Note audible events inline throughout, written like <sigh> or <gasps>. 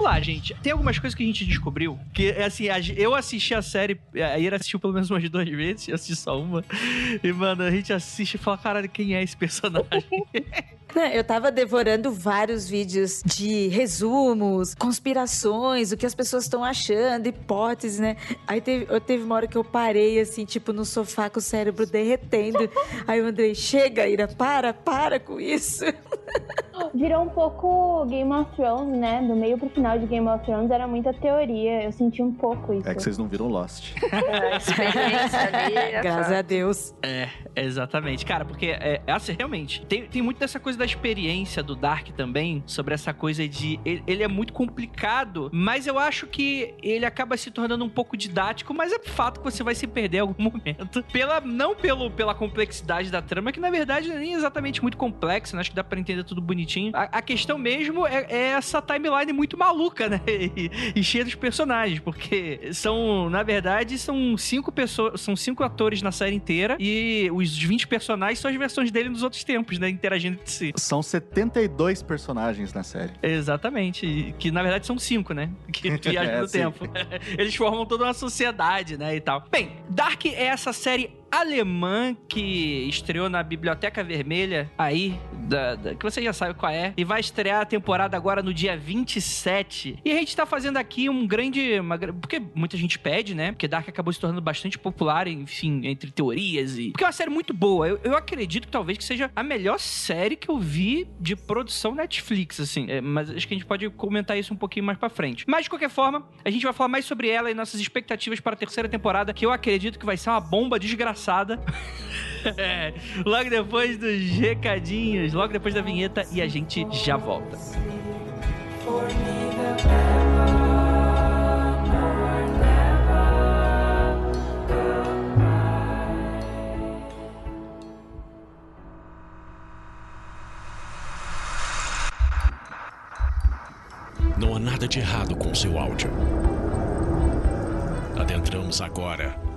vamos lá, gente. Tem algumas coisas que a gente descobriu que, assim, eu assisti a série, a Ira assistiu pelo menos umas duas vezes, eu assisti só uma. E, mano, a gente assiste e fala, caralho, quem é esse personagem? <laughs> Eu tava devorando vários vídeos de resumos, conspirações, o que as pessoas estão achando, hipóteses, né? Aí teve, eu teve uma hora que eu parei, assim, tipo, no sofá com o cérebro derretendo. Aí o Andrei, chega, Ira, para, para com isso. <laughs> Virou um pouco Game of Thrones, né? Do meio pro final de Game of Thrones era muita teoria. Eu senti um pouco isso. É que vocês não viram Lost. <laughs> É, experiência ali. É <laughs> Graças a Deus. É, exatamente. Cara, porque é, é, assim, realmente, tem, tem muito dessa coisa da experiência do Dark também, sobre essa coisa de. Ele, ele, é muito complicado, mas eu acho que ele acaba se tornando um pouco didático, mas é fato que você vai se perder em algum <laughs> momento. Pela, não pelo, pela complexidade da trama, que na verdade não é nem exatamente muito complexa, né? Acho que dá pra entender tudo bonitinho. A, a questão mesmo é, é, essa timeline muito maluca, né? <laughs> E, e cheia dos personagens, porque são, na verdade, são cinco pessoas, são cinco atores na série inteira e os 20 personagens são as versões dele nos outros tempos, né? Interagindo entre si. São 72 personagens na série. Exatamente. Que na verdade são cinco, né? <laughs> Que viajam <laughs> é, no sim. tempo. Eles formam toda uma sociedade, né? E tal. Bem, Dark é essa série alemã que estreou na Biblioteca Vermelha aí, da, da, que você já sabe qual é, e vai estrear a temporada agora no dia 27. E a gente tá fazendo aqui um grande. Uma, porque muita gente pede, né? Porque Dark acabou se tornando bastante popular, enfim, entre teorias e. Porque é uma série muito boa. Eu, eu acredito que talvez que seja a melhor série que eu vi de produção Netflix, assim. É, mas acho que a gente pode comentar isso um pouquinho mais pra frente. Mas de qualquer forma, a gente vai falar mais sobre ela e nossas expectativas para a terceira temporada, que eu acredito que vai ser uma bomba desgraçada engraçada. <laughs> é, logo depois dos recadinhos, logo depois da vinheta e a gente já volta. Não há nada de errado com seu áudio. Adentramos agora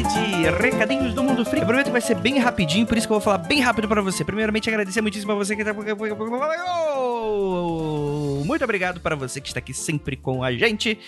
De recadinhos do Mundo Freak. Eu prometo que vai ser bem rapidinho, por isso que eu vou falar bem rápido para você. Primeiramente, agradecer muitíssimo a você que tá... Muito obrigado para você que está aqui sempre com a gente.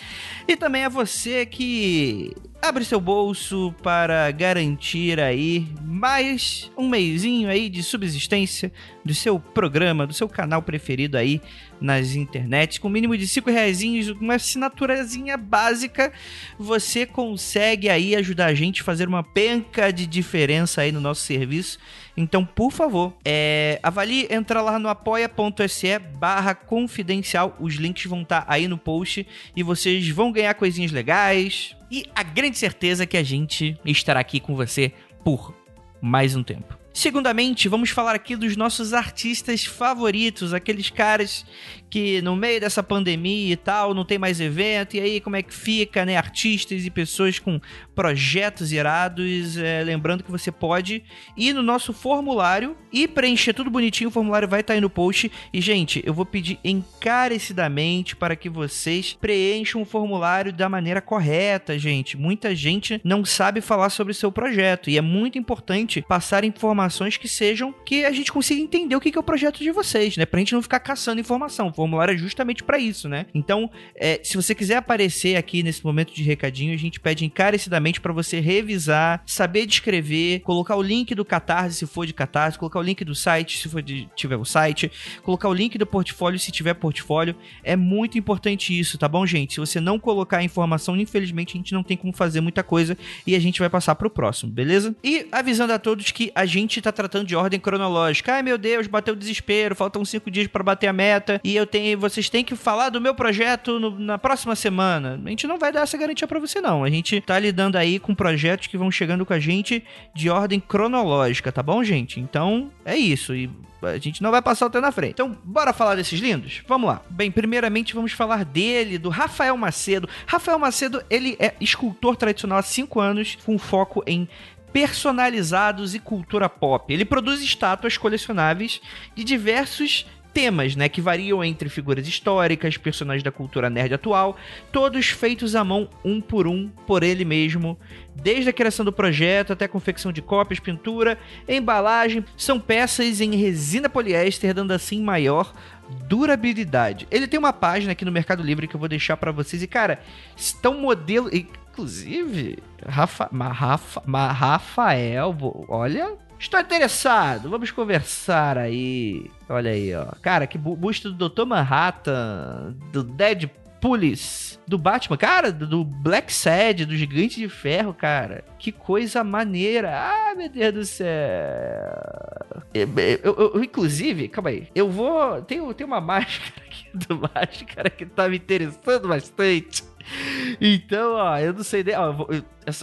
E também a você que abre seu bolso para garantir aí mais um meizinho aí de subsistência do seu programa, do seu canal preferido aí nas internets. Com mínimo de 5 reais, uma assinaturazinha básica, você consegue aí ajudar a gente a fazer uma penca de diferença aí no nosso serviço. Então, por favor, é, avalie, entra lá no apoia.se barra confidencial. Os links vão estar tá aí no post e vocês vão ganhar coisinhas legais. E a grande certeza é que a gente estará aqui com você por mais um tempo. Segundamente, vamos falar aqui dos nossos artistas favoritos, aqueles caras que no meio dessa pandemia e tal, não tem mais evento, e aí como é que fica, né? Artistas e pessoas com projetos irados. É, lembrando que você pode ir no nosso formulário e preencher tudo bonitinho. O formulário vai estar tá aí no post. E, gente, eu vou pedir encarecidamente para que vocês preencham o formulário da maneira correta, gente. Muita gente não sabe falar sobre o seu projeto e é muito importante passar informações que sejam que a gente consiga entender o que é o projeto de vocês, né? Pra gente não ficar caçando informação formulário é justamente para isso, né? Então, é, se você quiser aparecer aqui nesse momento de recadinho, a gente pede encarecidamente para você revisar, saber descrever, colocar o link do Catarse se for de Catarse, colocar o link do site se for de, tiver o site, colocar o link do portfólio se tiver portfólio. É muito importante isso, tá bom, gente? Se você não colocar a informação, infelizmente a gente não tem como fazer muita coisa e a gente vai passar pro próximo, beleza? E avisando a todos que a gente tá tratando de ordem cronológica. Ai meu Deus, bateu o desespero, faltam cinco dias para bater a meta e eu tem, vocês têm que falar do meu projeto no- na próxima semana. A gente não vai dar essa garantia pra você, não. A gente tá lidando aí com projetos que vão chegando com a gente de ordem cronológica, tá bom, gente? Então, é isso. E a gente não vai passar tempo na frente. Então, bora falar desses lindos? Vamos lá. Bem, primeiramente vamos falar dele, do Rafael Macedo. Rafael Macedo, ele é escultor tradicional há 5 anos, com foco em personalizados e cultura pop. Ele produz estátuas colecionáveis de diversos temas, né, que variam entre figuras históricas, personagens da cultura nerd atual, todos feitos à mão um por um por ele mesmo, desde a criação do projeto até a confecção de cópias, pintura, embalagem, são peças em resina poliéster, dando assim maior durabilidade. Ele tem uma página aqui no Mercado Livre que eu vou deixar pra vocês e cara, estão modelo, inclusive, Rafa, Ma- Rafa, Ma- Rafael, olha, Estou interessado, vamos conversar aí. Olha aí, ó. Cara, que bu- busto do Dr. Manhattan, do Deadpoolis, do Batman, cara, do- do Black Sad, do Gigante de Ferro, cara. Que coisa maneira. Ah, meu Deus do céu. Eu, eu- eu- inclusive, calma aí. Eu vou. Tem, tem uma <laughs> máscara aqui do máscara que tá me interessando bastante. Então, ó, eu não sei. Ó,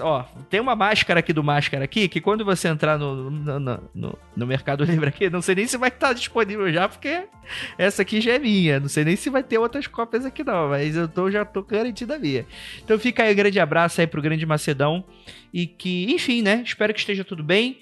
ó, tem uma máscara aqui do máscara aqui que quando você entrar no, no, no, no- Mercado Livre aqui, não sei nem se vai estar disponível já, porque essa aqui já é minha. Não sei nem se vai ter outras cópias aqui, não, mas eu tô, já tô garantido a minha. Então fica aí um grande abraço aí pro grande Macedão. E que, enfim, né? Espero que esteja tudo bem.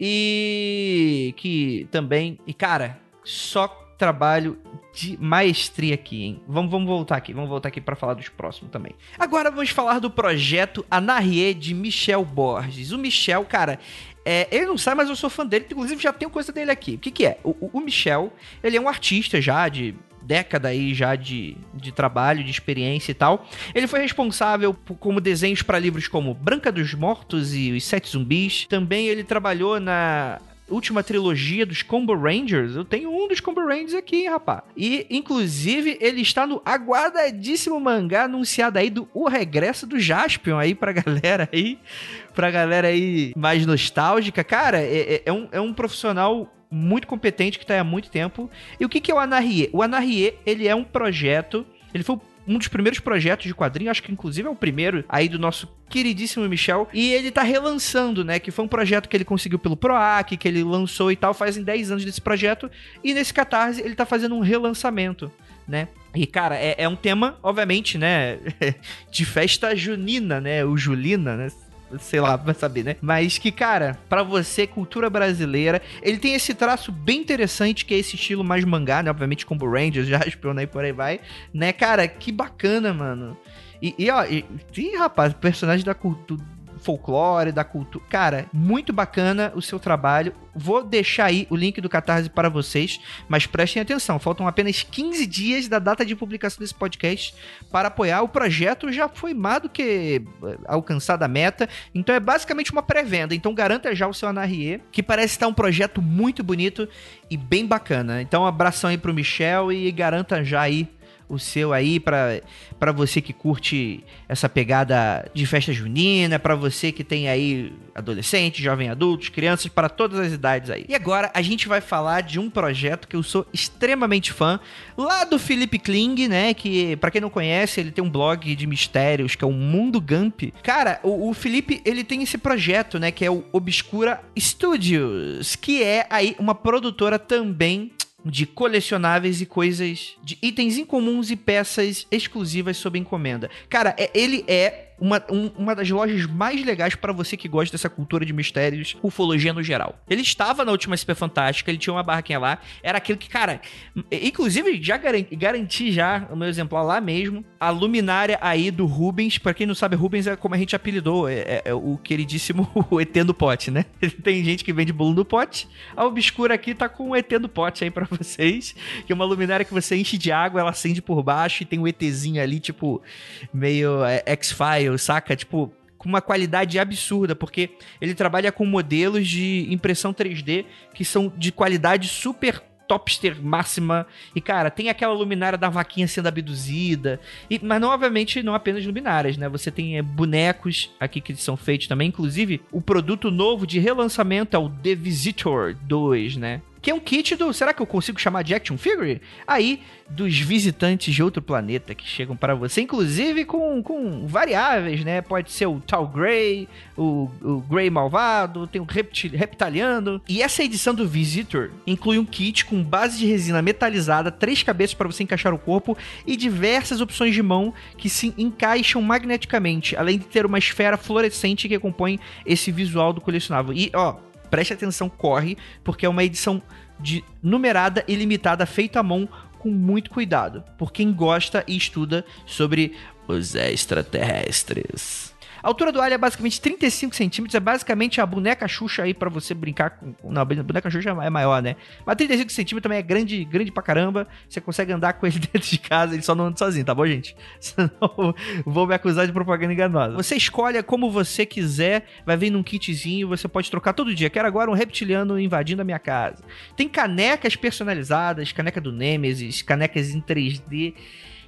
E que também. E cara, só trabalho de maestria aqui, hein? Vamos, vamos voltar aqui, vamos voltar aqui pra falar dos próximos também. Agora vamos falar do projeto Anarrie de Michel Borges. O Michel, cara, é, ele não sabe, mas eu sou fã dele, inclusive já tenho coisa dele aqui. O que, que é? O, o- o Michel, ele é um artista já de década aí já de, de trabalho, de experiência e tal. Ele foi responsável por, como desenhos para livros como Branca dos Mortos e Os Sete Zumbis. Também ele trabalhou na última trilogia dos Combo Rangers. Eu tenho um dos Combo Rangers aqui, hein, rapá. E, inclusive, ele está no aguardadíssimo mangá anunciado aí do O Regresso do Jaspion aí pra galera aí. Pra galera aí mais nostálgica. Cara, é, é- é um, é um profissional muito competente que tá há muito tempo. E o que, que é o Anarrie? O Anarrie, ele é um projeto... Ele foi um dos primeiros projetos de quadrinho, acho que inclusive é o primeiro aí do nosso queridíssimo Michel. E ele tá relançando, né? Que foi um projeto que ele conseguiu pelo PROAC, que ele lançou e tal, fazem 10 anos desse projeto. E nesse Catarse ele tá fazendo um relançamento, né? E, cara, é, é um tema, obviamente, né? <laughs> de festa junina, né? O Julina, né? Sei lá, vai saber, né? Mas que, cara, pra você, cultura brasileira, ele tem esse traço bem interessante, que é esse estilo mais mangá, né? Obviamente, Combo Rangers, <laughs> Jaspion, aí por aí vai. Né, cara? Que bacana, mano. E, e ó, e, e, rapaz, personagem da cultura folclore, da cultura. Cara, muito bacana o seu trabalho. Vou deixar aí o link do Catarse para vocês, mas prestem atenção, faltam apenas 15 dias da data de publicação desse podcast para apoiar. O projeto já foi mais do que eh, alcançada a meta, então é basicamente uma pré-venda. Então garanta já o seu Anarrie, que parece estar um projeto muito bonito e bem bacana. Então um abração aí pro Michel e garanta já aí o seu aí para você que curte essa pegada de festa junina, pra você que tem aí adolescentes, jovens adultos, crianças, para todas as idades aí. E agora a gente vai falar de um projeto que eu sou extremamente fã, lá do Felipe Kling, né, que pra quem não conhece, ele tem um blog de mistérios que é o Mundo Gump. Cara, o, o Felipe, ele tem esse projeto, né, que é o Obscura Studios, que é aí uma produtora também de colecionáveis e coisas de itens incomuns e peças exclusivas sob encomenda. Cara, é- ele é uma, um- uma das lojas mais legais para você que gosta dessa cultura de mistérios, ufologia no geral. Ele estava na última SP Fantástica, ele tinha uma barraquinha lá, era aquilo que, cara, inclusive já garan- garanti já o meu exemplar lá mesmo, a luminária aí do Rubens, pra quem não sabe, Rubens é como a gente apelidou, é, é- é o queridíssimo <laughs> ET do pote, né? <laughs> Tem gente que vende bolo no pote, a Obscura aqui tá com o ET do pote aí pra <laughs> vocês, que é uma luminária que você enche de água, ela acende por baixo e tem um ETzinho ali, tipo, meio é, X-Files, saca? Tipo, com uma qualidade absurda, porque ele trabalha com modelos de impressão 3D que são de qualidade super topster máxima. E, cara, tem aquela luminária da vaquinha sendo abduzida. E, mas, não, obviamente, não apenas luminárias, né? Você tem é, bonecos aqui que são feitos também. Inclusive, o produto novo de relançamento é o The Visitor 2, né? Que é um kit do. Será que eu consigo chamar de action figure? Aí, dos visitantes de outro planeta que chegam para você, inclusive com, com variáveis, né? Pode ser o Tal Grey, o, o Grey Malvado, tem o reptil, Reptiliano. E essa edição do Visitor inclui um kit com base de resina metalizada, três cabeças para você encaixar o corpo e diversas opções de mão que se encaixam magneticamente, além de ter uma esfera fluorescente que compõe esse visual do colecionável. E, ó, preste atenção, corre, porque é uma edição de numerada e limitada feita à mão com muito cuidado, por quem gosta e estuda sobre os extraterrestres. A altura do alho é basicamente 35 centímetros, é basicamente a boneca Xuxa aí pra você brincar com... Não, a boneca Xuxa é maior, né? Mas 35 centímetros também é grande, grande pra caramba. Você consegue andar com ele <laughs> dentro de casa, ele só não anda sozinho, tá bom, gente? <laughs> Senão vou me acusar de propaganda enganosa. Você escolhe como você quiser, vai vir num kitzinho, você pode trocar todo dia. Quero agora um reptiliano invadindo a minha casa. Tem canecas personalizadas, caneca do Nemesis, canecas em 3D.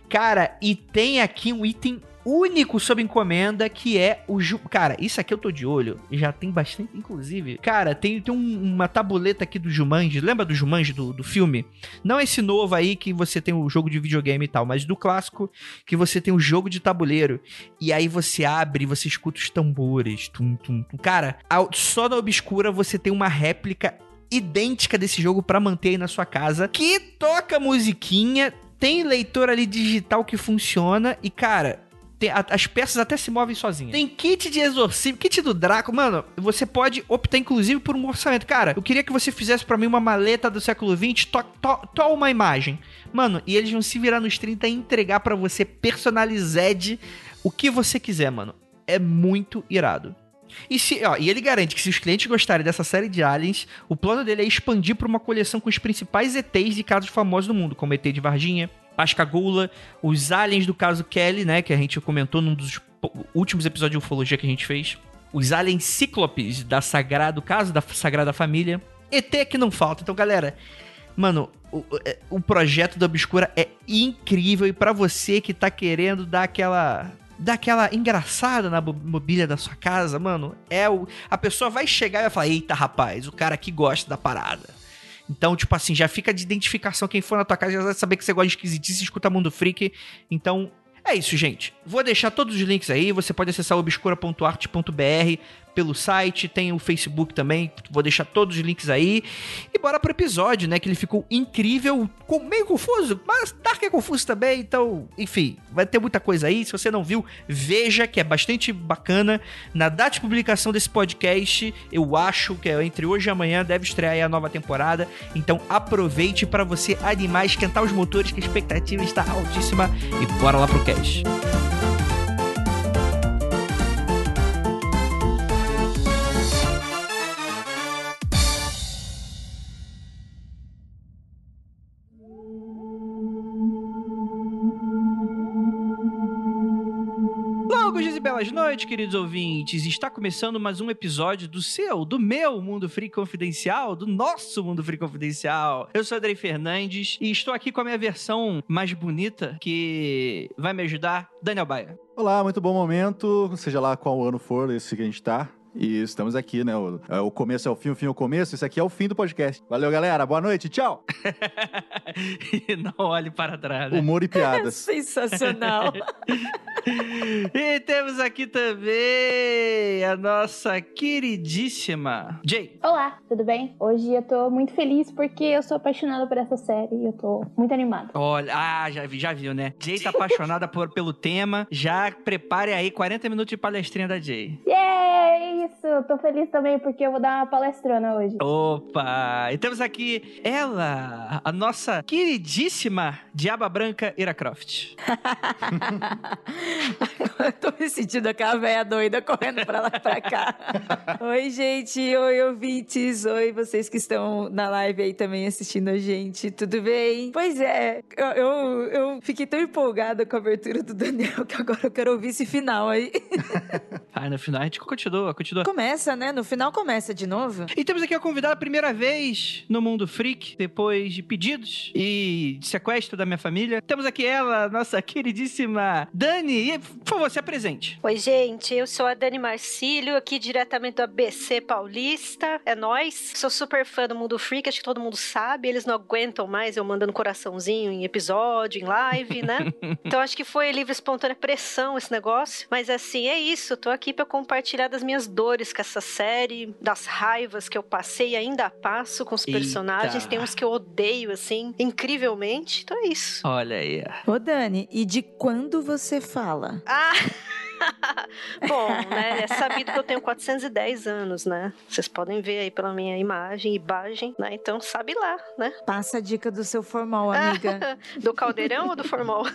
Cara, e tem aqui um item único sob encomenda, que é o Ju... Cara, isso aqui eu tô de olho. Já tem bastante, inclusive. Cara, tem, tem um- uma tabuleta aqui do Jumanji. Lembra do Jumanji do, do filme? Não esse novo aí que você tem o jogo de videogame e tal, mas do clássico que você tem o jogo de tabuleiro. E aí você abre e você escuta os tambores. Tum, tum, tum. Cara, só na Obscura você tem uma réplica idêntica desse jogo pra manter aí na sua casa, que toca musiquinha, tem leitor ali digital que funciona e cara, tem- a- as peças até se movem sozinhas. Tem kit de exorcismo, kit do Draco, mano. Você pode optar inclusive por um orçamento. Cara, eu queria que você fizesse pra mim uma maleta do século XX, to, to, to uma imagem. Mano, e eles vão se virar nos 30 e entregar pra você personalized o que você quiser, mano. É muito irado. E, se, ó, e ele garante que se os clientes gostarem dessa série de aliens, o plano dele é expandir para uma coleção com os principais ETs de casos famosos do mundo, como ET de Varginha, Pascagoula, os aliens do caso Kelly, né, que a gente comentou num dos últimos episódios de ufologia que a gente fez, os aliens cíclopes da Sagrada, do caso da Sagrada Família, ET que não falta. Então, galera, Mano, o, é- o projeto da Obscura é incrível e pra você que tá querendo dar aquela dar aquela engraçada na mobília da sua casa, mano, é o a pessoa vai chegar e vai falar: "Eita, rapaz, o cara aqui gosta da parada". Então, tipo assim, já fica de identificação quem for na tua casa já vai saber que você gosta de esquisitice escuta Mundo Freak. Então, é isso, gente. Vou deixar todos os links aí. Você pode acessar obscura.arte.br pelo site, tem o Facebook também. Vou deixar todos os links aí. E bora pro episódio, né? Que ele ficou incrível, meio confuso, mas Dark é confuso também. Então, enfim, vai ter muita coisa aí. Se você não viu, veja que é bastante bacana. Na data de publicação desse podcast, eu acho que é entre hoje e amanhã deve estrear aí a nova temporada. Então aproveite para você animar, esquentar os motores, que a expectativa está altíssima. E bora lá pro cast. Noites, queridos ouvintes. Está começando mais um episódio do seu, do meu Mundo Free Confidencial, do nosso Mundo Free Confidencial. Eu sou Andrei Fernandes e estou aqui com a minha versão mais bonita que vai me ajudar, Daniel Baia. Olá, muito bom momento, seja lá qual ano for esse que a gente tá. E estamos aqui, né? O, é, o começo é o fim, o fim é o começo. Esse aqui é o fim do podcast. Valeu, galera. Boa noite. Tchau. <laughs> e não olhe para trás. Né? Humor e piadas. <laughs> Sensacional. <laughs> E temos aqui também a nossa queridíssima Jay. Olá, tudo bem? Hoje eu tô muito feliz porque eu sou apaixonada por essa série e eu tô muito animada. Olha, ah, já, vi, já viu, né? Jay tá apaixonada por, pelo tema. Já prepare aí 40 minutos de palestrinha da Jay. Yeah, isso! Tô feliz também porque eu vou dar uma palestrona hoje. Opa! E temos aqui ela, a nossa queridíssima Diaba Branca Ira Croft. <laughs> eu tô me sentindo aquela velha doida correndo pra lá e pra cá. <laughs> Oi, gente. Oi, ouvintes. Oi, vocês que estão na live aí também assistindo a gente. Tudo bem? Pois é, eu, eu, eu fiquei tão empolgada com a abertura do Daniel que agora eu quero ouvir esse final aí. <laughs> Ah, no final a gente continua, continua. Começa, né? No final começa de novo. E temos aqui a convidada a primeira vez no Mundo Freak, depois de pedidos e de sequestro da minha família. Temos aqui ela, nossa <laughs> queridíssima Dani. E, por favor, favor, se apresente. Oi, gente, eu sou a Dani Marcílio, aqui diretamente do ABC Paulista. É nós. Sou super fã do Mundo Freak, acho que todo mundo sabe. Eles não aguentam mais eu mandando coraçãozinho em episódio, em live, né? <laughs> então acho que foi livre espontânea pressão esse negócio. Mas assim, é isso. Tô aqui para compartilhar das minhas dores com essa série, das raivas que eu passei e ainda passo com os Eita. personagens. Tem uns que eu odeio, assim, incrivelmente. Então é isso. Olha aí. Ô, Dani, e de quando você fala? Ah! <laughs> Bom, né? É sabido que eu tenho 410 anos, né? Vocês podem ver aí pela minha imagem e bagem, né? Então sabe lá, né? Passa a dica do seu formal, amiga. <laughs> Do caldeirão ou do formal? <laughs>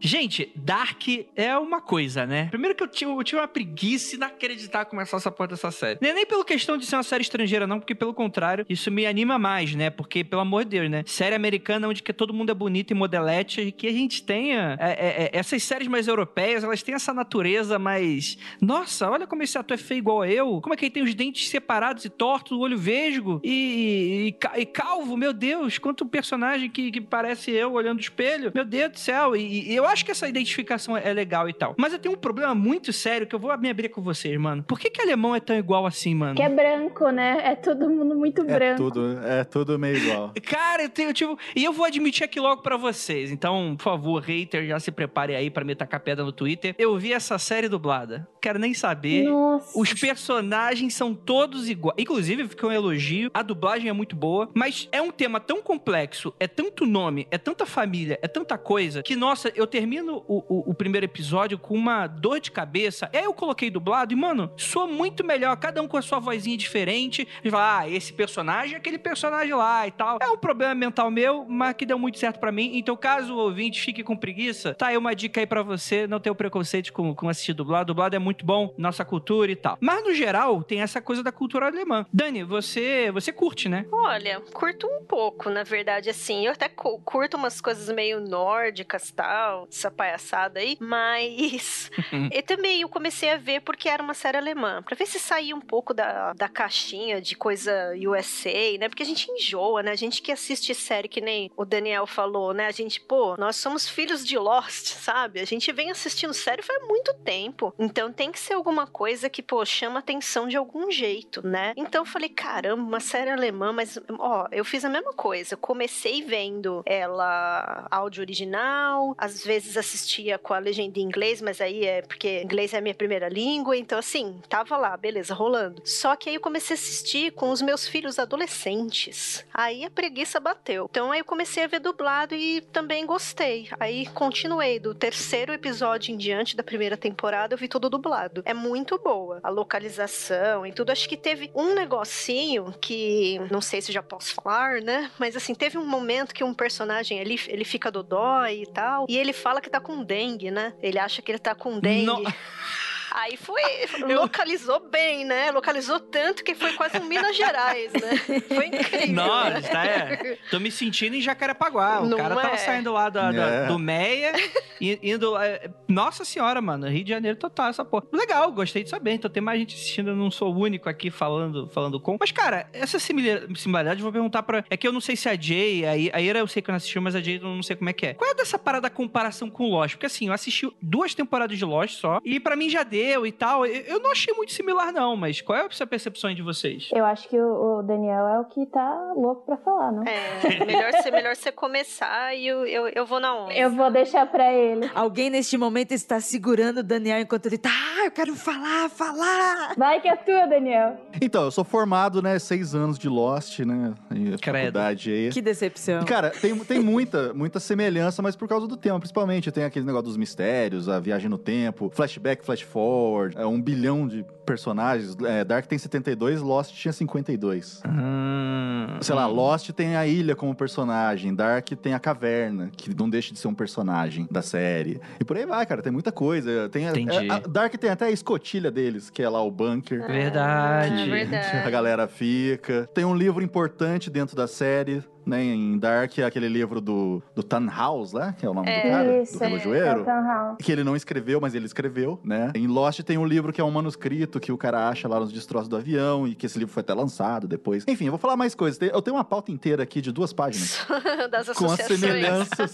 Gente, Dark é uma coisa, né? Primeiro que eu tinha, eu tinha uma preguiça inacreditável começar essa porra dessa série. Não é nem pela questão de ser uma série estrangeira, não, porque pelo contrário, isso me anima mais, né? Porque, pelo amor de Deus, né? Série americana onde que todo mundo é bonito e modelete, e que a gente tenha é, é, é, essas séries mais europeias, elas têm essa natureza mais. Nossa, olha como esse ator é feio igual a eu. Como é que ele tem os dentes separados e tortos, o olho vesgo e, e, e calvo, meu Deus, quanto personagem que, que parece eu olhando no espelho. Meu Deus do céu. E, e eu acho que essa identificação é legal e tal. Mas eu tenho um problema muito sério que eu vou me abrir com vocês, mano. Por que, que alemão é tão igual assim, mano? Que é branco, né? É todo mundo muito É branco. tudo, é tudo meio igual. Cara, eu tenho, tipo. E eu vou admitir aqui logo pra vocês. Então, por favor, hater, já se prepare aí pra me tacar pedra no Twitter. Eu vi essa série dublada. Quero nem saber. Nossa. Os personagens são todos iguais. Inclusive, fica um elogio. A dublagem é muito boa. Mas é um tema tão complexo, é tanto nome, é tanta família, é tanta coisa, que, nossa, eu termino o, o- o primeiro episódio com uma dor de cabeça. E aí eu coloquei dublado e, mano, soa muito melhor. Cada um com a sua vozinha diferente. E fala, ah, esse personagem é aquele personagem lá e tal. É um problema mental meu, mas que deu muito certo pra mim. Então, caso o ouvinte fique com preguiça, tá aí uma dica aí pra você. Não ter o preconceito com, com assistir dublado. Dublado é muito bom, nossa cultura e tal. Mas, no geral, tem essa coisa da cultura alemã. Dani, você, você curte, né? Olha, curto um pouco, na verdade, assim. Eu até cu- curto umas coisas meio nórdicas tal, essa palhaçada aí, mas. <laughs> e também eu comecei a ver porque era uma série alemã, pra ver se saía um pouco da, da caixinha de coisa USA, né? Porque a gente enjoa, né? A gente que assiste série que nem o Daniel falou, né? A gente, pô, nós somos filhos de Lost, sabe? A gente vem assistindo série faz muito tempo. Então tem que ser alguma coisa que, pô, chama atenção de algum jeito, né? Então eu falei, caramba, uma série alemã, mas, ó, eu fiz a mesma coisa. Eu comecei vendo ela áudio original, às vezes assistia com a legenda em inglês, mas aí é porque inglês é a minha primeira língua, então assim, tava lá, beleza, rolando. Só que aí eu comecei a assistir com os meus filhos adolescentes. Aí a preguiça bateu. Então aí eu comecei a ver dublado e também gostei. Aí continuei do terceiro episódio em diante da primeira temporada, eu vi tudo dublado. É muito boa. A localização e tudo. Acho que teve um negocinho que não sei se já posso falar, né? Mas assim, teve um momento que um personagem ali, ele fica dodói e tal, e ele fala que tá com dengue, né? Ele acha que ele tá com dengue. No- <laughs> Aí foi, <laughs> localizou bem, né? Localizou tanto que foi quase um Minas Gerais, né? Foi incrível. Nossa, né? tá, é. Tô me sentindo em Jacarepaguá. O Não cara tava é? saindo lá da, da- É. do Meia, e- indo. é, Nossa senhora, mano. Rio de Janeiro total, essa porra. Legal, gostei de saber. Então tem mais gente assistindo, eu não sou o único aqui falando, falando com. Mas, cara, essa simila- similaridade, eu vou perguntar pra. É que eu não sei se a Jay, a, a Ira eu sei que eu não assisti, mas a Jay eu não sei como é que é. Qual é dessa parada da comparação com Lost? Porque assim, eu assisti duas temporadas de Lost só, e pra mim já deu e tal. Eu, não achei muito similar, não, mas qual é a percepção aí de vocês? Eu acho que o, Daniel é o que tá louco pra falar, não? É, melhor você, melhor você começar e eu, eu, eu vou na onda. Eu vou deixar pra ele. Alguém neste momento está segurando o Daniel enquanto ele tá. Ah, eu quero falar, falar. Vai que é tua, Daniel. Então, eu sou formado, né? Seis anos de Lost, né? Credo. aí. Que decepção. E, Cara, tem, tem muita, muita semelhança, mas por causa do tema, principalmente. Tem aquele negócio dos mistérios, a viagem no tempo, flashback, flash forward, é um bilhão de personagens. É, Dark tem 72, Lost tinha 52. Hum, Sei lá, hum. Lost tem a ilha como personagem, Dark tem a caverna, que não deixa de ser um personagem da série. E por aí vai, cara, tem muita coisa. Tem a- Entendi. a- a- Dark tem até a escotilha deles, que é lá o bunker. Verdade. Ah, que verdade. <laughs> a galera fica. Tem um livro importante dentro da série, né? Em Dark, é aquele livro do, do Tannhaus, né? Que é o nome do cara, Isso, do é, relojoeiro. é Townhouse. Que ele não escreveu, mas ele escreveu, né? Em Lost tem um livro que é um manuscrito que o cara acha lá nos destroços do avião e que esse livro foi até lançado depois. Enfim, eu vou falar mais coisas. Eu tenho uma pauta inteira aqui de duas páginas <laughs> das com as associações. semelhanças.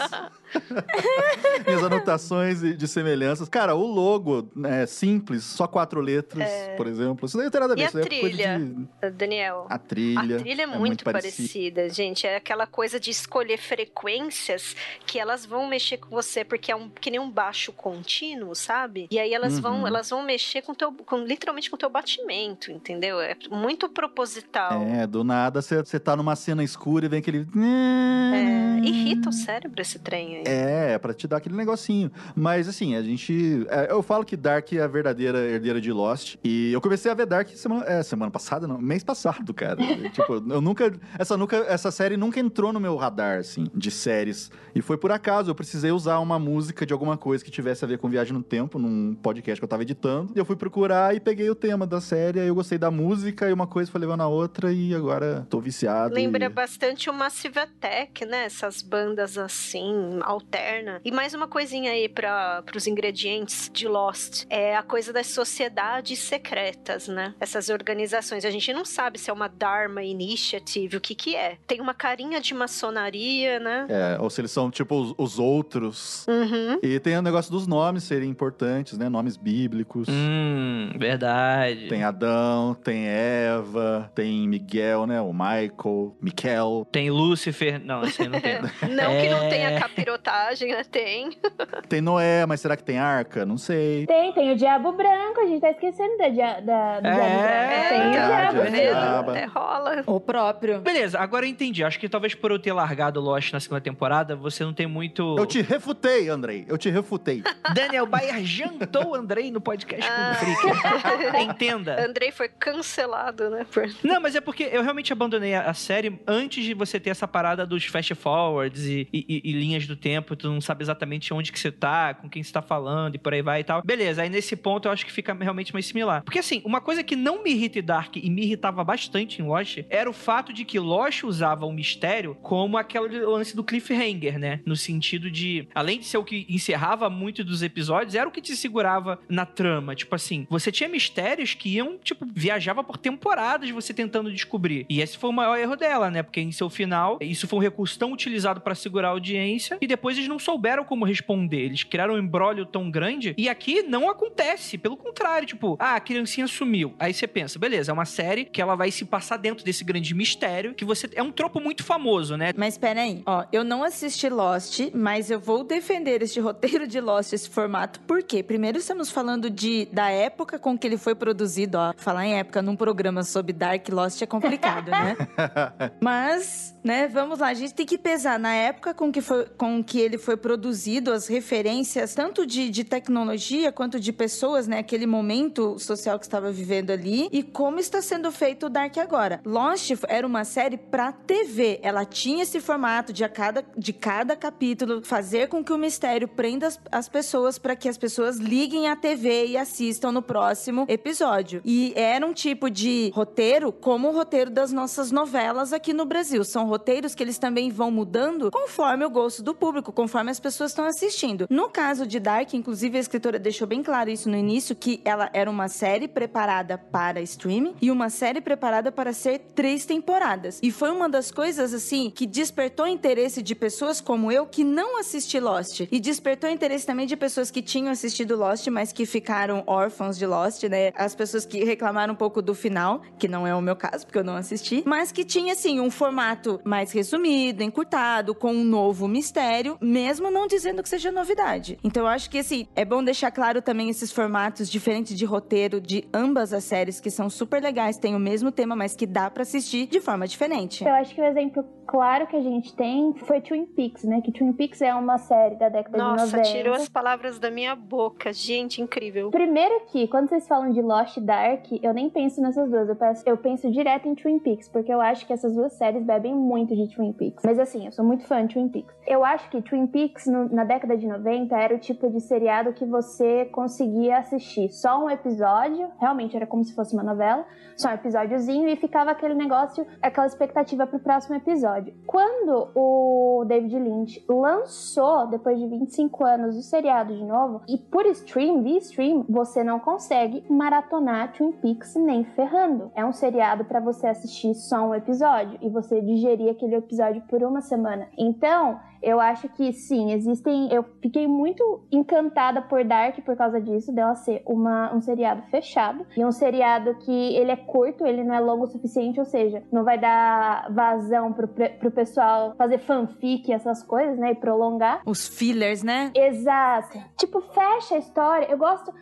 <laughs> Minhas anotações de semelhanças. Cara, o logo é simples, só quatro letras, por exemplo. Isso daí não tem nada a ver. É. E a é trilha? de- Daniel. A trilha. A trilha é, muito, parecida. gente. É aquela coisa de escolher frequências que elas vão mexer com você, porque é um, que nem um baixo contínuo, sabe? E aí elas vão Uhum. elas vão mexer com teu, com, literalmente com o teu batimento, entendeu? É muito proposital. É, do nada você tá numa cena escura e vem aquele. É, <laughs> irrita o cérebro esse trem aí. É, pra te dar aquele negocinho. Mas assim, a gente. é, eu falo que Dark é a verdadeira herdeira de Lost. E eu comecei a ver Dark semana, é, semana passada, não, mês passado, cara. <laughs> tipo, eu nunca. Essa, nunca. essa série nunca entrou no meu radar, assim, de séries. E foi por acaso. Eu precisei usar uma música de alguma coisa que tivesse a ver com viagem no tempo, num podcast que eu tava editando. E eu fui procurar e peguei o tema da série. Aí eu gostei da música e uma coisa foi levando a outra. E agora tô viciado. Lembra e... bastante o Massive Attack, né? Essas bandas assim, alterna. E mais uma coisinha aí para os ingredientes de Lost. É a coisa das sociedades secretas, né? Essas organizações. A gente não sabe se é uma Dharma Initiative, o que que é. Tem uma carinha de maçonaria, né? É, ou se eles são tipo os, os outros. Uhum. E tem o negócio dos nomes serem importantes, né? Nomes bíblicos. Hum, verdade. Tem Adão, tem Eva, tem Miguel, né? O Michael, Miquel. Tem Lúcifer. Não, esse aí não tem. <laughs> Não que não É. tenha capirotagem, né? Tem. <laughs> Tem Noé, mas será que tem arca? Não sei. Tem, tem o Diabo Branco, a gente tá esquecendo da, dia- da, do É, Diabo Branco. Tem o Diabo é Branco. Até rola. O próprio. Beleza, agora eu entendi. Acho que talvez por eu ter largado Lost na segunda temporada, você não tem muito. Eu te refutei, Andrei. Eu te refutei. <laughs> Daniel Bayer jantou o Andrei no podcast com Ah. o Freak. <laughs> Entenda. Andrei foi cancelado, né? Por... Não, mas é porque eu realmente abandonei a, série antes de você ter essa parada dos fast forwards e, e- e- e linhas do tempo, tu não sabe exatamente onde que você tá, com quem você tá falando e por aí vai e tal. Beleza, aí nesse ponto eu acho que fica realmente mais similar. Porque assim, uma coisa que não me irrita em Dark e me irritava bastante em Lost era o fato de que Lost usava o mistério como aquele lance do cliffhanger, né? No sentido de, além de ser o que encerrava muito dos episódios, era o que te segurava na trama. Tipo assim, você tinha mistérios que iam, tipo, viajava por temporadas você tentando descobrir. E esse foi o maior erro dela, né? Porque em seu final, isso foi um recurso tão utilizado pra segurar a audiência e depois eles não souberam como responder. Eles criaram um embrólio tão grande e aqui não acontece. Pelo contrário, tipo, ah, a criancinha sumiu. Aí você pensa, beleza, é uma série que ela vai se passar dentro desse grande mistério que você. É um tropo muito famoso, né? Mas pera aí, ó, eu não assisti Lost, mas eu vou defender este <laughs> roteiro de Lost, esse formato. Por quê? Primeiro estamos falando de da época com que ele foi produzido, ó. Falar em época num programa sobre Dark Lost é complicado, né? <laughs> Mas, né, vamos lá, a gente tem que pesar na época com que, foi, com que ele foi produzido, as referências, tanto de, de tecnologia quanto de pessoas, né? Aquele momento social que estava vivendo ali, e como está sendo feito o Dark agora. Lost era uma série pra TV. Ela tinha esse formato de a cada, de cada capítulo fazer com que o mistério prenda as, as pessoas para que as pessoas liguem a TV e assistam no próximo episódio. E era um tipo de roteiro como o roteiro das nossas novelas aqui no Brasil. São roteiros que eles também vão mudando conforme o gosto do público, conforme as pessoas estão assistindo. No caso de Dark, inclusive a escritora deixou bem claro isso no início, que ela era uma série preparada para streaming e uma série preparada para ser três temporadas. E foi uma das coisas, assim, que despertou interesse de pessoas como eu que não assisti Lost. E despertou interesse também de pessoas que tinham assistido Lost, mas que ficaram órfãos de Lost, né? As pessoas que reclamaram um pouco do final, que não é o meu caso, porque eu não assisti, mas que tinha, assim, um formato mais resumido, encurtado, com um novo mistério, mesmo não dizendo que seja novidade. Então eu acho que, assim, é bom deixar claro também esses formatos diferentes de roteiro de ambas as séries, que são super legais, têm o mesmo tema, mas que dá pra assistir de forma diferente. Eu acho que o exemplo claro que a gente tem foi Twin Peaks, né? Que Twin Peaks é uma série da década de Nossa, 90. tirou as palavras da minha boca. Gente, incrível. Primeiro que, quando vocês falam de Lost e Dark, eu nem penso nessas duas. Eu penso, eu penso direto em Twin Peaks, porque eu acho que essas duas séries bebem muito de Twin Peaks. Mas assim, eu sou muito fã de Twin Peaks. Eu acho que Twin Peaks, no- na década de 90, era o tipo de seriado que você conseguia assistir só um episódio, realmente era como se fosse uma novela, só um episódiozinho, e ficava aquele negócio, aquela expectativa pro próximo episódio. Quando o David Lynch lançou, depois de 25 anos, o seriado de novo, e por stream, via stream, você não consegue maratonar Twin Peaks nem ferrando. É um seriado pra você assistir só um episódio e você digerir aquele episódio por uma semana. Então, Eu acho que sim, existem. Eu fiquei muito encantada por Dark por causa disso, dela ser uma, um seriado fechado e um seriado que ele é curto, ele não é longo o suficiente, ou seja, não vai dar vazão pro, pro pessoal fazer fanfic, essas coisas, né? E prolongar. Os fillers, né? Exato. Tipo, fecha a história. Eu gosto.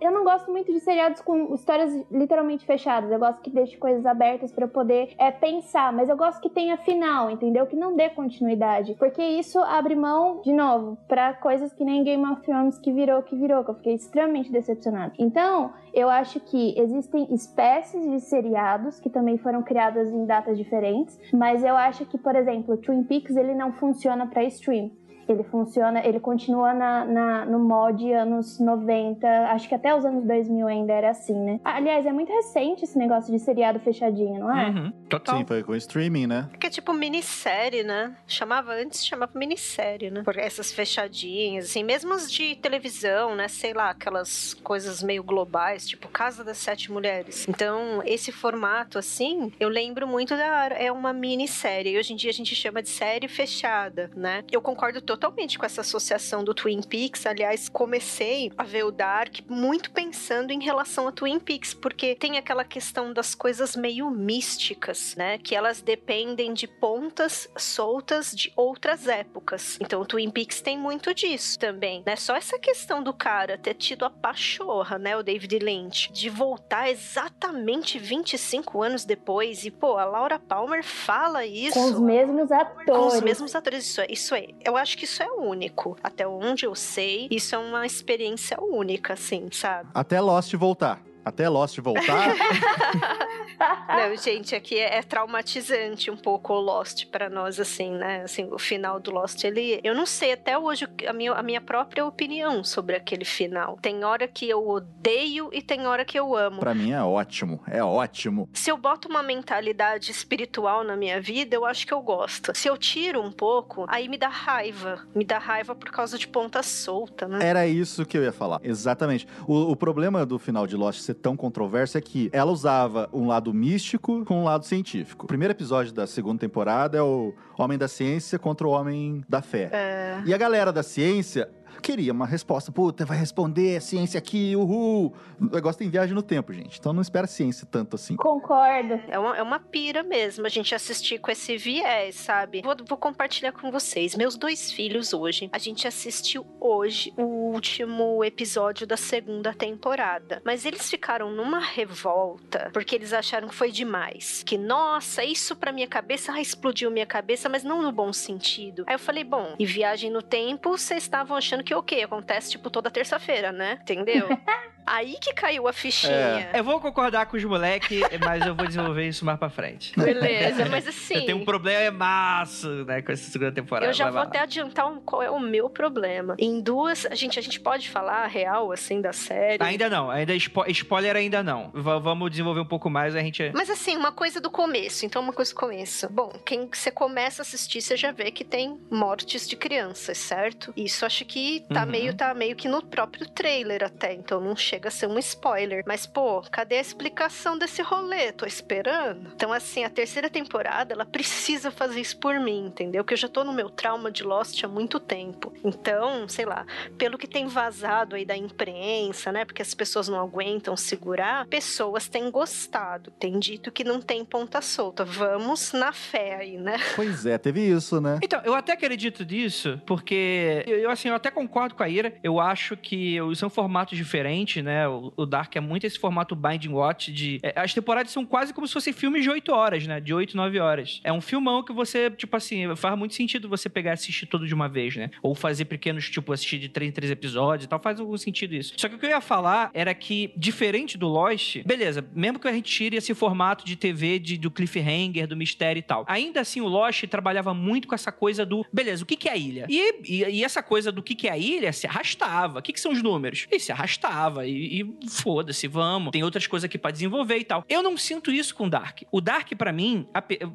Eu não gosto muito de seriados com histórias literalmente fechadas. Eu gosto que deixe coisas abertas para eu poder é, pensar, mas eu gosto que tenha final, entendeu? Que não dê continuidade. Porque isso abre mão, de novo, para coisas que nem Game of Thrones que virou que virou, que eu fiquei extremamente decepcionada. Então, eu acho que existem espécies de seriados que também foram criadas em datas diferentes, mas eu acho que, por exemplo, Twin Peaks ele não funciona para stream. Ele funciona, ele continua na, na, no mod anos 90, acho que até os anos 2000 ainda era assim, né? Aliás, é muito recente esse negócio de seriado fechadinho, não é? Uhum, total. Sim, foi com streaming, né? Porque é tipo minissérie, né? Chamava antes, chamava minissérie, né? Por essas fechadinhas, assim, mesmo as de televisão, né? Sei lá, aquelas coisas meio globais, tipo Casa das Sete Mulheres. Então, esse formato, assim, eu lembro muito da. É uma minissérie. E hoje em dia a gente chama de série fechada, né? Eu concordo totalmente totalmente com essa associação do Twin Peaks. Aliás, comecei a ver o Dark muito pensando em relação a Twin Peaks, porque tem aquela questão das coisas meio místicas, né? Que elas dependem de pontas soltas de outras épocas. Então, o Twin Peaks tem muito disso também, né? Só essa questão do cara ter tido a pachorra, né? O David Lynch, de voltar exatamente 25 anos depois e, pô, a Laura Palmer fala isso. Com os mesmos atores. Com os mesmos atores, isso é. Isso é. Eu acho que isso é único. Até onde eu sei, isso é uma experiência única, assim, sabe? Até Lost voltar. Até Lost voltar. <laughs> Não, gente, aqui é, é, traumatizante um pouco o Lost para nós, assim, né? Assim, o final do Lost, ele. Eu não sei até hoje a minha, a minha própria opinião sobre aquele final. Tem hora que eu odeio e tem hora que eu amo. Para mim é ótimo, é ótimo. Se eu boto uma mentalidade espiritual na minha vida, eu acho que eu gosto. Se eu tiro um pouco, aí me dá raiva. Me dá raiva por causa de ponta solta, né? Era isso que eu ia falar. Exatamente. O, o problema do final de Lost ser tão controverso é que ela usava um lado místico com um lado científico. O primeiro episódio da segunda temporada é o Homem da Ciência contra o Homem da Fé. É... E a galera da ciência queria uma resposta. Puta, vai responder ciência aqui, uhul. O negócio tem viagem no tempo, gente. Então não espera ciência tanto assim. Concordo. É uma, é uma pira mesmo a gente assistir com esse viés, sabe? Vou, vou compartilhar com vocês. Meus dois filhos hoje, a gente assistiu hoje o último episódio da segunda temporada. Mas eles ficaram numa revolta porque eles acharam que foi demais. Que, nossa, isso pra minha cabeça ah, explodiu minha cabeça, mas não no bom sentido. Aí eu falei, bom, e viagem no tempo, vocês estavam achando que o quê? Acontece, tipo, toda terça-feira, né? Entendeu? <laughs> Aí que caiu a fichinha. É. Eu vou concordar com os moleques, mas eu vou desenvolver isso mais pra frente. Beleza, mas <laughs> assim. Eu tenho um problema massa, né, com essa segunda temporada. Eu já vou até adiantar um, qual é o meu problema. Em duas. A gente, a gente pode falar a real, assim, da série. Ainda não, ainda spo spoiler ainda não. V vamos desenvolver um pouco mais, a gente. Mas assim, uma coisa do começo. Então, uma coisa do começo. Bom, quem você começa a assistir, você já vê que tem mortes de crianças, certo? Isso acho que tá, uhum. meio, tá meio que no próprio trailer até. Então não chega chega a ser um spoiler. Mas, pô, cadê a explicação desse rolê? Tô esperando. Então, assim, a terceira temporada, ela precisa fazer isso por mim, entendeu? Porque eu já tô no meu trauma de Lost há muito tempo. Então, sei lá, pelo que tem vazado aí da imprensa, né? Porque as pessoas não aguentam segurar, pessoas têm gostado, têm dito que não tem ponta solta. Vamos na fé aí, né? Pois é, teve isso, né? Então, eu até acredito disso, porque eu, assim, eu até concordo com a Ira. Eu acho que são formatos diferentes, né? O, o Dark é muito esse formato Binding Watch de. É, as temporadas são quase como se fossem filmes de 8 horas, né? De 8, 9 horas. É um filmão que você, tipo assim, faz muito sentido você pegar e assistir tudo de uma vez, né? Ou fazer pequenos, tipo, assistir de 3 em 3 episódios e tal. Faz algum sentido isso. Só que o que eu ia falar era que, diferente do Lost, beleza, mesmo que a gente tire esse formato de TV de, do cliffhanger, do mistério e tal. Ainda assim, o Lost trabalhava muito com essa coisa do, beleza, o que, que é a ilha? E, e, e essa coisa do que, que é a ilha se arrastava. O que, que são os números? E se arrastava. E e, foda-se, vamos. Tem outras coisas aqui pra desenvolver e tal. Eu não sinto isso com Dark. O Dark, pra mim,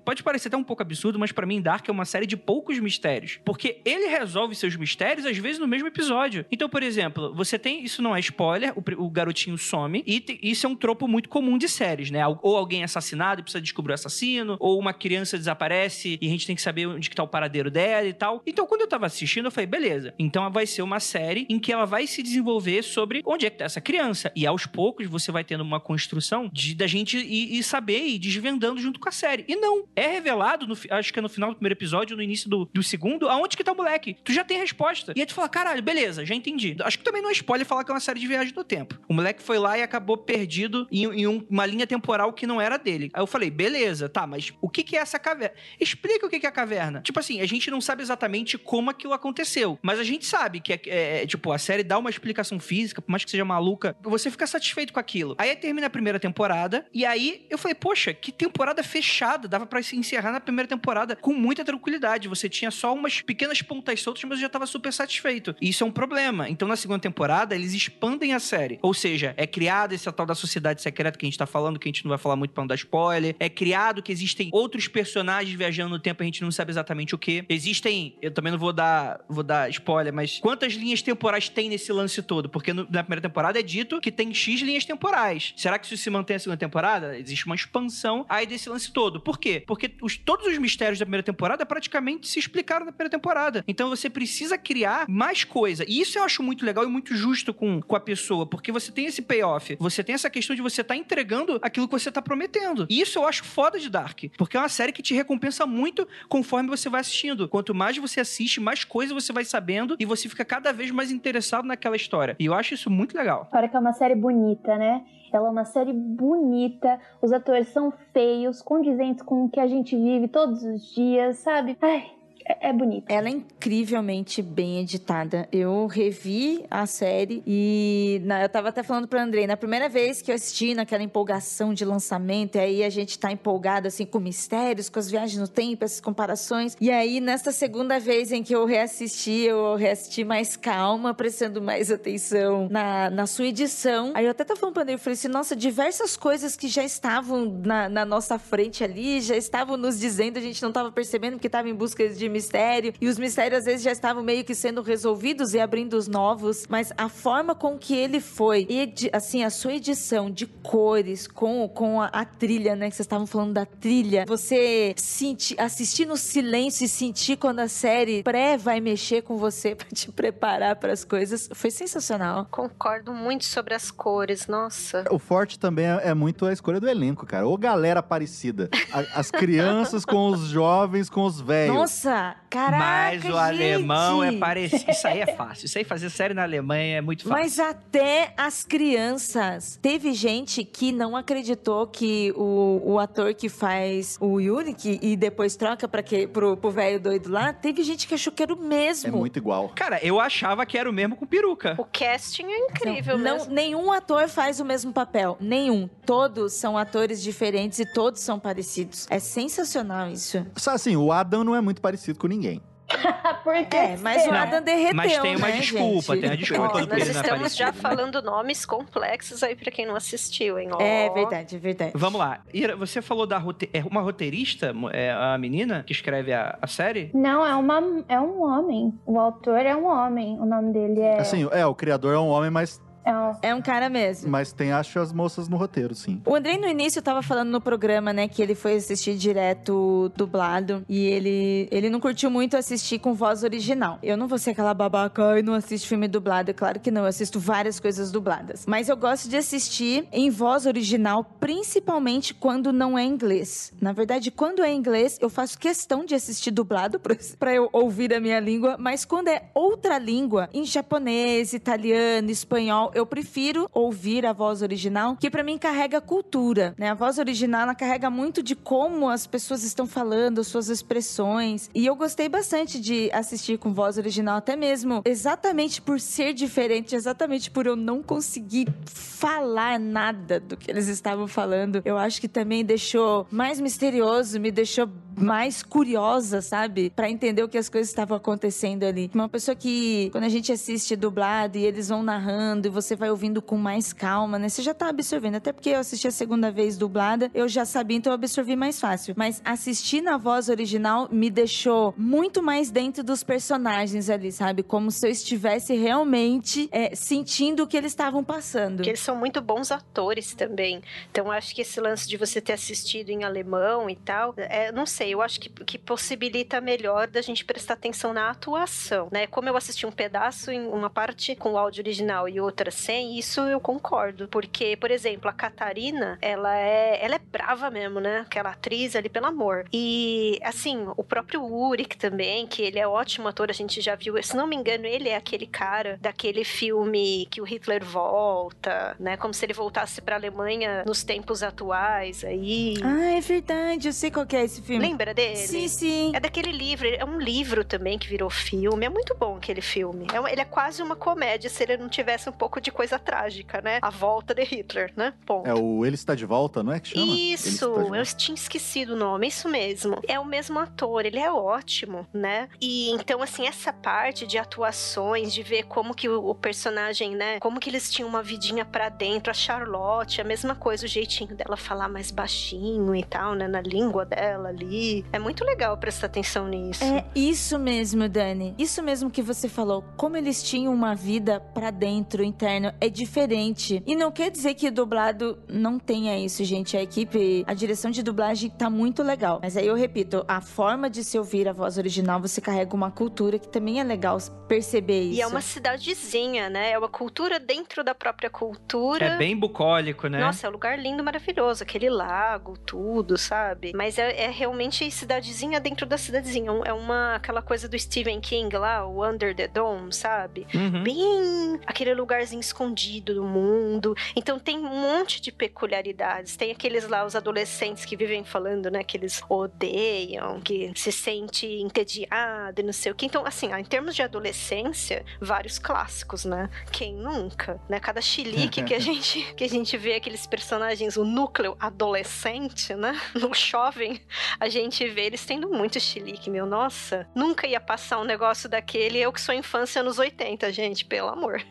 pode parecer até um pouco absurdo, mas pra mim, Dark é uma série de poucos mistérios. Porque ele resolve seus mistérios, às vezes, no mesmo episódio. Então, por exemplo, você tem. Isso não é spoiler, o, o garotinho some, e te- isso é um tropo muito comum de séries, né? Ou alguém é assassinado e precisa descobrir o assassino, ou uma criança desaparece e a gente tem que saber onde que tá o paradeiro dela e tal. Então, quando eu tava assistindo, eu falei, beleza. Então vai ser uma série em que ela vai se desenvolver sobre onde é que tá essa criança. E aos poucos você vai tendo uma construção de da gente ir, ir saber e desvendando junto com a série. E não. É revelado, no acho que é no final do primeiro episódio, no início do, do segundo, aonde que tá o moleque. Tu já tem resposta. E aí tu fala, caralho, beleza, já entendi. Acho que também não é spoiler falar que é uma série de viagem no tempo. O moleque foi lá e acabou perdido em, em um- uma linha temporal que não era dele. Aí eu falei, beleza, tá, mas o que que é essa caverna? Explica o que que é a caverna. Tipo assim, a gente não sabe exatamente como aquilo aconteceu, mas a gente sabe que, é, é, tipo, a série dá uma explicação física, por mais que seja maluca, você fica satisfeito com aquilo. Aí termina a primeira temporada, e aí eu falei, poxa, que temporada fechada, dava pra se encerrar na primeira temporada com muita tranquilidade. Você tinha só umas pequenas pontas soltas, mas eu já tava super satisfeito. E isso é um problema. Então, na segunda temporada, eles expandem a série. Ou seja, é criada essa tal da sociedade secreta que a gente tá falando, que a gente não vai falar muito pra não dar spoiler. É criado que existem outros personagens viajando no tempo, a gente não sabe exatamente o que. Existem, eu também não vou dar, vou dar spoiler, mas quantas linhas temporais tem nesse lance todo? Porque no- na primeira temporada dito que tem X linhas temporais. Será que isso se mantém na segunda temporada? Existe uma expansão aí desse lance todo. Por quê? Porque os- todos os mistérios da primeira temporada praticamente se explicaram na primeira temporada. Então você precisa criar mais coisa. E isso eu acho muito legal e muito justo com, com a pessoa, porque você tem esse payoff. Você tem essa questão de você estar entregando aquilo que você tá prometendo. E isso eu acho foda de Dark. Porque é uma série que te recompensa muito conforme você vai assistindo. Quanto mais você assiste, mais coisa você vai sabendo e você fica cada vez mais interessado naquela história. E eu acho isso muito legal. Fora que é uma série bonita, né? Ela é uma série bonita, os atores são feios, condizentes com o que a gente vive todos os dias, sabe? Ai, é, é bonito. Ela é incrivelmente bem editada. Eu revi a série e na- eu tava até falando pro Andrei, na primeira vez que eu assisti, naquela empolgação de lançamento, e aí a gente tá empolgado assim com mistérios, com as viagens no tempo, essas comparações. E aí, nesta segunda vez em que eu reassisti, eu reassisti mais calma, prestando mais atenção na, na sua edição. Aí eu até tava falando pro Andrei, eu falei assim, nossa, diversas coisas que já estavam na, na nossa frente ali, já estavam nos dizendo, a gente não tava percebendo porque tava em busca de mistério. E os mistérios às vezes já estavam meio que sendo resolvidos e abrindo os novos. Mas a forma com que ele foi, edi- assim, a sua edição de cores com, com a, a trilha, né? Que vocês estavam falando da trilha. Você sentir, assistir no silêncio e sentir quando a série pré vai mexer com você pra te preparar para as coisas. Foi sensacional. Concordo muito sobre as cores, nossa. O forte também é, é muito a escolha do elenco, cara. Ou galera parecida. A- as crianças com os jovens, com os velhos. Nossa, caraca, Mas o alemão é gente! parecido. Isso aí é fácil. Isso aí fazer série na Alemanha é muito fácil. Mas até as crianças. Teve gente que não acreditou que o, o ator que faz o Yuri que, e depois troca para que pro pro velho doido lá, teve gente que achou que era o É mesmo. muito igual. Cara, eu achava que era o mesmo com peruca. O casting é incrível não, mesmo. nenhum ator faz o mesmo papel. Nenhum. Todos são atores diferentes e todos são parecidos. É sensacional isso. Só assim, o Adam não é muito parecido com ninguém. <laughs> Porque É, mas o será? Adam derreteu, Mas tem uma né, desculpa, gente? tem uma desculpa Ó, nós não é estamos já parecido. falando nomes complexos aí pra quem não assistiu, hein? Ó. É verdade, é verdade. Vamos lá. Ira, você falou da rote... é uma roteirista, é a menina que escreve a, a série? Não, é, uma, é um homem. O autor é um homem. O nome dele é. Assim, é, o criador é um homem, mas, é um- É um cara mesmo. mas tem, acho, as moças no roteiro, sim. O Andrei no início tava falando no programa, né, que ele foi assistir direto dublado e ele ele não curtiu muito assistir com voz original. Eu não vou ser aquela babaca e não assisto filme dublado, é claro que não, eu assisto várias coisas dubladas. Mas eu gosto de assistir em voz original, principalmente quando não é inglês. Na verdade, quando é inglês, eu faço questão de assistir dublado pra <laughs> eu ouvir a minha língua, mas quando é outra língua, em japonês, italiano, espanhol, eu prefiro ouvir a voz original, que pra mim carrega cultura, né? A voz original ela carrega muito de como as pessoas estão falando, as suas expressões. E eu gostei bastante de assistir com voz original, até mesmo exatamente por ser diferente, exatamente por eu não conseguir falar nada do que eles estavam falando. Eu acho que também deixou mais misterioso, me deixou mais curiosa, sabe? Pra entender o que as coisas estavam acontecendo ali. Uma pessoa que, quando a gente assiste dublado e eles vão narrando e você vai ouvindo com mais calma, né? Você já tá absorvendo. Até porque eu assisti a segunda vez dublada, eu já sabia, então eu absorvi mais fácil. Mas assistir na voz original me deixou muito mais dentro dos personagens ali, sabe? Como se eu estivesse realmente é, sentindo o que eles estavam passando. Porque eles são muito bons atores também. Então, acho que esse lance de você ter assistido em alemão e tal, é, não sei, eu acho que, que possibilita melhor da gente prestar atenção na atuação, né? Como eu assisti um pedaço em uma parte com o áudio original e outra sem, isso eu concordo. Porque, por exemplo, a Catarina, ela é, ela é brava mesmo, né? Aquela atriz ali, pelo amor. E, assim, o próprio Urik também, que ele é ótimo ator, a gente já viu. Se não me engano, ele é aquele cara daquele filme que o Hitler volta, né? Como se ele voltasse pra Alemanha nos tempos atuais aí. Ah, é verdade, eu sei qual que é esse filme. Lembra dele? Sim, sim. É daquele livro, é um livro também que virou filme. É muito bom aquele filme. É ele é quase uma comédia se ele não tivesse um pouco de coisa trágica, né? A volta de Hitler, né? Ponto. É o Ele Está de Volta, não é que chama? Isso, eu tinha esquecido o nome, isso mesmo. É o mesmo ator, ele é ótimo, né? E então, assim, essa parte de atuações, de ver como que o, o personagem, né? Como que eles tinham uma vidinha pra dentro, a Charlotte, a mesma coisa, o jeitinho dela falar mais baixinho e tal, né? Na língua dela ali. É muito legal prestar atenção nisso. É isso mesmo, Dani. Isso mesmo que você falou. Como eles tinham uma vida pra dentro, interno, é diferente. E não quer dizer que o dublado não tenha isso, gente. A equipe, a direção de dublagem tá muito legal. Mas aí eu repito, a forma de se ouvir a voz original, você carrega uma cultura que também é legal perceber isso. E é uma cidadezinha, né? É uma cultura dentro da própria cultura. É bem bucólico, né? Nossa, é um lugar lindo, maravilhoso. Aquele lago, tudo, sabe? Mas é, é realmente cidadezinha dentro da cidadezinha. É uma aquela coisa do Stephen King lá, o Under the Dome, sabe? Uhum. Bem aquele lugarzinho escondido do mundo. Então tem um monte de peculiaridades. Tem aqueles lá, os adolescentes que vivem falando, né? Que eles odeiam, que se sente entediado e não sei o que. Então, assim, em termos de adolescência, vários clássicos, né? Quem nunca, né? Cada chilique que a <laughs> gente que a gente vê aqueles personagens, o núcleo adolescente, né? <laughs> No jovem, a gente vê eles tendo muito chilique, meu. Nossa, nunca ia passar um negócio daquele. Eu que sou infância nos 80, gente, pelo amor.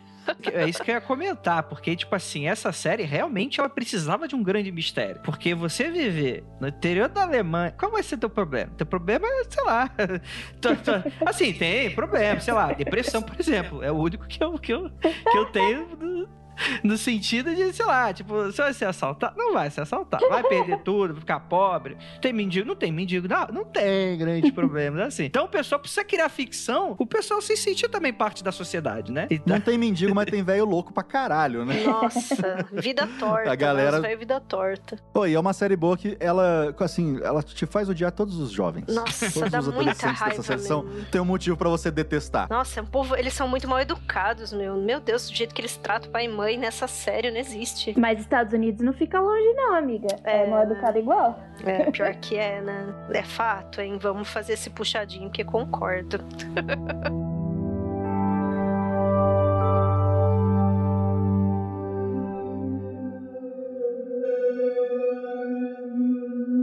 É isso que eu ia comentar, porque, tipo assim, essa série realmente ela precisava de um grande mistério. Porque você viver no interior da Alemanha, qual vai ser teu problema? Teu problema é, sei lá. <laughs> tu- tu- assim, tem problema, sei lá, depressão, por exemplo. É o único que eu, que eu, que eu tenho. <laughs> no- sentido de, sei lá, tipo, você vai ser assaltado? Não vai ser assaltado. Vai perder <laughs> tudo, vai ficar pobre. Tem mendigo? Não tem mendigo. Não, não tem grandes <laughs> problemas assim. Então o pessoal precisa criar ficção, o pessoal se sentir também parte da sociedade, né? Então, Não tem mendigo, mas tem velho louco pra caralho, né? Nossa, vida torta. A galera- Nossa, vida torta. Pô, e é uma série boa que ela, assim, ela te faz odiar todos os jovens. Nossa, todos dá os muita adolescentes raiva dessa sessão mesmo. tem um motivo pra você detestar. Nossa, é um povo, eles são muito mal educados, meu. Meu Deus, o jeito que eles tratam pai e mãe nessa série não existe. Mas Estados Unidos não fica longe, não, amiga. É, É, mal educado igual. É, pior que é, né? É fato, hein? Vamos fazer esse puxadinho que concordo. <laughs>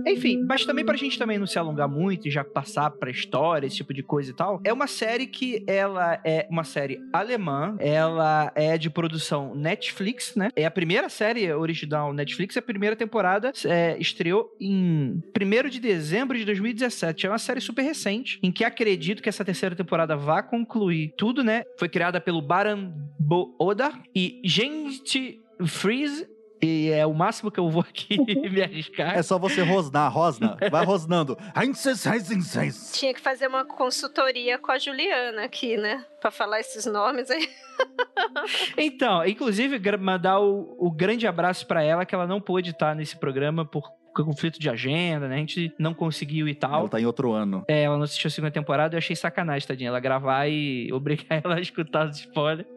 Enfim, mas também pra gente também não se alongar muito e já passar pra história, esse tipo de coisa e tal, é uma série que ela é uma série alemã, ela é de produção Netflix, né? É a primeira série original Netflix, a primeira temporada é, estreou em 1 de dezembro de 2017. É uma série super recente, em que acredito que essa terceira temporada vá concluir tudo, né? Foi criada pelo Baran Odar e Gente Freeze. E é o máximo que eu vou aqui <laughs> me arriscar. É só você rosnar, rosna. Vai rosnando. <laughs> Tinha que fazer uma consultoria com a Juliana aqui, né? Pra falar esses nomes aí. <laughs> Então, inclusive, mandar o, o grande abraço pra ela, que ela não pôde estar nesse programa por conflito de agenda, né? A gente não conseguiu e tal. Ela tá em outro ano. É, ela não assistiu a segunda temporada, eu achei sacanagem, tadinha, ela gravar e obrigar ela a escutar os spoilers.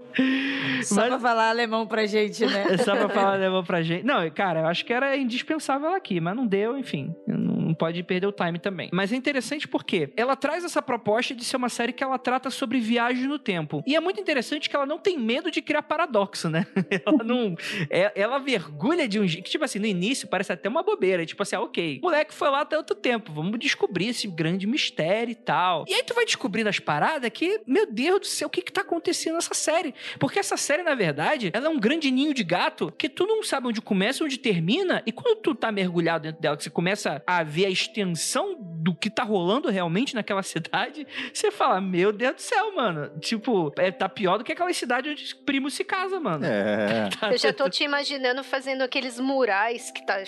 Só Mas- pra falar alemão pra gente, né? <laughs> Só pra falar levou pra gente. Não, cara, eu acho que era indispensável ela aqui, mas não deu, enfim. Não, pode perder o time também. Mas é interessante porque ela traz essa proposta de ser uma série que ela trata sobre viagem no tempo. E é muito interessante que ela não tem medo de criar paradoxo, né? <laughs> ela não. É, ela mergulha de um jeito. Tipo assim, no início parece até uma bobeira. Tipo assim, ah, ok. O moleque foi lá tanto tempo. Vamos descobrir esse grande mistério e tal. E aí tu vai descobrindo as paradas que, meu Deus do céu, o que que tá acontecendo nessa série? Porque essa série, na verdade, ela é um grande ninho de gato que tu não sabe onde começa, onde termina. E quando tu tá mergulhado dentro dela, que você começa a ver a extensão do que tá rolando realmente naquela <laughs> cidade, você fala, meu Deus do céu, mano. Tipo, é, tá pior do que aquela cidade onde os primos se casam, mano. É. <laughs> Eu já tô te imaginando fazendo aqueles murais que tá.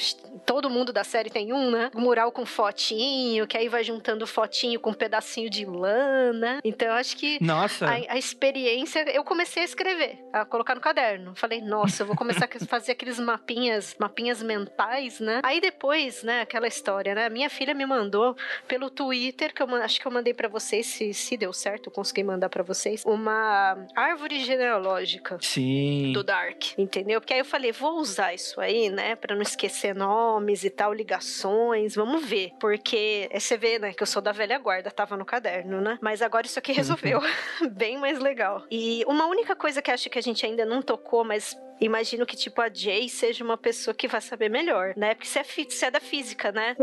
Todo mundo da série tem um, né? Mural com fotinho, que aí vai juntando fotinho com um pedacinho de lana. Então eu acho que Nossa. a, a experiência. Eu comecei a escrever, a colocar no caderno. Falei, nossa, eu vou começar a <laughs> fazer aqueles mapinhas, mapinhas mentais, né? Aí depois, né, aquela história, né? Minha filha me mandou pelo Twitter, que eu acho que eu mandei pra vocês, se, se deu certo, eu consegui mandar pra vocês, uma árvore genealógica Sim. do Dark, entendeu? Porque aí eu falei, vou usar isso aí, né, Pra não esquecer nomes e tal, ligações, vamos ver, porque é, você vê, né, que eu sou da velha guarda, tava no caderno, né? Mas agora isso aqui <laughs> resolveu, <laughs> bem mais legal. E uma única coisa que acho que a gente ainda não tocou, mas imagino que tipo a Jay seja uma pessoa que vai saber melhor, né? Porque você é, você é da física, né?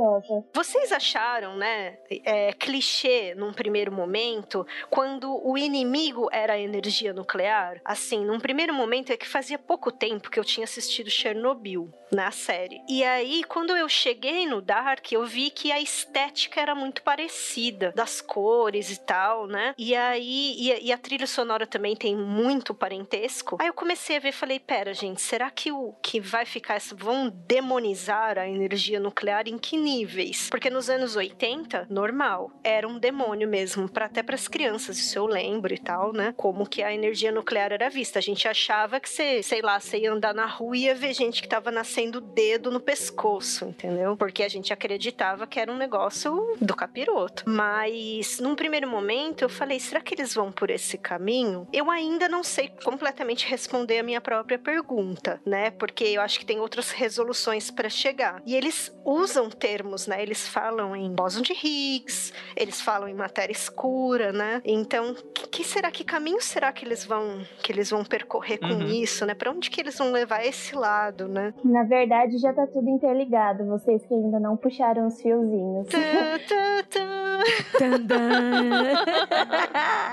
Vocês acharam, né, é, clichê num primeiro momento, quando o inimigo era a energia nuclear? Assim, num primeiro momento é que fazia pouco tempo que eu tinha assistido Chernobyl na série. E aí, quando eu cheguei no Dark, eu vi que a estética era muito parecida, das cores e tal, né? E aí, e, a- e a trilha sonora também tem muito parentesco. Aí eu comecei a ver e falei, pera, gente, será que o que vai ficar, essa- vão demonizar a energia nuclear em que níveis? Porque nos anos 80, normal, era um demônio mesmo, para até para as crianças, isso eu lembro e tal, né? Como que a energia nuclear era vista. A gente achava que você, sei lá, você ia andar na rua e ia ver gente que tava nascendo o dedo no pescoço, entendeu? Porque a gente acreditava que era um negócio do capiroto. Mas num primeiro momento eu falei, será que eles vão por esse caminho? Eu ainda não sei completamente responder a minha própria pergunta, né? Porque eu acho que tem outras resoluções para chegar. E eles usam termos, né? Eles falam em bóson de Higgs, eles falam em matéria escura, né? Então, que, que será que caminho será que eles vão que eles vão percorrer com Uhum. isso, né? Para onde que eles vão levar esse lado, né? Na verdade, já tá tudo interligado. Vocês que ainda não puxaram os fiozinhos. Tã, tã. Tandã.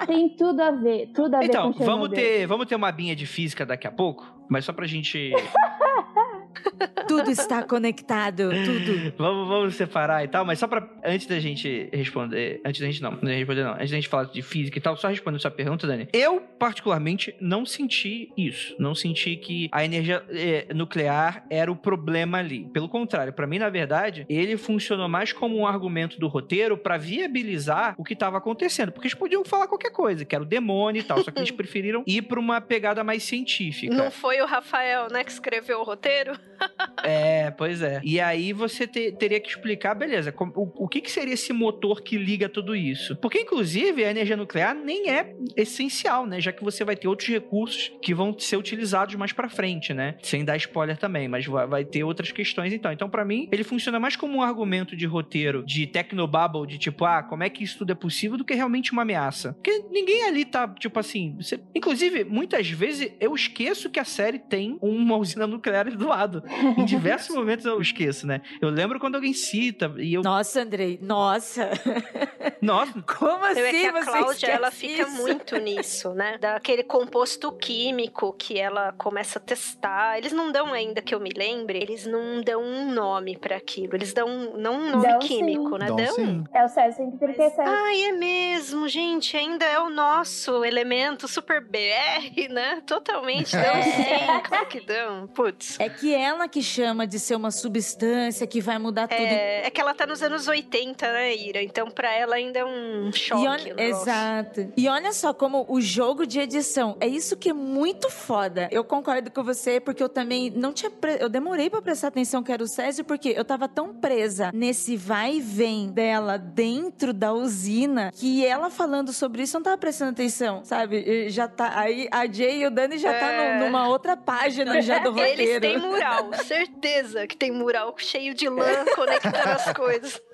Tem tudo a ver, tudo a ver Então, com vamos Chernobyl. ter, vamos ter uma binha de física daqui a pouco, mas só pra gente. <laughs> Tudo está conectado, tudo. vamos, vamos separar e tal, mas só pra. Antes da gente responder. Antes da gente não, não ia responder não. Antes da gente falar de física e tal, só respondendo sua pergunta, Dani. Eu, particularmente, não senti isso. Não senti que a energia eh, nuclear era o problema ali. Pelo contrário, pra mim, na verdade, ele funcionou mais como um argumento do roteiro pra viabilizar o que tava acontecendo. Porque eles podiam falar qualquer coisa, que era o demônio e tal. Só que eles <laughs> preferiram ir pra uma pegada mais científica. Não foi o Rafael, né, que escreveu o roteiro? É, pois é. E aí você te- teria que explicar, beleza, como- o, o que, que seria esse motor que liga tudo isso? Porque, inclusive, a energia nuclear nem é essencial, né? Já que você vai ter outros recursos que vão ser utilizados mais pra frente, né? Sem dar spoiler também, mas vai, vai ter outras questões então. Então, pra mim, ele funciona mais como um argumento de roteiro, de technobabble, de tipo, ah, como é que isso tudo é possível, do que realmente uma ameaça. Porque ninguém ali tá, tipo assim... você- Inclusive, muitas vezes eu esqueço que a série tem uma usina nuclear do lado. Em diversos momentos eu esqueço, né? Eu lembro quando alguém cita e eu. Nossa, Andrei, nossa. Nossa, <laughs> Como assim é que a você Cláudia, ela fica isso? muito nisso, né? Daquele composto químico que ela começa a testar. Eles não dão ainda, que eu me lembre, eles não dão um nome pra aquilo. Eles dão não um nome Dão químico, sim. né? Então, Dão? sim. É o César 137. Ai, é mesmo, gente. Ainda é o nosso elemento super BR, né? Totalmente. Dão É. sim, claro que dão. Putz. É que ela que chama de ser uma substância que vai mudar tudo. É, é que ela tá nos anos 80, né, Ira? Então, pra ela ainda é um choque. E olha, exato. E olha só como o jogo de edição é isso que é muito foda. Eu concordo com você porque eu também não tinha pre- eu demorei pra prestar atenção que era o Césio porque eu tava tão presa nesse vai e vem dela dentro da usina que ela falando sobre isso eu não tava prestando atenção, sabe? E Já tá aí a Jay e o Dani já tá É. no- numa outra página já do roteiro. <laughs> Eles têm mural, certeza que tem mural cheio de lã conectando as coisas.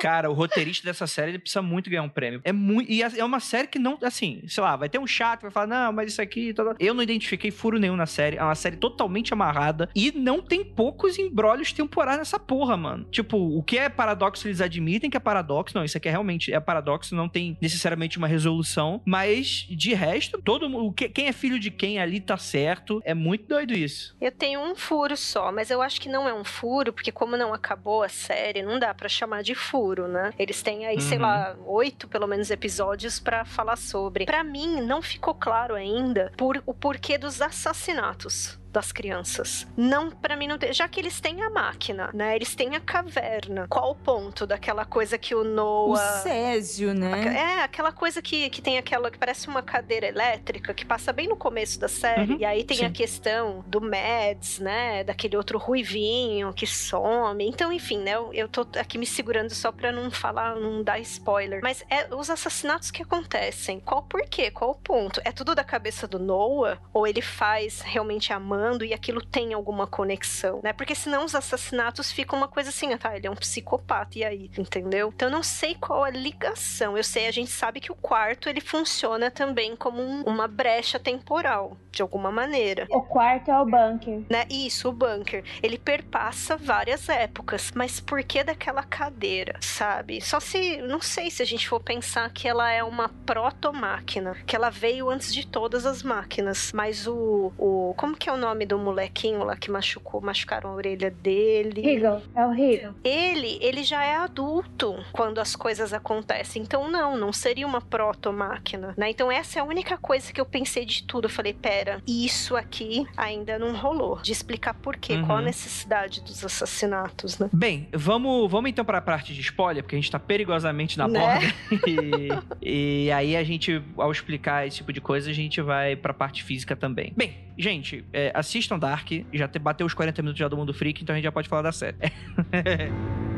Cara, o roteirista dessa série ele precisa muito ganhar um prêmio. É muito. E é uma série que não. Assim, sei lá, vai ter um chato vai falar, não, mas isso aqui. Eu não identifiquei furo nenhum na série. É uma série totalmente amarrada. E não tem poucos embrólios temporais nessa porra, mano. Tipo, o que é paradoxo, eles admitem que é paradoxo. Não, isso aqui é realmente é paradoxo, não tem necessariamente uma resolução. Mas, de resto, todo mundo. Quem é filho de quem ali tá certo. É muito doido isso. Eu tenho um furo só, mas eu acho que não é um furo, porque como não acabou a série, não dá para chamar de furo, né? Eles têm aí, uhum. sei lá, oito pelo menos episódios para falar sobre. Para mim, não ficou claro ainda por, o porquê dos assassinatos das crianças. Não, para mim não tem, já que eles têm a máquina, né? Eles têm a caverna. Qual o ponto daquela coisa que o Noah O Césio, né? É, aquela coisa que, que tem aquela que parece uma cadeira elétrica que passa bem no começo da série. Uhum, e aí tem sim. a questão do Mads, né? Daquele outro ruivinho que some. Então, enfim, né? Eu, eu tô aqui me segurando só pra não falar, não dar spoiler. Mas é os assassinatos que acontecem. Qual por quê? Qual o ponto? É tudo da cabeça do Noah? Ou ele faz realmente a mãe e aquilo tem alguma conexão, né? Porque senão os assassinatos ficam uma coisa assim, ah, tá, ele é um psicopata, e aí, entendeu? Então eu não sei qual a ligação. Eu sei, a gente sabe que o quarto ele funciona também como um, uma brecha temporal, de alguma maneira. O quarto é o bunker. Né? Isso, o bunker. Ele perpassa várias épocas, mas por que daquela cadeira, sabe? Só se, não sei se a gente for pensar que ela é uma proto-máquina, que ela veio antes de todas as máquinas, mas o, o como que é o nome nome do molequinho lá que machucou, machucaram a orelha dele. Hegel, é o Hegel. Ele, ele já é adulto quando as coisas acontecem. Então, não, não seria uma proto-máquina, né? Então, essa é a única coisa que eu pensei de tudo. Eu falei, pera, isso aqui ainda não rolou. De explicar por quê, uhum. qual a uhum. necessidade dos assassinatos, né? Bem, vamos, vamos então para a parte de spoiler, porque a gente tá perigosamente na né? borda. <laughs> e, e aí a gente, ao explicar esse tipo de coisa, a gente vai pra parte física também. Bem, gente, é, assistam Dark, já te, bateu os 40 minutos já do Mundo Freak, então a gente já pode falar da série. <laughs>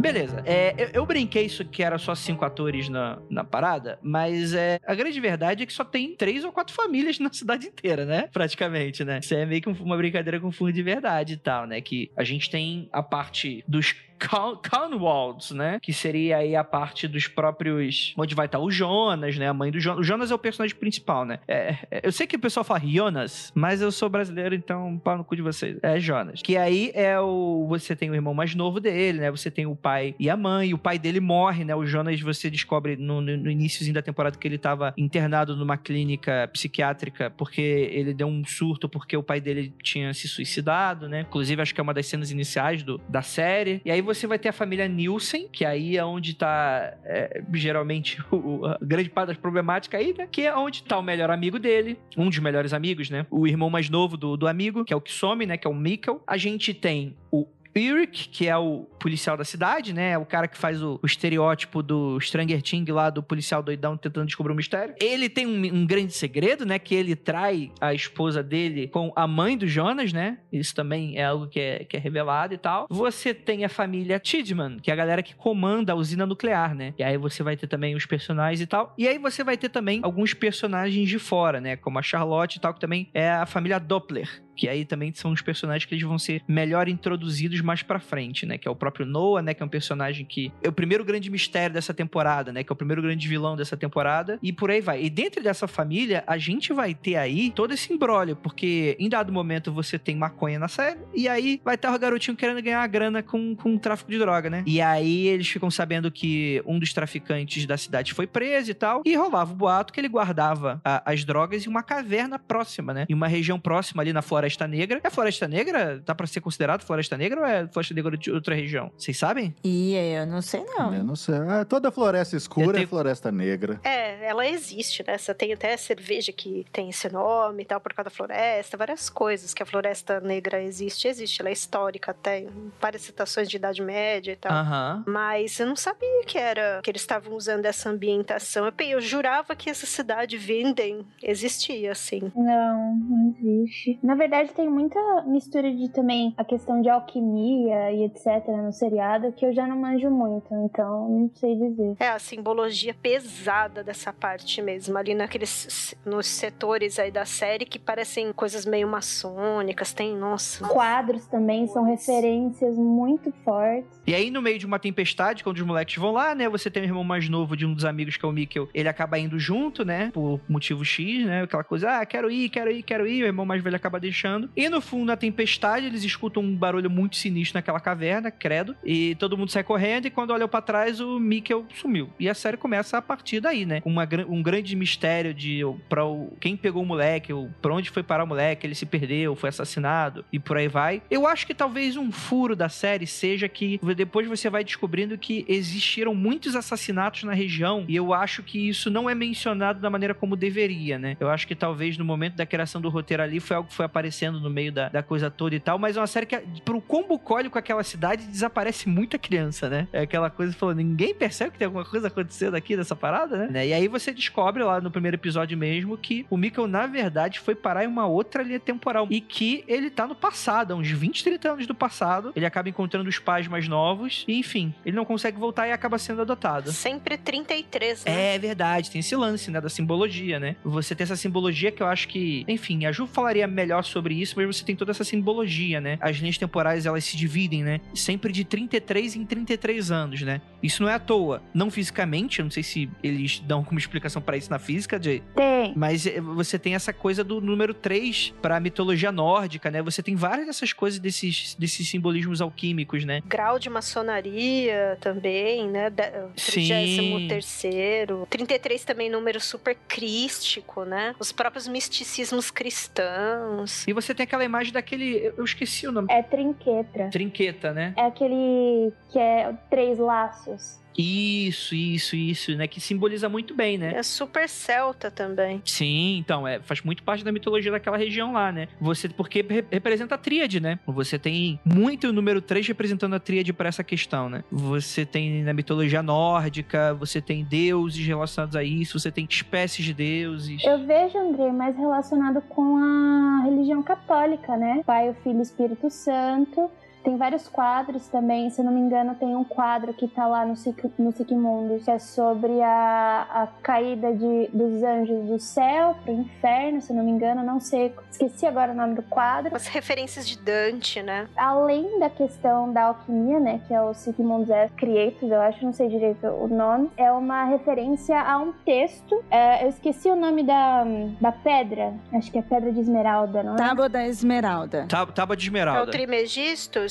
Beleza. É, eu, eu, brinquei isso que era só cinco atores na, na parada, mas é, a grande verdade é que só tem três ou quatro famílias na cidade inteira, né? Praticamente, né? Isso é meio que uma brincadeira com fundo de verdade e tal, né? Que a gente tem a parte dos Conwalds, né? Que seria aí a parte dos próprios. Onde vai estar o Jonas, né? A mãe do Jonas. O Jonas é o personagem principal, né? É, é, eu sei que o pessoal fala Jonas, mas eu sou brasileiro, então pau no cu de vocês. É Jonas. Que aí é o. Você tem o irmão mais novo dele, né? Você tem o pai e a mãe. E o pai dele morre, né? O Jonas, você descobre no, no, no iníciozinho da temporada que ele estava internado numa clínica psiquiátrica porque ele deu um surto porque o pai dele tinha se suicidado, né? Inclusive, acho que é uma das cenas iniciais do, da série. E aí você vai ter a família Nielsen, que aí é onde tá é, geralmente <laughs> o, a grande parte das problemáticas aí, né? Que é onde tá o melhor amigo dele, um dos melhores amigos, né? O irmão mais novo do, do amigo, que é o que some, né? Que é o Mikkel. A gente tem o Eric, que é o policial da cidade, né? O cara que faz o, o, estereótipo do Stranger Thing lá, do policial doidão tentando descobrir um mistério. Ele tem um, um, grande segredo, né? Que ele trai a esposa dele com a mãe do Jonas, né? Isso também é algo que é, que é revelado e tal. Você tem a família Tidman, que é a galera que comanda a usina nuclear, né? E aí você vai ter também os personagens e tal. E aí você vai ter também alguns personagens de fora, né? Como a Charlotte e tal, que também é a família Doppler, que aí também são os personagens que eles vão ser melhor introduzidos mais para frente, né? Que é o próprio Noah, né? Que é um personagem que é o primeiro grande mistério dessa temporada, né? Que é o primeiro grande vilão dessa temporada. E por aí vai. E dentro dessa família, a gente vai ter aí todo esse embrólio, porque em dado momento você tem maconha na série, e aí vai estar o garotinho querendo ganhar grana com, com tráfico de droga, né? E aí eles ficam sabendo que um dos traficantes da cidade foi preso e tal, e rolava o boato que ele guardava a, as drogas em uma caverna próxima, né? Em uma região próxima ali na floresta Floresta Negra. É Floresta Negra? Dá pra ser considerado Floresta Negra ou é Floresta Negra de outra região? Vocês sabem? E eu não sei, não. Eu não sei. Ah, toda floresta escura tenho... é Floresta Negra. É, ela existe, né? Você tem até cerveja que tem esse nome e tal, por causa da floresta, várias coisas que a Floresta Negra existe. Existe, ela é histórica até, várias citações de Idade Média e tal. Uhum. Mas eu não sabia que era, que eles estavam usando essa ambientação. Eu, eu jurava que essa cidade Vinden existia, assim. Não, não existe. Na verdade, verdade, tem muita mistura de também a questão de alquimia e etc. no seriado que eu já não manjo muito, então não sei dizer. É a simbologia pesada dessa parte mesmo, ali naqueles nos setores aí da série que parecem coisas meio maçônicas, tem, nossa. Quadros também são referências muito fortes. E aí, no meio de uma tempestade, quando os moleques vão lá, né? Você tem o irmão mais novo de um dos amigos, que é o Mikkel. Ele acaba indo junto, né? Por motivo X, né? Aquela coisa, ah, quero ir, quero ir, quero ir. O irmão mais velho acaba deixando. E no fundo, na tempestade, eles escutam um barulho muito sinistro naquela caverna, credo. E todo mundo sai correndo. E quando olham para trás, o Mikkel sumiu. E a série começa a partir daí, né? Uma, um grande mistério de pra o, quem pegou o moleque, ou pra onde foi parar o moleque, ele se perdeu, foi assassinado e por aí vai. Eu acho que talvez um furo da série seja que depois você vai descobrindo que existiram muitos assassinatos na região e eu acho que isso não é mencionado da maneira como deveria, né? Eu acho que talvez no momento da criação do roteiro ali foi algo que foi aparecendo no meio da, da coisa toda e tal, mas é uma série que, pro combo cólico com aquela cidade, desaparece muita criança, né? É aquela coisa falando, ninguém percebe que tem alguma coisa acontecendo aqui nessa parada, né? E aí você descobre lá no primeiro episódio mesmo que o Mikkel, na verdade, foi parar em uma outra linha temporal e que ele tá no passado, há uns 20, 30 anos do passado. Ele acaba encontrando os pais mais novos e, enfim, ele não consegue voltar e acaba sendo adotado. Sempre 33, né? É verdade, tem esse lance, né, da simbologia, né? Você tem essa simbologia que eu acho que, enfim, a Ju falaria melhor sobre isso, mas você tem toda essa simbologia, né? As linhas temporais, elas se dividem, né? Sempre de 33 em 33 anos, né? Isso não é à toa. Não fisicamente, eu não sei se eles dão como explicação para isso na física, Jay. Tem. Mas eh, você tem essa coisa do número 3 pra mitologia nórdica, né? Você tem várias dessas coisas desses, desses simbolismos alquímicos, né? Grau de maçonaria também, né? Sim. 33 33 também número super crístico, né? Os próprios misticismos cristãos. E você tem aquela imagem daquele. Eu esqueci o nome. É trinquetra. Trinqueta, né? É aquele que é três laços. Isso, isso, isso, né? Que simboliza muito bem, né? É super celta também. Sim, então, é, faz muito parte da mitologia daquela região lá, né? Você, porque re- representa a tríade, né? Você tem muito o número 3 representando a tríade para essa questão, né? Você tem na mitologia nórdica, você tem deuses relacionados a isso, você tem espécies de deuses. Eu vejo, André, mais relacionado com a religião católica, né? Pai, o Filho e o Espírito Santo. Tem vários quadros também, se eu não me engano, tem um quadro que tá lá no, Sic- no Sigmundus, que é sobre a, a caída de, dos anjos do céu pro inferno, se eu não me engano, não sei, esqueci agora o nome do quadro. As referências de Dante, né? Além da questão da alquimia, né, que é o Sigmund's Creatus, eu acho, não sei direito o nome, é uma referência a um texto, é, eu esqueci o nome da, da pedra, acho que é Pedra de Esmeralda, não é? Tábua da Esmeralda. Tá- Tábua de É o esmeralda.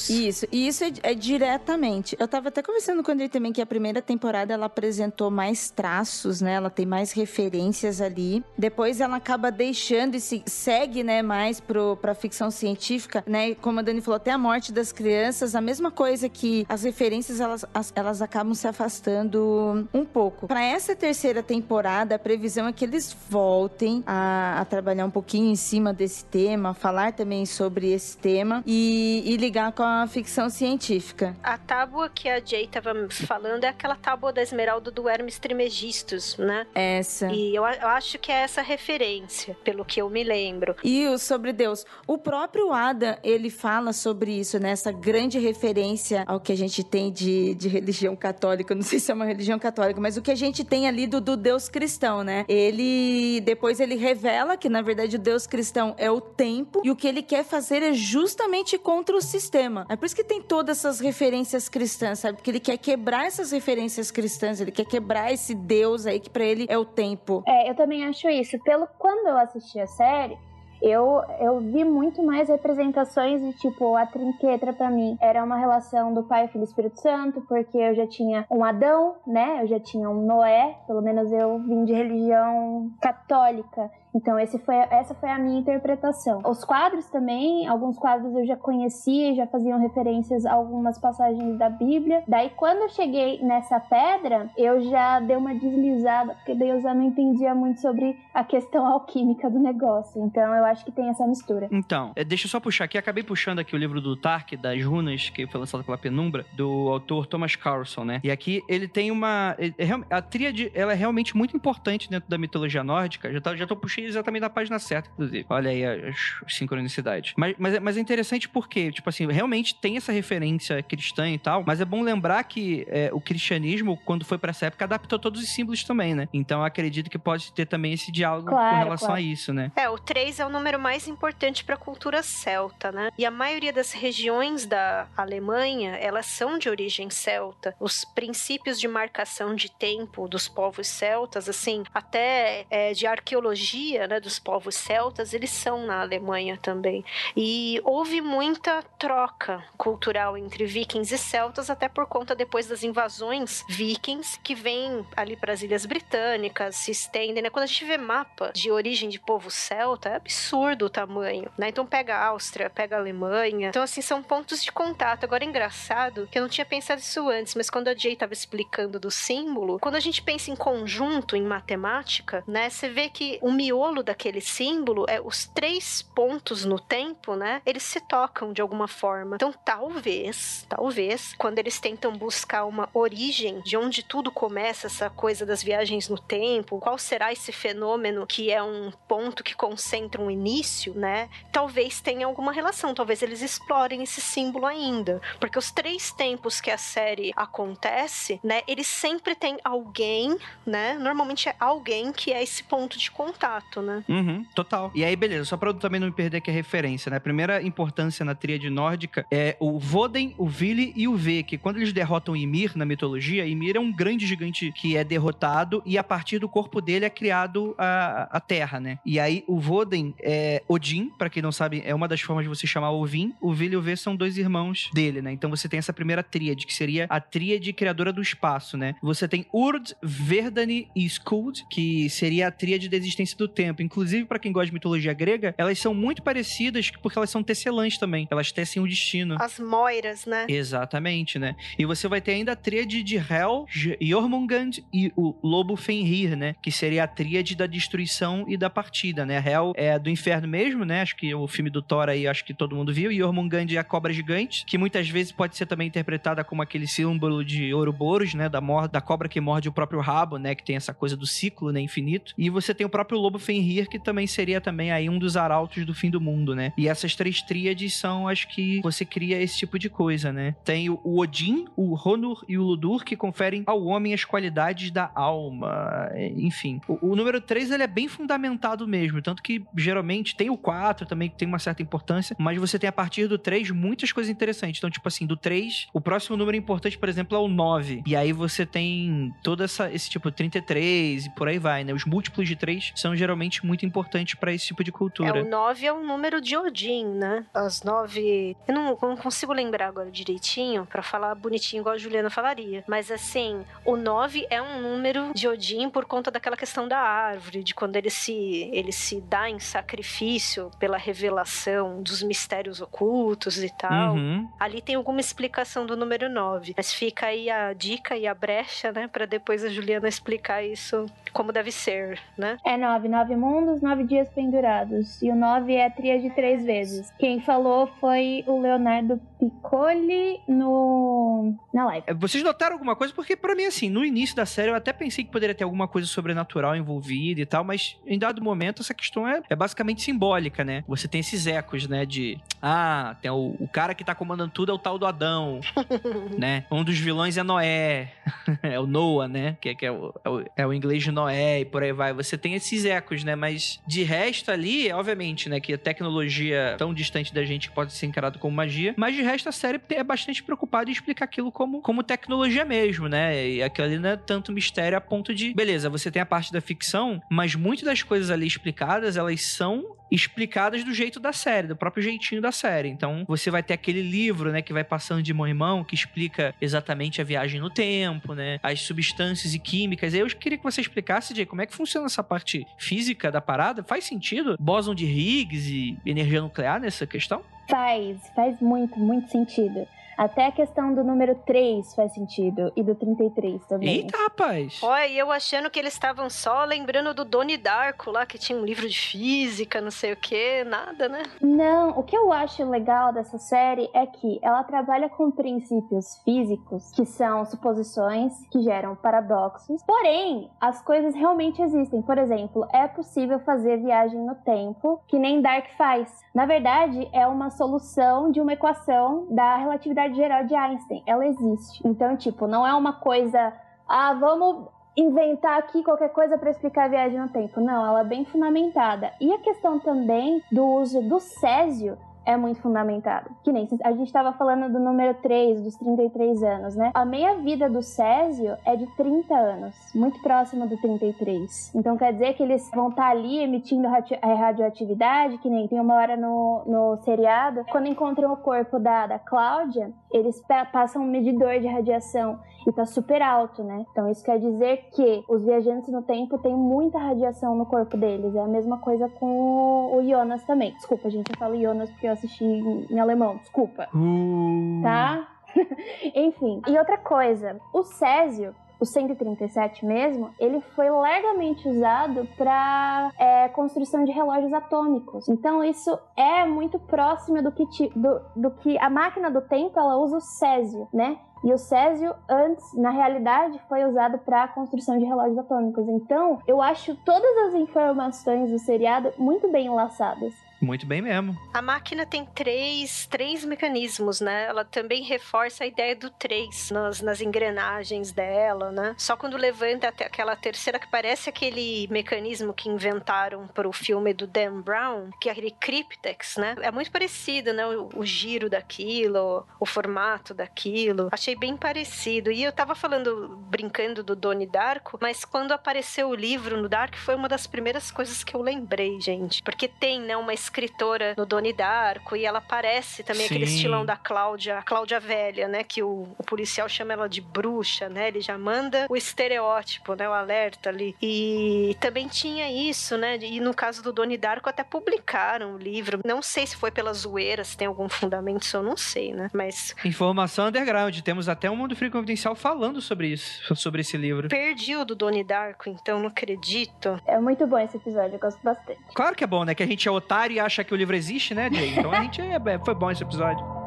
Isso, e isso é, é diretamente. Eu tava até conversando com ele também que a primeira temporada ela apresentou mais traços, né? Ela tem mais referências ali. Depois ela acaba deixando e se, segue, né, mais pro, pra ficção científica, né? Como a Dani falou, até a morte das crianças, a mesma coisa que as referências elas, as- elas acabam se afastando um pouco. Pra essa terceira temporada, a previsão é que eles voltem a, a trabalhar um pouquinho em cima desse tema, falar também sobre esse tema e, e ligar com a ficção científica. A tábua que a Jay tava falando é aquela tábua da esmeralda do Hermes Trimegistus, né? Essa. E eu, eu acho que é essa referência, pelo que eu me lembro. E o sobre Deus. O próprio Adam, ele fala sobre isso, né? Essa grande referência ao que a gente tem de, de religião católica. Não sei se é uma religião católica, mas o que a gente tem ali do, do Deus cristão, né? Ele, depois ele revela que, na verdade, o Deus cristão é o tempo e o que ele quer fazer é justamente contra o sistema. É por isso que tem todas essas referências cristãs, sabe? Porque ele quer quebrar essas referências cristãs, ele quer quebrar esse Deus aí que pra ele é o tempo. É, eu também acho isso. Pelo quando eu assisti a série, eu, eu vi muito mais representações de tipo a trinquetra pra mim era uma relação do Pai, Filho e Espírito Santo, porque eu já tinha um Adão, né? Eu já tinha um Noé, pelo menos eu vim de religião católica. Então foi, essa foi a minha interpretação. Os quadros também, alguns quadros eu já conhecia, já faziam referências a algumas passagens da Bíblia. Daí quando eu cheguei nessa pedra, eu já dei uma deslizada, porque daí eu já não entendia muito sobre a questão alquímica do negócio. Então eu acho que tem essa mistura. Então, é, deixa eu só puxar aqui. Acabei puxando aqui o livro do Tark, das Runas, que foi lançado pela Penumbra, do autor Thomas Carlson, né? E aqui ele tem uma. é- a tríade, ela é realmente muito importante dentro da mitologia nórdica. Já, tá, já tô puxando achei exatamente na página certa, inclusive. Olha aí as, sincronicidades. Mas, mas, é- mas é interessante porque, tipo assim, realmente tem essa referência cristã e tal, mas é bom lembrar que é, o cristianismo, quando foi pra essa época, adaptou todos os símbolos também, né? Então eu acredito que pode ter também esse diálogo Claro, com relação claro. a isso, né? É, o 3 é o número mais importante para a cultura celta, né? E a maioria das regiões da Alemanha, elas são de origem celta. Os princípios de marcação de tempo dos povos celtas, assim, até é, de arqueologia, né, dos povos celtas, eles são na Alemanha também. E houve muita troca cultural entre vikings e celtas, até por conta depois das invasões vikings que vêm ali para as Ilhas Britânicas, se estendem, né? Quando a gente vê mapa de origem de povo celta, é absurdo o tamanho, né? Então pega a Áustria, pega a Alemanha. Então, assim, são pontos de contato. Agora, é engraçado que eu não tinha pensado isso antes, mas quando a Jay tava explicando do símbolo, quando a gente pensa em conjunto, em matemática, né? Você vê que o miolo daquele símbolo é os três pontos no tempo, né? Eles se tocam de alguma forma. Então, talvez, talvez, quando eles tentam buscar uma origem de onde tudo começa, essa coisa das viagens no tempo, qual será esse fenômeno que é um ponto que concentra um início, né? Talvez tenha alguma relação, talvez eles explorem esse símbolo ainda, porque os três tempos que a série acontece, né, eles sempre tem alguém, né? Normalmente é alguém que é esse ponto de contato, né? Uhum, total. E aí, beleza, só pra eu também não me perder aqui a referência, né? A primeira importância na tríade nórdica é o Voden, o Vili e o V, que quando eles derrotam Ymir na mitologia, Ymir é um grande gigante que é derrotado e a partir do corpo dele é criado a, a Terra, né? E aí o Voden é Odin, pra quem não sabe, é uma das formas de você chamar Ovin. O Vili e o V são dois irmãos dele, né? Então você tem essa primeira tríade, que seria a tríade criadora do espaço, né? Você tem Urd, Verdani e Skuld, que seria a tríade da existência do tempo. Inclusive, pra quem gosta de mitologia grega, elas são muito parecidas porque elas são tecelãs também. Elas tecem o destino. As moiras, né? Exatamente, né? E você vai ter ainda a tríade de Hel, Jormungand e o Lobo Fenrir, né? Que seria a tríade da destruição e da partida, né? Hel é do inferno mesmo, né? Acho que o filme do Thor aí, acho que todo mundo viu. E Jormungand é a cobra gigante, que muitas vezes pode ser também interpretada como aquele símbolo de Ouroboros, né? Da, da cobra que morde o próprio rabo, né? Que tem essa coisa do ciclo, né? Infinito. E você tem o próprio Lobo Fenrir, que também seria também aí um dos arautos do fim do mundo, né? E essas três tríades são as que você cria esse tipo de coisa, né? Tem o Odin, o Honor e o Ludur, que conferem ao homem as qualidades da alma. É, Enfim, o, o número 3 ele é bem fundamentado mesmo, tanto que geralmente tem o 4 também, que tem uma certa importância, mas você tem a partir do 3 muitas coisas interessantes. Então, tipo assim, do 3, o próximo número importante, por exemplo, é o 9. E aí você tem todo essa, esse tipo 33 e por aí vai, né? Os múltiplos de 3 são geralmente muito importantes pra esse tipo de cultura. É, o 9 é o número de Odin, né? As 9. Eu não, não consigo lembrar agora direitinho pra falar bonitinho igual a Juliana falaria. Mas assim, o 9 é um número de Odin por conta daquela questão da árvore, de quando ele se, ele se dá em sacrifício pela revelação dos mistérios ocultos e tal. Uhum. Ali tem alguma explicação do número 9. Mas fica aí a dica e a brecha, né? Pra depois a Juliana explicar isso como deve ser, né? É nove, nove mundos, nove dias pendurados. E o nove é a tríade três vezes. Quem falou foi o Leonardo Piccoli no na live. É, Vocês notaram alguma coisa? Porque pra mim, assim, no início da série eu até pensei que poderia ter alguma coisa sobrenatural envolvida e tal, mas em dado momento essa questão é, é basicamente simbólica, né? Você tem esses ecos, né? De, ah, tem o, o cara que tá comandando tudo é o tal do Adão, <laughs> né? Um dos vilões é Noé, <laughs> é o Noah, né? Que, é- que é, o, é, o, é o inglês de Noé e por aí vai. Você tem esses ecos, né? Mas de resto ali, obviamente, né? Que a tecnologia tão distante da gente pode ser encarado como magia, mas de resto a série é bastante preocupada em explicar aquilo como, como tecnologia mesmo, né? E aquilo ali não é tanto mistério a ponto de, beleza, você tem a parte da ficção, mas muitas das coisas ali explicadas, elas são explicadas do jeito da série, do próprio jeitinho da série. Então, você vai ter aquele livro, né, que vai passando de mão em mão, que explica exatamente a viagem no tempo, né, as substâncias e químicas. Aí eu queria que você explicasse, Jay, como é que funciona essa parte física da parada? Faz sentido? Bóson de Higgs e energia nuclear nessa questão? Faz, faz muito, muito sentido. Até a questão do número 3 faz sentido. E do 33 também. Eita, rapaz! Olha, e eu achando que eles estavam só lembrando do Doni Darko lá, que tinha um livro de física, não sei o que, nada, né? Não, o que eu acho legal dessa série é que ela trabalha com princípios físicos, que são suposições que geram paradoxos. Porém, as coisas realmente existem. Por exemplo, é possível fazer viagem no tempo, que nem Dark faz. Na verdade, é uma solução de uma equação da relatividade geral de Einstein. Ela existe. Então, tipo, não é uma coisa. Ah, vamos inventar aqui qualquer coisa para explicar a viagem no tempo. Não, ela é bem fundamentada. E a questão também do uso do césio é muito fundamentado. Que nem a gente estava falando do número 3, dos 33 anos, né? A meia-vida do Césio é de 30 anos, muito próxima do 33. Então quer dizer que eles vão estar tá ali emitindo radioatividade, que nem tem uma hora no, no seriado, quando encontram o corpo da, da Cláudia, eles passam um medidor de radiação e tá super alto, né? Então isso quer dizer que os viajantes no tempo têm muita radiação no corpo deles. É a mesma coisa com o Jonas também. Desculpa, gente, eu falo Jonas porque eu assisti em alemão, desculpa. Uh. Tá? <laughs> Enfim. E outra coisa, o Césio, o 137 mesmo, ele foi largamente usado para é, construção de relógios atômicos. Então isso é muito próximo do que, do, do que a máquina do tempo ela usa o césio, né? E o césio, antes, na realidade, foi usado para a construção de relógios atômicos. Então, eu acho todas as informações do seriado muito bem enlaçadas. Muito bem mesmo. A máquina tem três, três mecanismos, né? Ela também reforça a ideia do três nas, nas engrenagens dela, né? Só quando levanta até aquela terceira que parece aquele mecanismo que inventaram para o filme do Dan Brown, que é aquele Cryptex, né? É muito parecido, né? O, o giro daquilo, o formato daquilo. Achei bem parecido. E eu tava falando, brincando do Doni Darko, mas quando apareceu o livro no Dark foi uma das primeiras coisas que eu lembrei, gente. Porque tem, né, uma escritora no Doni Darko e ela parece também Sim. aquele estilão da Cláudia, a Cláudia velha, né? Que o, o, policial chama ela de bruxa, né? Ele já manda o estereótipo, né? O alerta ali. E também tinha isso, né? E no caso do Doni Darko até publicaram o livro. Não sei se foi pela zoeira, se tem algum fundamento, isso eu não sei, né? Mas. Informação underground. Temos até um Mundo Frio Confidencial falando sobre isso, sobre esse livro. Perdi o do Doni Darko, então não acredito. É muito bom esse episódio, eu gosto bastante. Claro que é bom, né? Que a gente é otário acha que o livro existe, né, Jay? Então a gente é, é, foi bom esse episódio.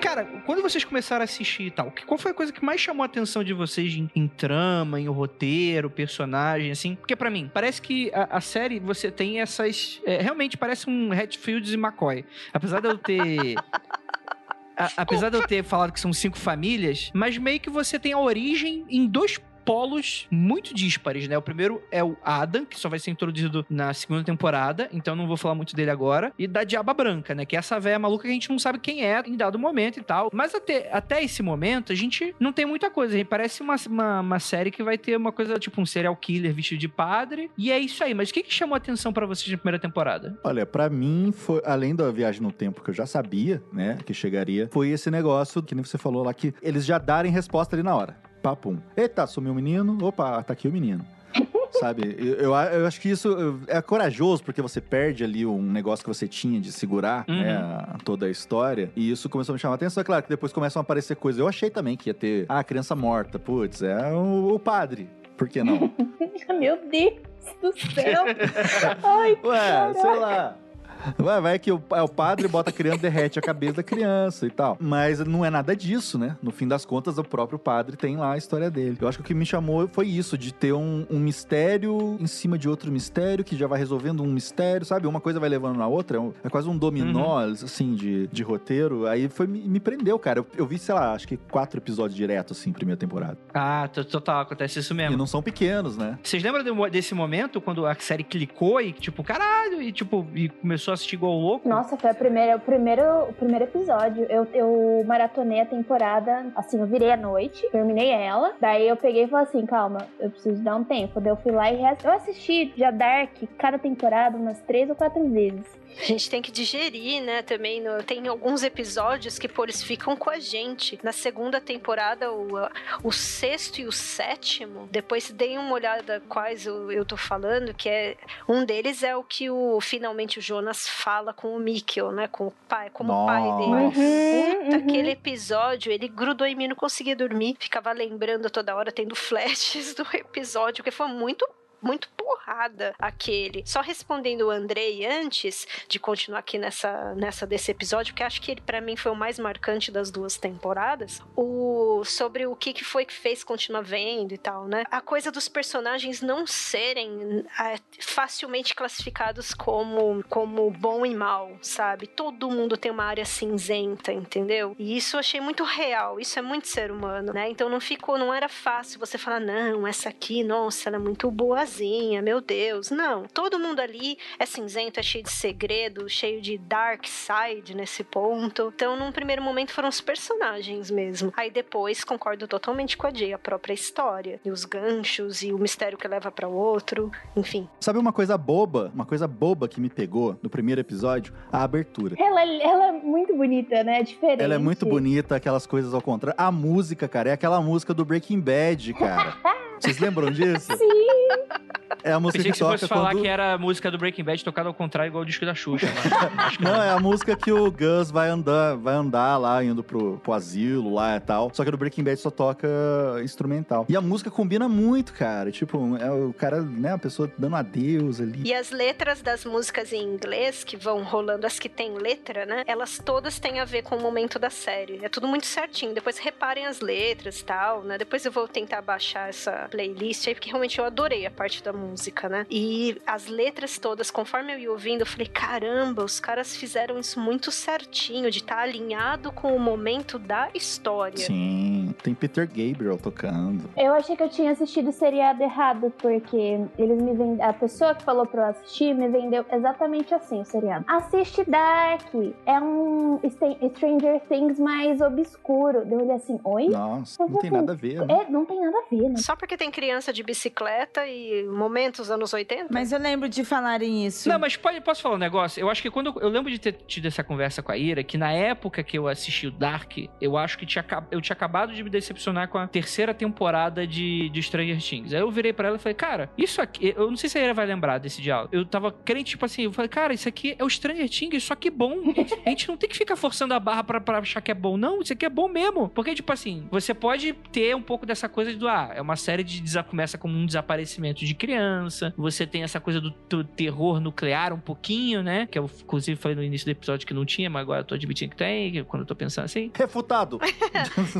Cara, quando vocês começaram a assistir e tal, qual foi a coisa que mais chamou a atenção de vocês em, em trama, em roteiro, personagem, assim? Porque para mim, parece que a, a, série você tem essas. É, realmente parece um Hatfields e McCoy. Apesar de eu ter. Apesar de eu ter falado que são cinco famílias, mas meio que você tem a origem em dois polos muito díspares, né? O primeiro é o Adam, que só vai ser introduzido na segunda temporada, então não vou falar muito dele agora. E da Diaba Branca, né? Que é essa véia maluca que a gente não sabe quem é em dado momento e tal. Mas até, até esse momento, a gente não tem muita coisa. Parece uma, uma, uma série que vai ter uma coisa tipo um serial killer vestido de padre. E é isso aí. Mas o que, que chamou a atenção para vocês na primeira temporada? Olha, para mim, foi além da viagem no tempo que eu já sabia, né? Que chegaria, foi esse negócio que nem você falou lá, que eles já darem resposta ali na hora papum. Eita, sumiu o menino. Opa, tá aqui o menino. <laughs> Sabe? Eu, eu, eu, acho que isso é corajoso, porque você perde ali um negócio que você tinha de segurar uhum. né, toda a história. E isso começou a me chamar a atenção. É claro que depois começam a aparecer coisas. Eu achei também que ia ter ah, a criança morta. Putz, é o, o padre. Por que não? <laughs> Meu Deus do céu! <laughs> Ai, Ué, caraca. sei lá. Vai, vai que o, é o padre bota a criança, derrete a cabeça da criança e tal. Mas não é nada disso, né? No fim das contas, o próprio padre tem lá a história dele. Eu acho que o que me chamou foi isso, de ter um, um mistério em cima de outro mistério, que já vai resolvendo um mistério, sabe? Uma coisa vai levando na outra. É, é quase um dominó, uhum. assim, de, de roteiro. Aí foi, me, me prendeu, cara. Eu, eu, vi, sei lá, acho que quatro episódios direto, assim, primeira temporada. Ah, total, acontece isso mesmo. E não são pequenos, né? Vocês lembram desse momento, quando a série clicou e, tipo, caralho, e, tipo, e começou começou a assistir igual louco? Nossa, foi a primeira, o, primeiro, o primeiro episódio. Eu, eu maratonei a temporada, assim, eu virei à noite, terminei ela. Daí eu peguei e falei assim: calma, eu preciso dar um tempo. Daí eu fui lá e reassisti. Eu assisti já Dark cada temporada umas três ou quatro vezes. A gente tem que digerir, né? Também no- tem alguns episódios que, pô, eles ficam com a gente. Na segunda temporada, o, o sexto e o sétimo, depois deem uma olhada quais eu, eu tô falando, que é. Um deles é o que o finalmente o Jonas fala com o Mikkel, né? Com o pai, como o pai dele. Nossa. Uhum, Puta, uhum. aquele episódio, ele grudou em mim, não conseguia dormir. Ficava lembrando toda hora, tendo <laughs> flashes do episódio, que foi muito. Muito porrada aquele. Só respondendo o Andrei antes de continuar aqui nessa, nessa desse episódio, que acho que ele para mim foi o mais marcante das duas temporadas. O sobre o que, que foi que fez continuar vendo e tal, né? A coisa dos personagens não serem ah, facilmente classificados como, como bom e mal, sabe? Todo mundo tem uma área cinzenta, entendeu? E isso eu achei muito real, isso é muito ser humano, né? Então não ficou, não era fácil você falar, não, essa aqui, nossa, ela é muito boazinha, meu Deus. Não, todo mundo ali é cinzento, é cheio de segredo, cheio de dark side nesse ponto. Então, num primeiro momento foram os personagens mesmo. Aí depois concordo totalmente com a Jay, a própria história, e os ganchos e o mistério que leva para o outro, enfim. Sabe uma coisa boba? Uma coisa boba que me pegou no primeiro episódio? A abertura. Ela, ela é muito bonita, né? É diferente. Ela é muito bonita, aquelas coisas ao contrário. A música, cara, é aquela música do Breaking Bad, cara. <laughs> Vocês lembram disso? Sim. É a música Pensei que que você toca fosse falar quando... que era a música do Breaking Bad tocada ao contrário, igual o disco da Xuxa. mas <laughs> que Não, é a música que o Gus vai andar, vai andar lá, indo pro, pro asilo lá e tal. Só que no Breaking Bad só toca instrumental. E a música combina muito, cara. Tipo, é o cara, né, a pessoa dando adeus ali. E as letras das músicas em inglês que vão rolando, as que têm letra, né? Elas todas têm a ver com o momento da série. É tudo muito certinho. Depois reparem as letras e tal, né? Depois eu vou tentar baixar essa playlist aí, porque realmente eu adorei a parte da música, né? E as letras todas, conforme eu ia ouvindo, eu falei: caramba, os caras fizeram isso muito certinho, de estar alinhado com o momento da história. Sim, tem Peter Gabriel tocando. Eu achei que eu tinha assistido o seriado errado, porque eles me vend... a pessoa que falou pra eu assistir me vendeu exatamente assim o seriado. Assiste Dark, é um St- Stranger Things mais obscuro. Eu olhei assim, oi? Nossa, não tem nada a ver, né? É, não tem nada a ver, né? Só porque tem criança de bicicleta e momentos anos 80? Mas eu lembro de falarem isso. Não, mas pode, posso falar um negócio? Eu acho que quando. Eu lembro de ter tido essa conversa com a Ira, que na época que eu assisti o Dark, eu acho que tinha, eu tinha acabado de me decepcionar com a terceira temporada de, de Stranger Things. Aí eu virei pra ela e falei, cara, isso aqui. Eu não sei se a Ira vai lembrar desse diálogo. Eu tava crente, tipo assim, eu falei, cara, isso aqui é o Stranger Things, só que bom. A gente não tem que ficar forçando a barra pra, pra achar que é bom, não. Isso aqui é bom mesmo. Porque, tipo assim, você pode ter um pouco dessa coisa do, ah, é uma série de. Começa como um desaparecimento de criança. Você tem essa coisa do, do terror nuclear um pouquinho, né? Que eu, inclusive, falei no início do episódio que não tinha, mas agora eu tô admitindo que tem, quando eu tô pensando assim. Refutado. <laughs>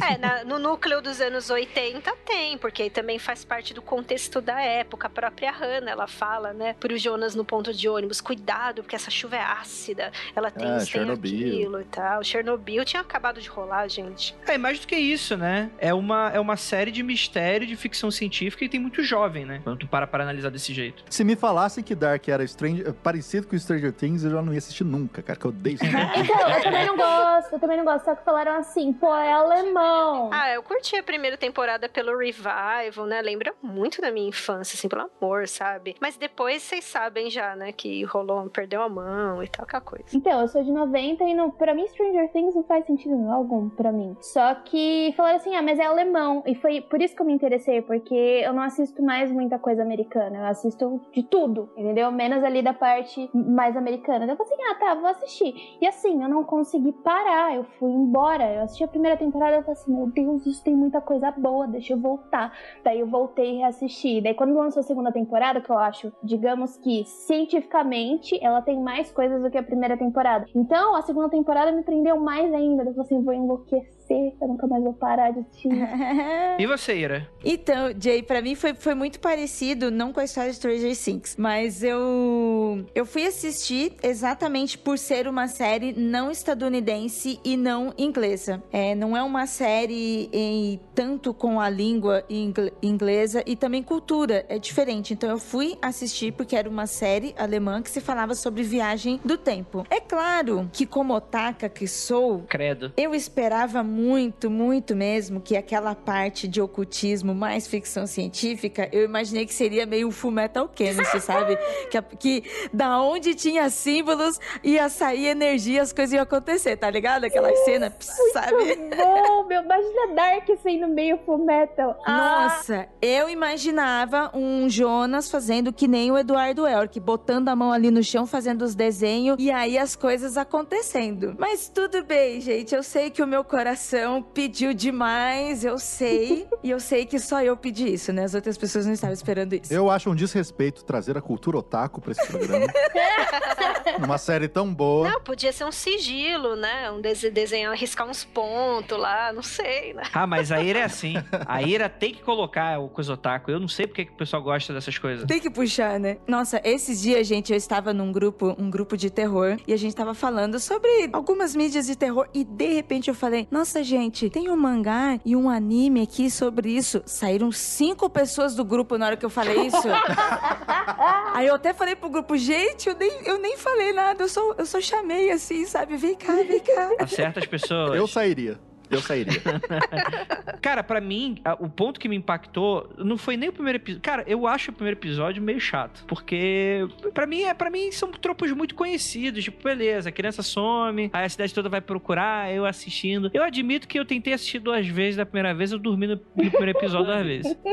É, na- no núcleo dos anos 80 tem, porque aí também faz parte do contexto da época. A própria Hannah, ela fala, né, pro Jonas no ponto de ônibus, cuidado, porque essa chuva é ácida, ela tem É, isso, tem Chernobyl. aquilo e tal. Chernobyl tinha acabado de rolar, gente. É, mais do que isso, né? É uma, é uma série de mistério de ficção científica e tem muito jovem, né? Quando tu para pra analisar desse jeito. Se me falassem que Dark era Stranger, parecido com Stranger Things, eu já não ia assistir nunca, cara, que eu odeio Stranger <laughs> Things. Então, eu também não gosto, eu também não gosto. Só que falaram assim, pô, é alemão. Ah, eu curti a primeira temporada pelo revival, né? Lembra muito da minha infância, assim, pelo amor, sabe? Mas depois vocês sabem já, né, que rolou, perdeu a mão e tal, aquela coisa. Então, eu sou de 90 e não, pra mim Stranger Things não faz sentido algum pra mim. Só que falaram assim, ah, mas é alemão. E foi por isso que eu me interessei, porque eu não assisto mais muita coisa americana. Eu assisto de tudo, entendeu? Menos ali da parte mais americana. Eu falei assim, ah, tá, vou assistir. E assim, eu não consegui parar, eu fui embora. Eu assisti a primeira temporada eu falei assim, meu Deus, isso tem muita coisa boa, deixa eu voltar. Daí eu voltei e reassisti. Daí quando lançou a segunda temporada, que eu acho, digamos que cientificamente, ela tem mais coisas do que a primeira temporada. Então, a segunda temporada me prendeu mais ainda. Eu falei assim, vou enlouquecer esquecer, eu nunca mais vou parar de assistir. <laughs> E você, Ira? Então, Jay, pra mim foi, foi muito parecido, não com a história de Stranger Things, mas eu eu fui assistir exatamente por ser uma série não estadunidense e não inglesa. É, não é uma série em tanto com a língua ingl- inglesa e também cultura, é diferente. Então eu fui assistir porque era uma série alemã que se falava sobre viagem do tempo. É claro que como otaka que sou, Credo. eu esperava muito, muito mesmo que aquela parte de ocultismo mais ficção científica, eu imaginei que seria meio Full Metal Alchemist, <laughs> sabe? Que, que da onde tinha símbolos ia sair energia, as coisas iam acontecer, tá ligado? Aquela cena, sabe? Muito bom, meu. Imagina Dark assim no meio full metal. Ah, Nossa, eu imaginava um Jonas fazendo que nem o Eduardo Elric, botando a mão ali no chão, fazendo os desenhos e aí as coisas acontecendo. Mas tudo bem, gente. Eu sei que o meu coração pediu demais, eu sei. <laughs> e eu sei que só eu pedi isso, né? As outras pessoas não estavam esperando isso. Eu acho um desrespeito trazer a cultura otaku pra esse programa. <laughs> Numa série tão boa. Não, podia ser um sigilo, né? Um dese- desenho, riscar uns pontos lá, não sei, né? Ah, mas a Ira é assim. <laughs> A Ira tem que colocar o coisa otaku. Eu não sei porque que o pessoal gosta dessas coisas. Tem que puxar, né? Nossa, esses dias, gente, eu estava num grupo, um grupo de terror, e a gente tava falando sobre algumas mídias de terror, e de repente eu falei: Nossa, gente, tem um mangá e um anime aqui sobre isso. Saíram cinco pessoas do grupo na hora que eu falei isso. <laughs> Aí eu até falei pro grupo, gente, eu nem, eu nem falei nada, eu só, eu só chamei assim, sabe? Vem cá, vem cá. A certas pessoas. Eu sairia. Eu sairia. <laughs> Cara, pra mim, o ponto que me impactou não foi nem o primeiro episódio. Cara, eu acho o primeiro episódio meio chato. Porque, pra mim, é para mim são tropos muito conhecidos. Tipo, beleza, a criança some, aí a cidade toda vai procurar, eu assistindo. Eu admito que eu tentei assistir duas vezes da primeira vez, eu dormi no, no primeiro episódio duas vezes. <laughs>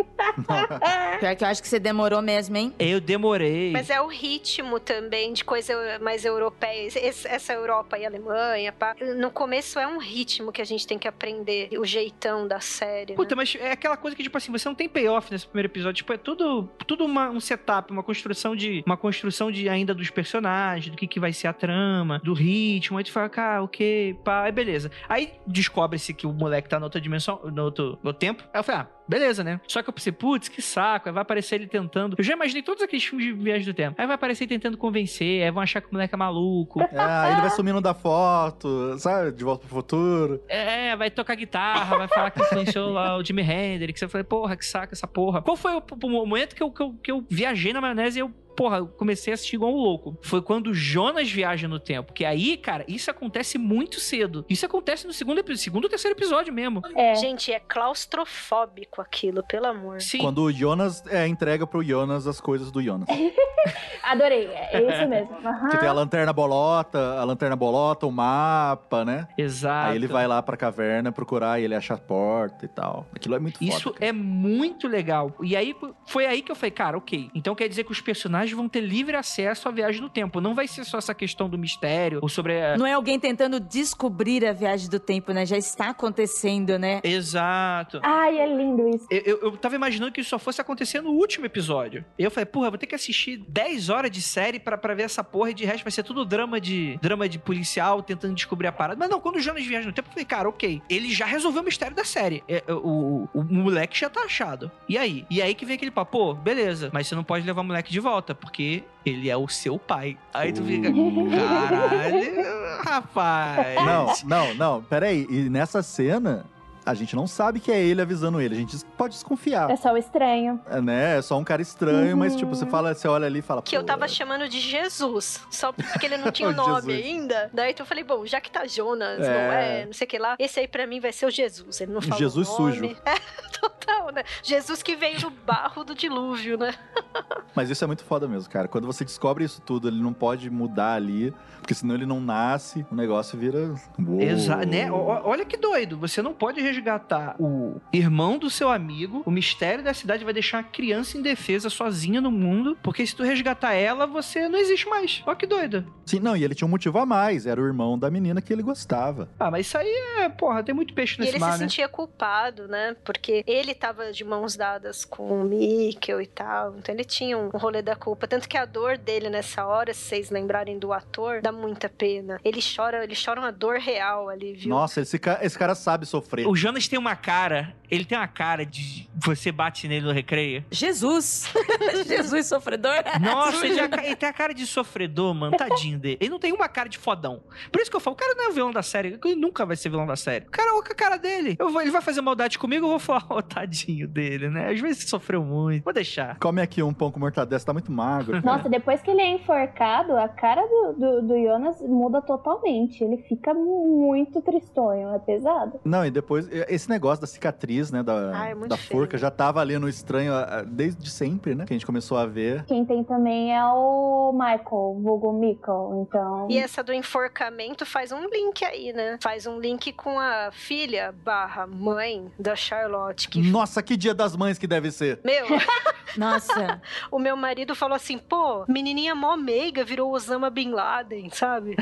Pior que eu acho que você demorou mesmo, hein? Eu demorei. Mas é o ritmo também de coisa mais europeia. Essa Europa e Alemanha, pá. No começo é um ritmo que a gente tem que aprender, o jeitão da série. né? Puta, mas é aquela coisa que, tipo assim, você não tem payoff nesse primeiro episódio. Tipo, é tudo, tudo uma- um setup, uma construção de. Uma construção de ainda dos personagens, do que, que vai ser a trama, do ritmo. Aí tu fala, cara, ok, pá, aí beleza. Aí descobre-se que o moleque tá na outra dimensão, no outro, no tempo. Aí eu falei, ah, beleza, né? Só que eu pensei, putz, que saco. Aí vai aparecer ele tentando. Eu já imaginei todos aqueles filmes de viagem do tempo. Aí vai aparecer ele tentando convencer, aí vão achar que o moleque é maluco. <laughs> É, aí ele vai sumindo da foto, sabe? De volta pro futuro. É, vai tocar guitarra, vai falar que influenciou lá o Jimi Hendrix. Eu falei, porra, que saca essa porra. Qual foi o, o momento que eu, que, eu, que eu viajei na maionese e eu, porra, eu comecei a assistir igual um louco? Foi quando o Jonas viaja no tempo. Que aí, cara, isso acontece muito cedo. Isso acontece no segundo, epi- segundo ou terceiro episódio mesmo. é. Gente, é claustrofóbico aquilo, pelo amor. Sim. Quando o Jonas é, entrega pro Jonas as coisas do Jonas. <laughs> Adorei, é isso mesmo. Aham. <laughs> Que tem a lanterna bolota, a lanterna bolota, o mapa, né? Exato. Aí ele vai lá pra caverna procurar e ele acha a porta e tal. Aquilo é muito foda. Isso cara. é muito legal. E aí, foi aí que eu falei, cara, ok. Então quer dizer que os personagens vão ter livre acesso à viagem no tempo. Não vai ser só essa questão do mistério ou sobre a... Não é alguém tentando descobrir a viagem do tempo, né? Já está acontecendo, né? Exato. Ai, é lindo isso. Eu, eu, eu tava imaginando que isso só fosse acontecer no último episódio. E eu falei, porra, vou ter que assistir 10 horas de série pra, pra ver essa porra e de resto vai ser tudo drama de drama de policial tentando descobrir a parada. Mas não, quando o Jonas viaja no tempo, eu falei, cara, ok. Ele já resolveu o mistério da série. É, é, o, o, o moleque já tá achado. E aí? E aí que vem aquele papo, pô, beleza, mas você não pode levar o moleque de volta, porque ele é o seu pai. Aí tu fica, caralho, rapaz. Não, não, não. Peraí. E nessa cena, a gente não sabe que é ele avisando ele. A gente pode desconfiar. É só o estranho. É, né? É só um cara estranho, mas tipo, você fala, você olha ali e fala. Que eu "Pô, tava chamando de Jesus, só porque ele não <laughs> tinha o nome Jesus. ainda. Daí então eu falei, bom, já que tá Jonas, É. não é, não sei o que lá, esse aí pra mim vai ser o Jesus. Ele não fala Jesus o nome. sujo. <laughs> É, total, né? Jesus que veio do barro do dilúvio, né? <laughs> Mas isso é muito foda mesmo, cara. Quando você descobre isso tudo, ele não pode mudar ali, porque senão ele não nasce, o negócio vira. Exato, né? O- o- Olha que doido. Você não pode resgatar o irmão do seu amigo, o mistério da cidade vai deixar uma criança indefesa sozinha no mundo, porque se tu resgatar ela, você não existe mais. Ó que doida. Sim, não, e ele tinha um motivo a mais. Era o irmão da menina que ele gostava. Ah, mas isso aí é, porra, tem muito peixe E nesse ele mar, se né? sentia culpado, né? Porque ele tava de mãos dadas com o Mikkel e tal. Então ele tinha um rolê da culpa. Tanto que a dor dele nessa hora, se vocês lembrarem do ator, dá muita pena. Ele chora, ele chora uma dor real ali, viu? Nossa, esse, ca- esse cara sabe sofrer. O Jonas tem uma cara, ele tem uma cara de você bate nele no recreio. Jesus! <laughs> Jesus sofredor? Nossa, ele, tem a- <laughs> ele tem a cara de sofredor, mano. Tadinho dele. Ele não tem uma cara de fodão. Por isso que eu falo, o cara não é o vilão da série. Ele nunca vai ser vilão da série. O cara, olha a cara dele. Eu vou- ele vai fazer maldade comigo, eu vou falar, <laughs> ô, tadinho dele, né? Às vezes sofreu muito. Vou deixar. Come aqui um pão com mortadela, tá muito magro. cara. Nossa, depois que ele é enforcado, a cara do, do, do Jonas muda totalmente. Ele fica muito tristonho, é pesado. Não, e depois, esse negócio da cicatriz, né, da, Ah, é da forca, já tava ali no estranho desde sempre, né, que a gente começou a ver. Quem tem também é o Michael, vulgo Mikkel, então... E essa do enforcamento faz um link aí, né? Faz um link com a filha barra mãe da Charlotte. Que, Nossa, que dia das mães que deve ser. meu, <laughs> Nossa, <laughs> o meu marido falou assim, pô, menininha mó meiga virou Osama Bin Laden, sabe?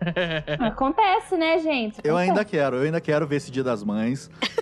<laughs> Acontece, né, gente? Eu Acontece. ainda quero, eu ainda quero ver esse dia das mães,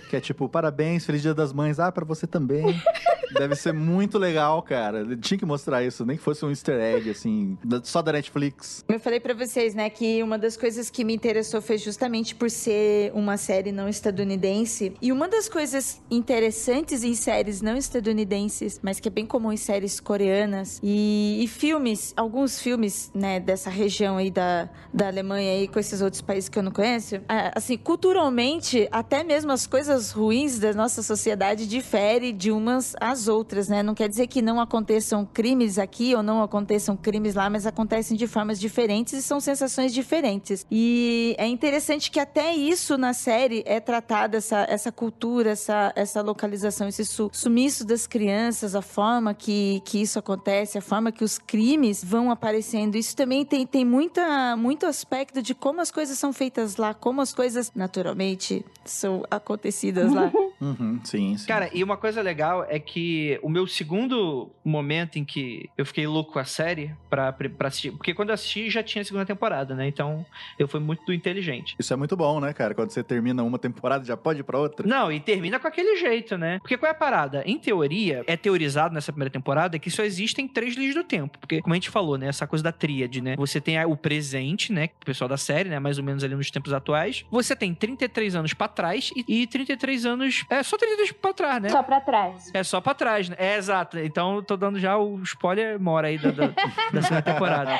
que é tipo, parabéns, feliz dia das mães, ah, pra você também. <laughs> Deve ser muito legal, cara. Tinha que mostrar isso, nem que fosse um easter egg, assim, só da Netflix. eu falei pra vocês, né, que uma das coisas que me interessou foi justamente por ser uma série não estadunidense. E uma das coisas interessantes em séries não estadunidenses, mas que é bem comum em séries coreanas e, e filmes, alguns filmes, né, dessa região aí da, da Alemanha aí com esses outros países que eu não conheço, ah, assim, culturalmente, até mesmo as coisas ruins da nossa sociedade diferem de umas às outras, né? Não quer dizer que não aconteçam crimes aqui ou não aconteçam crimes lá, mas acontecem de formas diferentes e são sensações diferentes. E é interessante que até isso na série é tratada, essa, essa cultura, essa, essa localização, esse su- sumiço das crianças, a forma que, que isso acontece, a forma que os crimes vão aparecendo. Isso também tem, tem muita, muito aspecto de como as coisas são feitas lá, como as coisas naturalmente são acontecidas lá. <laughs> Uhum, sim, sim. Cara, e uma coisa legal é que o meu segundo momento em que eu fiquei louco com a série pra, pra assistir. Porque quando eu assisti já tinha a segunda temporada, né? Então eu fui muito inteligente. Isso é muito bom, né, cara? Quando você termina uma temporada, já pode ir pra outra. Não, e termina com aquele jeito, né? Porque qual é a parada? Em teoria, é teorizado nessa primeira temporada que só existem três linhas do tempo. Porque, como a gente falou, né? Essa coisa da tríade, né? Você tem o presente, né? O pessoal da série, né? Mais ou menos ali nos tempos atuais. Você tem 33 anos pra trás e, e 33 anos. É só 33 pra trás, né? Só pra trás. É só pra trás, né? É, exato. Então, eu tô dando já o spoiler mora aí da, da, da segunda <laughs> temporada.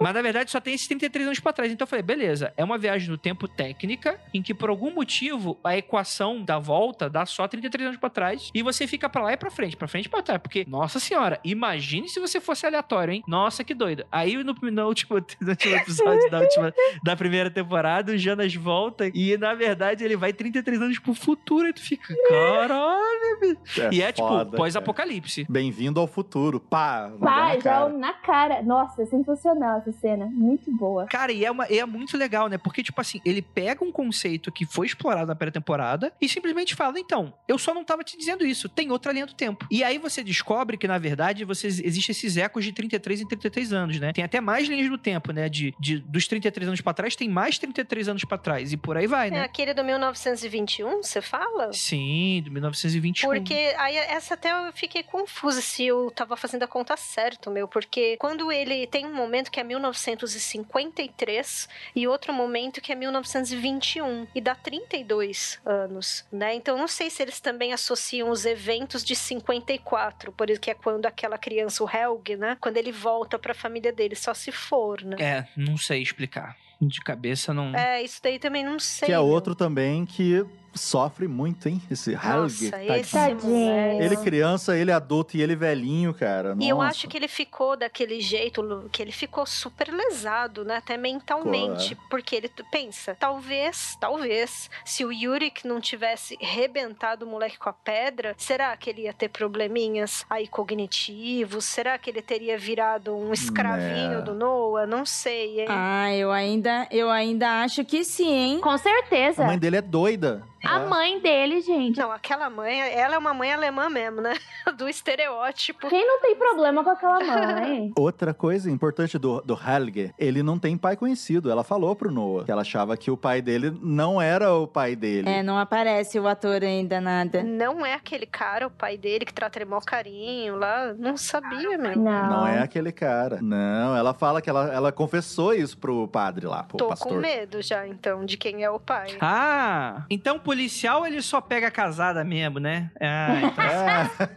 Mas, na verdade, só tem esses 33 anos pra trás. Então, eu falei, beleza, é uma viagem no tempo técnica, em que, por algum motivo, a equação da volta dá só 33 anos pra trás, e você fica pra lá e pra frente, pra frente e pra trás. Porque, nossa senhora, imagine se você fosse aleatório, hein? Nossa, que doido. Aí, no, no, último, <laughs> no último episódio da, última, da primeira temporada, o Jonas volta, e, na verdade, ele vai 33 anos pro futuro, e tu fica, caralho. e é, tipo, foda, cara. pós-apocalipse. Bem-vindo ao futuro. Pá, Pá, na já cara. na cara. Nossa, é sensacional essa cena. Muito boa. Cara, e é, uma, e é muito legal, né? Porque, tipo assim, ele pega um conceito que foi explorado na primeira temporada e simplesmente fala: então, eu só não tava te dizendo isso, tem outra linha do tempo. E aí você descobre que, na verdade, você, existe esses ecos de 33 em 33 anos, né? Tem até mais linhas do tempo, né? De, de, dos 33 anos pra trás, tem mais 33 anos pra trás. E por aí vai, É né? aquele do 1921, você fala? Sim, do 1921. Porque aí essa até eu fiquei confusa se eu tava fazendo a conta certo, meu. Porque quando ele tem um momento que é 1953 e outro momento que é 1921 e dá 32 anos, né? Então não sei se eles também associam os eventos de 54, por isso que é quando aquela criança, o Helg, né? Quando ele volta pra família dele, só se for, né? É, não sei explicar. De cabeça não. É, isso daí também não sei. Que é meu. outro também que sofre muito, hein? Esse Helg. Nossa, esse Tadinho. Ele criança, ele adulto e ele velhinho, cara. E eu Nossa. acho que ele ficou daquele jeito, que ele ficou super lesado, né? Até mentalmente. Ficou, Porque ele pensa, talvez, talvez, se o Yurik não tivesse rebentado o moleque com a pedra, será que ele ia ter probleminhas aí cognitivos? Será que ele teria virado um escravinho É. do Noah? Não sei, hein? Ah, eu ainda, eu ainda acho que sim, hein? Com certeza. A mãe dele é doida. A mãe dele, gente. Não, aquela mãe, ela é uma mãe alemã mesmo, né? <laughs> Do estereótipo. Quem não tem problema com aquela mãe? <laughs> Outra coisa importante do, do Helge, ele não tem pai conhecido. Ela falou pro Noah que ela achava que o pai dele não era o pai dele. É, não aparece o ator ainda, nada. Não é aquele cara, o pai dele, que trata ele mó carinho lá. Não sabia, meu. Não. Não é aquele cara. Não, ela fala que ela, ela confessou isso pro padre lá, pro Tô pastor. com medo já, então, de quem é o pai. Ah, então o policial ele só pega casada mesmo, né? Ah, <laughs> então...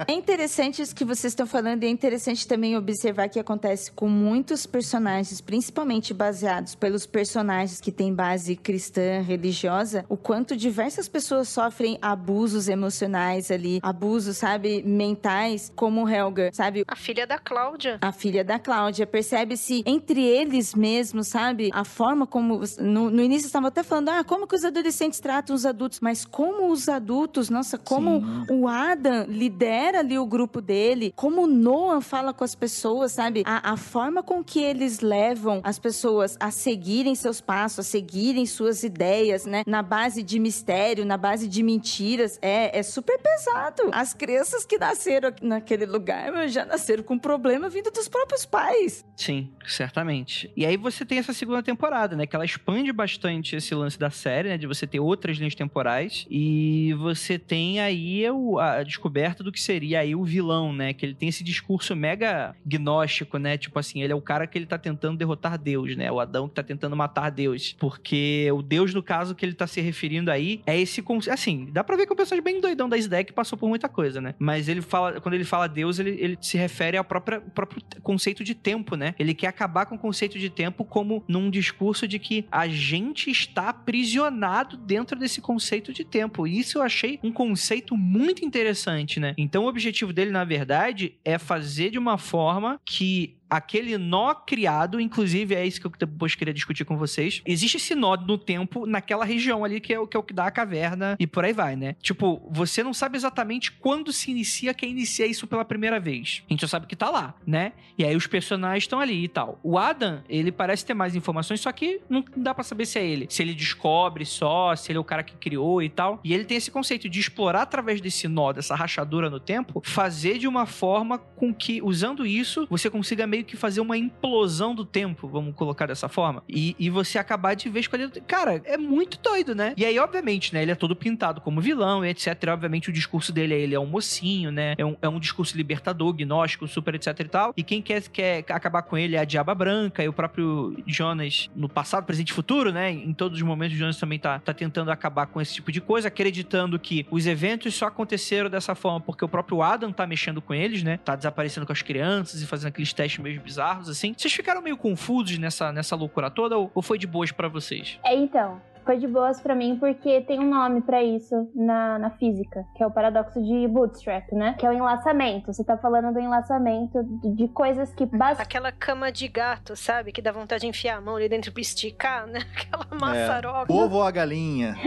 É, É interessante isso que vocês estão falando e é interessante também observar que acontece com muitos personagens, principalmente baseados pelos personagens que têm base cristã, religiosa, o quanto diversas pessoas sofrem abusos emocionais ali, abusos, sabe, mentais, como Helga, sabe? A filha da Cláudia. A filha da Cláudia. Percebe-se entre eles mesmos, sabe? A forma como. No, no início estava até falando, ah, como que os adolescentes tratam os adultos, mas como os adultos, nossa, como Sim. o Adam lidera ali o grupo dele, como o Noah fala com as pessoas, sabe? A, a forma com que eles levam as pessoas a seguirem seus passos, a seguirem suas ideias, né? Na base de mistério, na base de mentiras, é, é super pesado. As crianças que nasceram naquele lugar já nasceram com problema vindo dos próprios pais. Sim, certamente. E aí você tem essa segunda temporada, né? Que ela expande bastante esse lance da série, né? De você ter outras linhas temporais. E você tem aí a descoberta do que seria aí o vilão, né? Que ele tem esse discurso mega gnóstico, né? Tipo assim, ele é o cara que ele tá tentando derrotar Deus, né? O Adão que tá tentando matar Deus. Porque o Deus, no caso, que ele tá se referindo aí, é esse... Assim, dá pra ver que é um personagem bem doidão da SDEC que passou por muita coisa, né? Mas ele fala... Quando ele fala Deus, ele, ele se refere ao próprio, próprio conceito de tempo, né? Ele quer acabar com o conceito de tempo como num discurso de que a gente está aprisionado dentro desse conceito de tempo. Isso eu achei um conceito muito interessante, né? Então o objetivo dele, na verdade, é fazer de uma forma que aquele nó criado, inclusive é isso que eu depois queria discutir com vocês. Existe esse nó no tempo naquela região ali que é o que, é o que dá a caverna e por aí vai, né? Tipo, você não sabe exatamente quando se inicia quem inicia isso pela primeira vez. A gente só sabe que tá lá, né? E aí os personagens estão ali e tal. O Adam, ele parece ter mais informações, só que não dá pra saber se é ele. Se ele descobre só, se ele é o cara que criou e tal. E ele tem esse conceito de explorar através desse nó, dessa rachadura no tempo, fazer de uma forma com que, usando isso, você consiga meio que fazer uma implosão do tempo, vamos colocar dessa forma. E, e você acabar de vez escolhendo. Cara, é muito doido, né? E aí, obviamente, né? Ele é todo pintado como vilão etc. Obviamente, o discurso dele é ele é um mocinho, né? É um, é um discurso libertador, gnóstico, super etc e tal. E quem quer, quer acabar com ele é a Diaba Branca e o próprio Jonas, no passado, presente e futuro, né? Em todos os momentos, o Jonas também tá, tá tentando acabar com esse tipo de coisa, acreditando que os eventos só aconteceram dessa forma porque o próprio Adam tá mexendo com eles, né? Tá desaparecendo com as crianças e fazendo aqueles testes meio bizarros, assim. Vocês ficaram meio confusos nessa, nessa loucura toda ou, ou foi de boas pra vocês? É, então, foi de boas pra mim porque tem um nome pra isso na, na física, que é o paradoxo de Bootstrap, né? Que é o enlaçamento. Você tá falando do enlaçamento de coisas que basicamente. Aquela cama de gato, sabe? Que dá vontade de enfiar a mão ali dentro pra esticar, né? <laughs> Aquela maçaroca. Ovo ou a galinha? <laughs>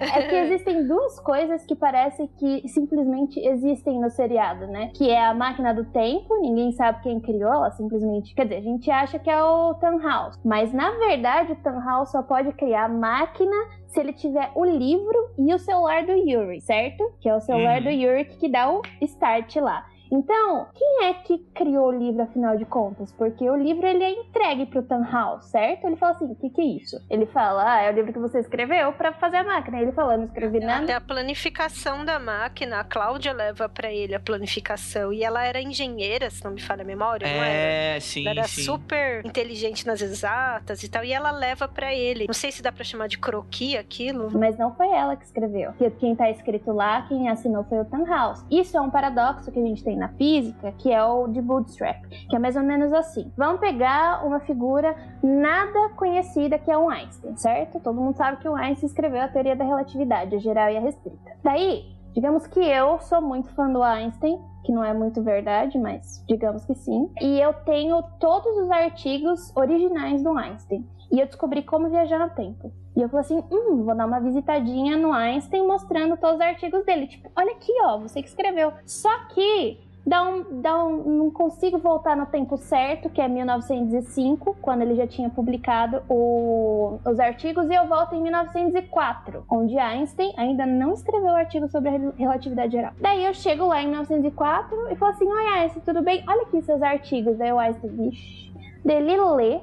É que existem duas coisas que parece que simplesmente existem no seriado, né? Que é a máquina do tempo, ninguém sabe quem criou, ela simplesmente. Quer dizer, a gente acha que é o Tannhaus. Mas na verdade, o Tannhaus só pode criar máquina se ele tiver o livro e o celular do Yuri, certo? Que é o celular Uhum. do Yuri que dá o start lá. Então, quem é que criou o livro, afinal de contas? Porque o livro ele é entregue pro Tannhaus, certo? Ele fala assim: o que, que é isso? Ele fala: ah, é o livro que você escreveu pra fazer a máquina. Ele fala: eu não escrevi nada. Até a planificação da máquina, a Cláudia leva pra ele a planificação. E ela era engenheira, se não me falha a memória, não era? É, sim, Ela era sim. super inteligente nas exatas e tal. E ela leva pra ele. Não sei se dá pra chamar de croqui aquilo. Mas não foi ela que escreveu. Que Quem tá escrito lá, quem assinou foi o Tannhaus. Isso é um paradoxo que a gente tem na física, que é o de Bootstrap, que é mais ou menos assim. Vamos pegar uma figura nada conhecida que é o Einstein, certo? Todo mundo sabe que o Einstein escreveu a teoria da relatividade, a geral e a restrita. Daí, digamos que eu sou muito fã do Einstein, que não é muito verdade, mas digamos que sim. E eu tenho todos os artigos originais do Einstein. E eu descobri como viajar no tempo. E eu falei assim, hum, vou dar uma visitadinha no Einstein mostrando todos os artigos dele. Tipo, olha aqui, ó, você que escreveu. Só que dá um, dá um, não consigo voltar no tempo certo, que é 1905, quando ele já tinha publicado o, os artigos, e eu volto em 1904, onde Einstein ainda não escreveu o artigo sobre a relatividade geral. Daí eu chego lá em 1904 e falo assim: Oi, Einstein, tudo bem? Olha aqui seus artigos. Daí o Einstein, vixi. Dele lê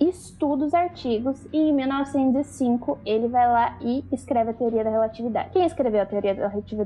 estuda os artigos e em 1905 ele vai lá e escreve a teoria da relatividade. Quem escreveu a teoria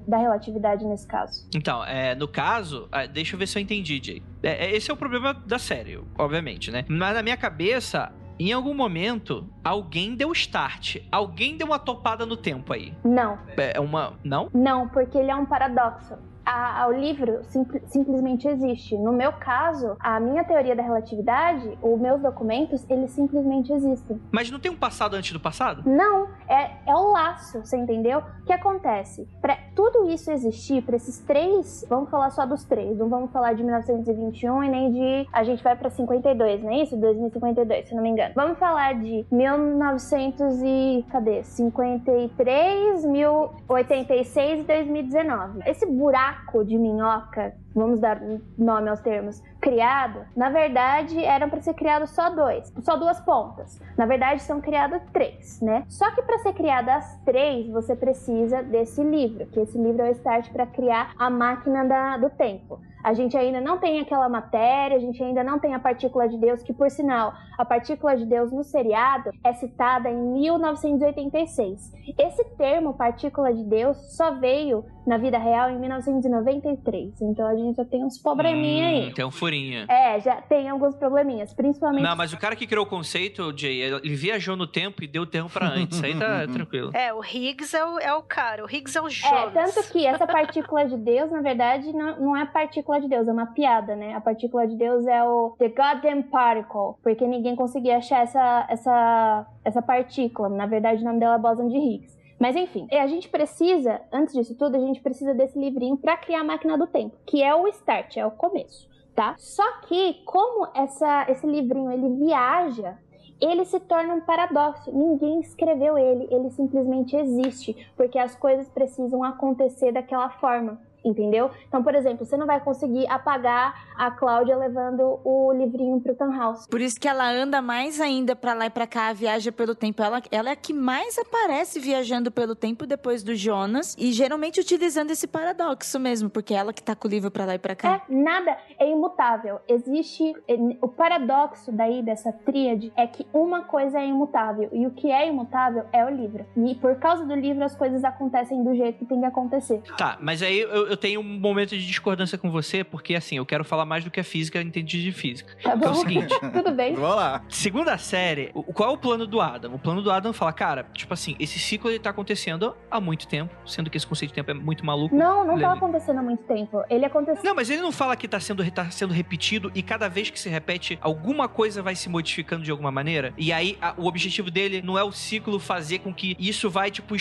da relatividade nesse caso? Então, é, no caso, é, deixa eu ver se eu entendi, Jay. É, é, esse é o problema da série, obviamente, né? Mas na minha cabeça, em algum momento, alguém deu start. Alguém deu uma topada no tempo aí. Não. É uma. Não? Não, porque ele é um paradoxo a, a, o livro simplesmente existe. No meu caso, a minha teoria da relatividade, os meus documentos, eles simplesmente existem. Mas não tem um passado antes do passado? Não, é, é o laço, você entendeu? O que acontece? Para tudo isso existir, para esses três, vamos falar só dos três, não vamos falar de 1921 e nem de a gente vai para 52, não é isso? 2052, se não me engano. Vamos falar de 1900 e cadê? 53, 1086 e 2019. Esse buraco saco de minhoca, vamos dar nome aos termos, criado, na verdade eram para ser criados só dois, só duas pontas. Na verdade são criadas três, né? Só que para ser criadas as três, você precisa desse livro, que esse livro é o start para criar a máquina da, do tempo. A gente ainda não tem aquela matéria, a gente ainda não tem a partícula de Deus, que por sinal, a partícula de Deus no seriado é citada em 1986. Esse termo, partícula de Deus, só veio na vida real em 1993. Então a gente já tem uns probleminha hum, aí. Tem um furinho. É, já tem alguns probleminhas, principalmente. Não, mas o cara que criou o conceito, Jay, ele viajou no tempo e deu o termo pra antes. aí tá tranquilo. É, o Higgs é o, é o cara, o Higgs é o Jonas. É, tanto que essa partícula de Deus, na verdade, não, não é partícula de Deus, é uma piada, né? A partícula de Deus é o The Goddamn Particle, porque ninguém conseguia achar essa, essa, essa partícula. Na verdade, o nome dela é bóson de Higgs. Mas enfim, a gente precisa, antes disso tudo, a gente precisa desse livrinho para criar a máquina do tempo, que é o start, é o começo, tá? Só que como essa, esse livrinho ele viaja, ele se torna um paradoxo. Ninguém escreveu ele, ele simplesmente existe, porque as coisas precisam acontecer daquela forma entendeu? Então, por exemplo, você não vai conseguir apagar a Cláudia levando o livrinho pro House. Por isso que ela anda mais ainda para lá e para cá, viaja pelo tempo. Ela, ela é a que mais aparece viajando pelo tempo depois do Jonas e geralmente utilizando esse paradoxo mesmo, porque é ela que tá com o livro para lá e para cá. É, nada é imutável. Existe o paradoxo daí dessa tríade é que uma coisa é imutável e o que é imutável é o livro. E por causa do livro as coisas acontecem do jeito que tem que acontecer. Tá, mas aí eu, eu tenho um momento de discordância com você, porque assim, eu quero falar mais do que a física, entendi de física. Tá bom. é o seguinte. <laughs> Tudo bem. Vamos lá. Segunda série, qual é o plano do Adam? O plano do Adam fala, cara, tipo assim, esse ciclo ele tá acontecendo há muito tempo, sendo que esse conceito de tempo é muito maluco. Não, não tá acontecendo há muito tempo. Ele aconteceu. Não, mas ele não fala que tá sendo, tá sendo repetido e cada vez que se repete, alguma coisa vai se modificando de alguma maneira. E aí, a, o objetivo dele não é o ciclo fazer com que isso vai, tipo,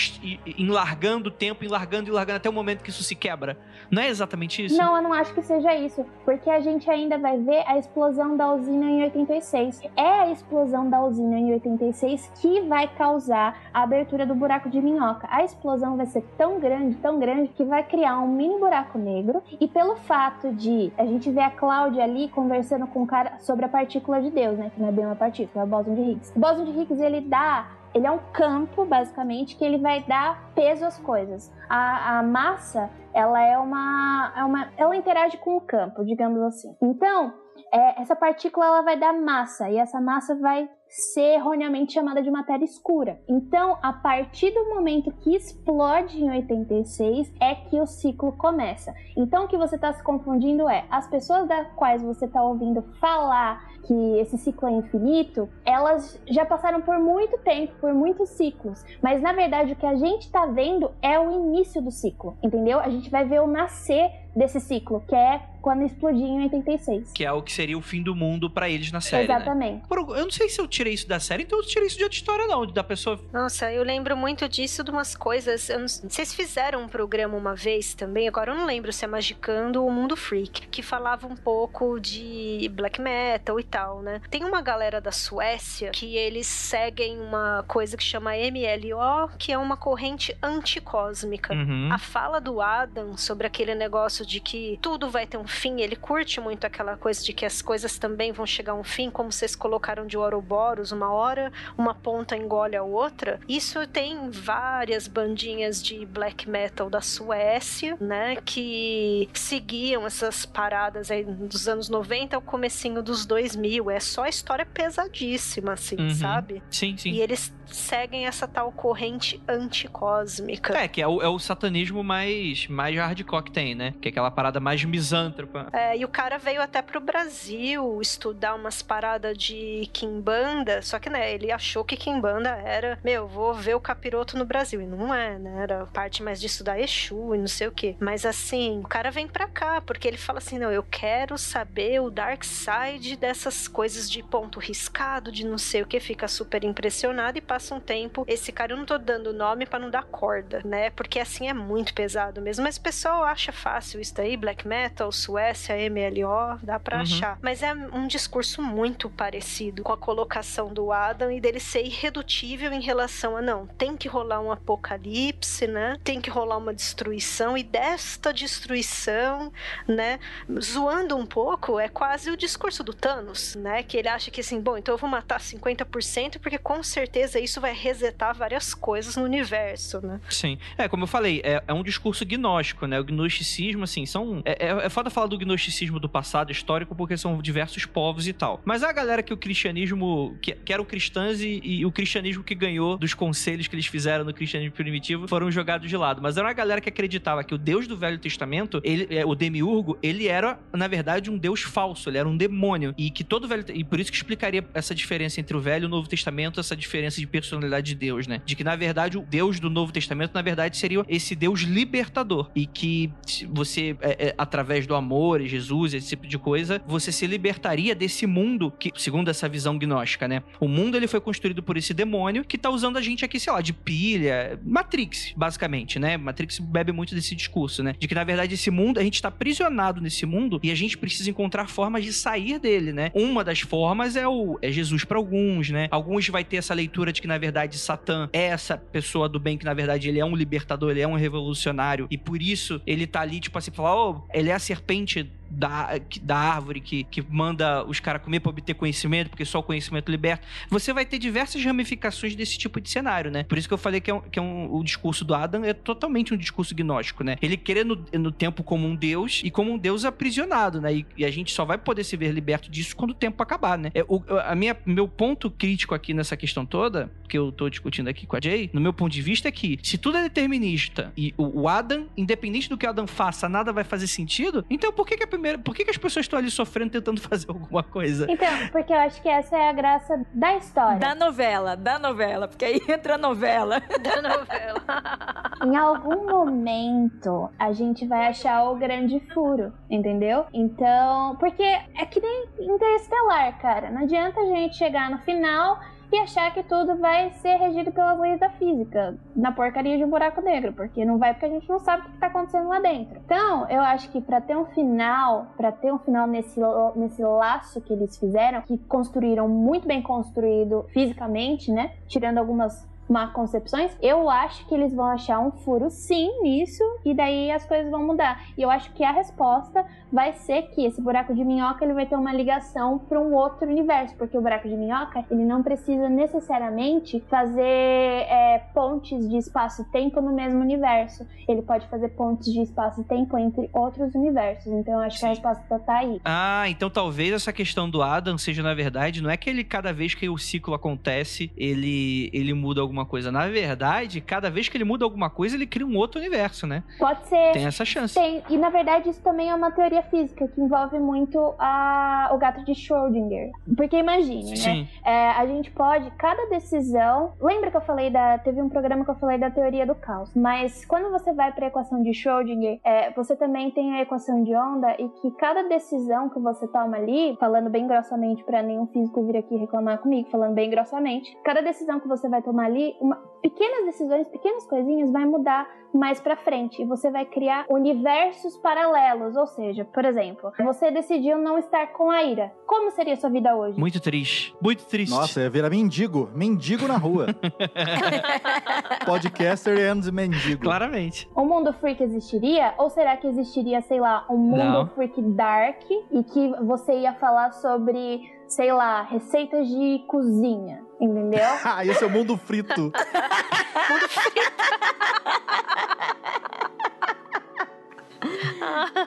enlargando o tempo, enlargando, enlargando até o momento que isso se quebra. Não é exatamente isso? Não, eu não acho que seja isso. Porque a gente ainda vai ver a explosão da usina em 86. É a explosão da usina em 86 que vai causar a abertura do buraco de minhoca. A explosão vai ser tão grande, tão grande, que vai criar um mini buraco negro. E pelo fato de a gente ver a Cláudia ali conversando com o cara sobre a partícula de Deus, né? Que não é bem uma partícula, é o bóson de Higgs. O bóson de Higgs, ele dá ele é um campo, basicamente, que ele vai dar peso às coisas. A, a massa, ela é uma, é uma. Ela interage com o campo, digamos assim. Então, é, essa partícula ela vai dar massa, e essa massa vai ser erroneamente chamada de matéria escura. Então, a partir do momento que explode em 86 é que o ciclo começa. Então, o que você está se confundindo é as pessoas das quais você está ouvindo falar que esse ciclo é infinito, elas já passaram por muito tempo, por muitos ciclos. Mas na verdade, o que a gente está vendo é o início do ciclo, entendeu? A gente vai ver o nascer desse ciclo, que é quando explodiu em 86. Que é o que seria o fim do mundo para eles na série. Né? Exatamente. Né? Eu não sei se eu tirei isso da série, então eu tirei isso de outra história, não. Da pessoa. Nossa, eu lembro muito disso de umas coisas. Não... Vocês fizeram um programa uma vez também, agora eu não lembro se é Magicando ou Mundo Freak, que falava um pouco de black metal e tal, né? Tem uma galera da Suécia que eles seguem uma coisa que chama MLO, que é uma corrente anticósmica. Uhum. A fala do Adam sobre aquele negócio de que tudo vai ter um fim. Ele curte muito aquela coisa de que as coisas também vão chegar a um fim, como vocês colocaram de Ouroboros, uma hora uma ponta engole a outra. Isso tem várias bandinhas de black metal da Suécia, né, que seguiam essas paradas aí dos anos 90 ao comecinho dos 2000. É só história pesadíssima, assim, Uhum. sabe? Sim, sim. E eles seguem essa tal corrente anticósmica. É, que é o, é o satanismo mais, mais hardcore que tem, né? Que é aquela parada mais misântropa. É, e o cara veio até pro Brasil estudar umas paradas de Kimbanda, só que, né, ele achou que Kimbanda era, meu, vou ver o capiroto no Brasil. E não é, né? Era parte mais de estudar Exu e não sei o quê. Mas assim, o cara vem pra cá, porque ele fala assim: não, eu quero saber o dark side dessas coisas de ponto riscado, de não sei o que, fica super impressionado e passa um tempo. Esse cara eu não tô dando nome pra não dar corda, né? Porque assim é muito pesado mesmo. Mas o pessoal acha fácil isso daí, black metal, Suécia, MLO, dá pra Uhum. achar. Mas é um discurso muito parecido com a colocação do Adam e dele ser irredutível em relação a não, tem que rolar um apocalipse, né? Tem que rolar uma destruição e desta destruição, né? Zoando um pouco, é quase o discurso do Thanos, né? Que ele acha que assim, bom, então eu vou matar 50% porque com certeza isso vai resetar várias coisas no universo, né? Sim. É, como eu falei, é, é um discurso gnóstico, né? O gnosticismo, assim, são. É, é, é foda falar do gnosticismo do passado histórico porque são diversos povos e tal. Mas a galera que o cristianismo. que, que eram cristãs e, e o cristianismo que ganhou dos conselhos que eles fizeram no cristianismo primitivo foram jogados de lado. Mas era uma galera que acreditava que o Deus do Velho Testamento, ele, é, o demiurgo, ele era, na verdade, um Deus falso, ele era um demônio. E que todo velho. E por isso que explicaria essa diferença entre o Velho e o Novo Testamento, essa diferença de personalidade de Deus, né? De que, na verdade, o Deus do Novo Testamento, na verdade, seria esse Deus libertador. E que você, é, é, através do amor e Jesus, esse tipo de coisa, você se libertaria desse mundo que, segundo essa visão gnóstica, né? O mundo ele foi construído por esse demônio que tá usando a gente aqui, sei lá, de pilha. Matrix, basicamente, né? Matrix bebe muito desse discurso, né? De que, na verdade, esse mundo, a gente tá aprisionado nesse mundo e a gente precisa encontrar formas de sair dele, né? Uma das formas é o é Jesus para alguns, né? Alguns vai ter essa leitura de que, na verdade, Satã é essa pessoa do bem que, na verdade, ele é um libertador, ele é um revolucionário. E por isso ele tá ali, tipo assim, falar, oh, ele é a serpente da, da árvore que, que manda os caras comer pra obter conhecimento, porque só o conhecimento liberta. Você vai ter diversas ramificações desse tipo de cenário, né? Por isso que eu falei que, é um, que é um- o discurso do Adam é totalmente um discurso gnóstico, né? Ele querer no, no tempo como um deus e como um deus aprisionado, né? E, e a gente só vai poder se ver liberto disso quando o tempo acabar, né? É, o, a minha, meu ponto crítico aqui nessa questão toda, que eu tô discutindo aqui com a Jay, no meu ponto de vista é que se tudo é determinista e o, o Adam, independente do que o Adam faça, nada vai fazer sentido, então por que, que a primeira, por que, que as pessoas estão ali sofrendo tentando <laughs> fazer alguma coisa? Então, porque eu acho que essa é a graça da história. Da novela, da novela, porque aí <laughs> entra a novela. Da novela. <laughs> Em algum momento a gente vai achar o grande furo, entendeu? Então, porque é que nem interestelar, cara. Não adianta a gente chegar no final e achar que tudo vai ser regido pelas leis da física, na porcaria de um buraco negro, porque não vai porque a gente não sabe o que tá acontecendo lá dentro. Então, eu acho que pra ter um final, pra ter um final nesse, nesse laço que eles fizeram, que construíram muito bem construído fisicamente, né? Tirando algumas má concepções, eu acho que eles vão achar um furo sim nisso e daí as coisas vão mudar. E eu acho que a resposta vai ser que esse buraco de minhoca ele vai ter uma ligação para um outro universo, porque o buraco de minhoca ele não precisa necessariamente fazer é, pontes de espaço e tempo no mesmo universo. Ele pode fazer pontes de espaço e tempo entre outros universos. Então eu acho que a resposta tá aí. Ah, então talvez essa questão do Adam seja, na verdade, não é que ele, cada vez que o ciclo acontece, ele, ele muda alguma coisa. Na verdade, cada vez que ele muda alguma coisa, ele cria um outro universo, né? Pode ser. Tem essa chance. Tem, e na verdade isso também é uma teoria física que envolve muito a, o gato de Schrödinger. Porque imagine, né? Sim. É, a gente pode, cada decisão. Lembra que eu falei da. Teve um programa que eu falei da teoria do caos. Mas quando você vai para a equação de Schrödinger, é, você também tem a equação de onda e que cada decisão que você toma ali, falando bem grossamente para nenhum físico vir aqui reclamar comigo, falando bem grossamente, cada decisão que você vai tomar ali, que uma, pequenas decisões, pequenas coisinhas vai mudar mais pra frente e você vai criar universos paralelos, ou seja, por exemplo, você decidiu não estar com a Ira. Como seria sua vida hoje? Muito triste. Muito triste. Nossa, ia virar mendigo. Mendigo na rua. <laughs> Podcaster and mendigo. Claramente. O mundo freak existiria? Ou será que existiria, sei lá, um mundo Não. freak dark e que você ia falar sobre, sei lá, receitas de cozinha? Entendeu? <laughs> Ah, esse é o mundo frito. <laughs>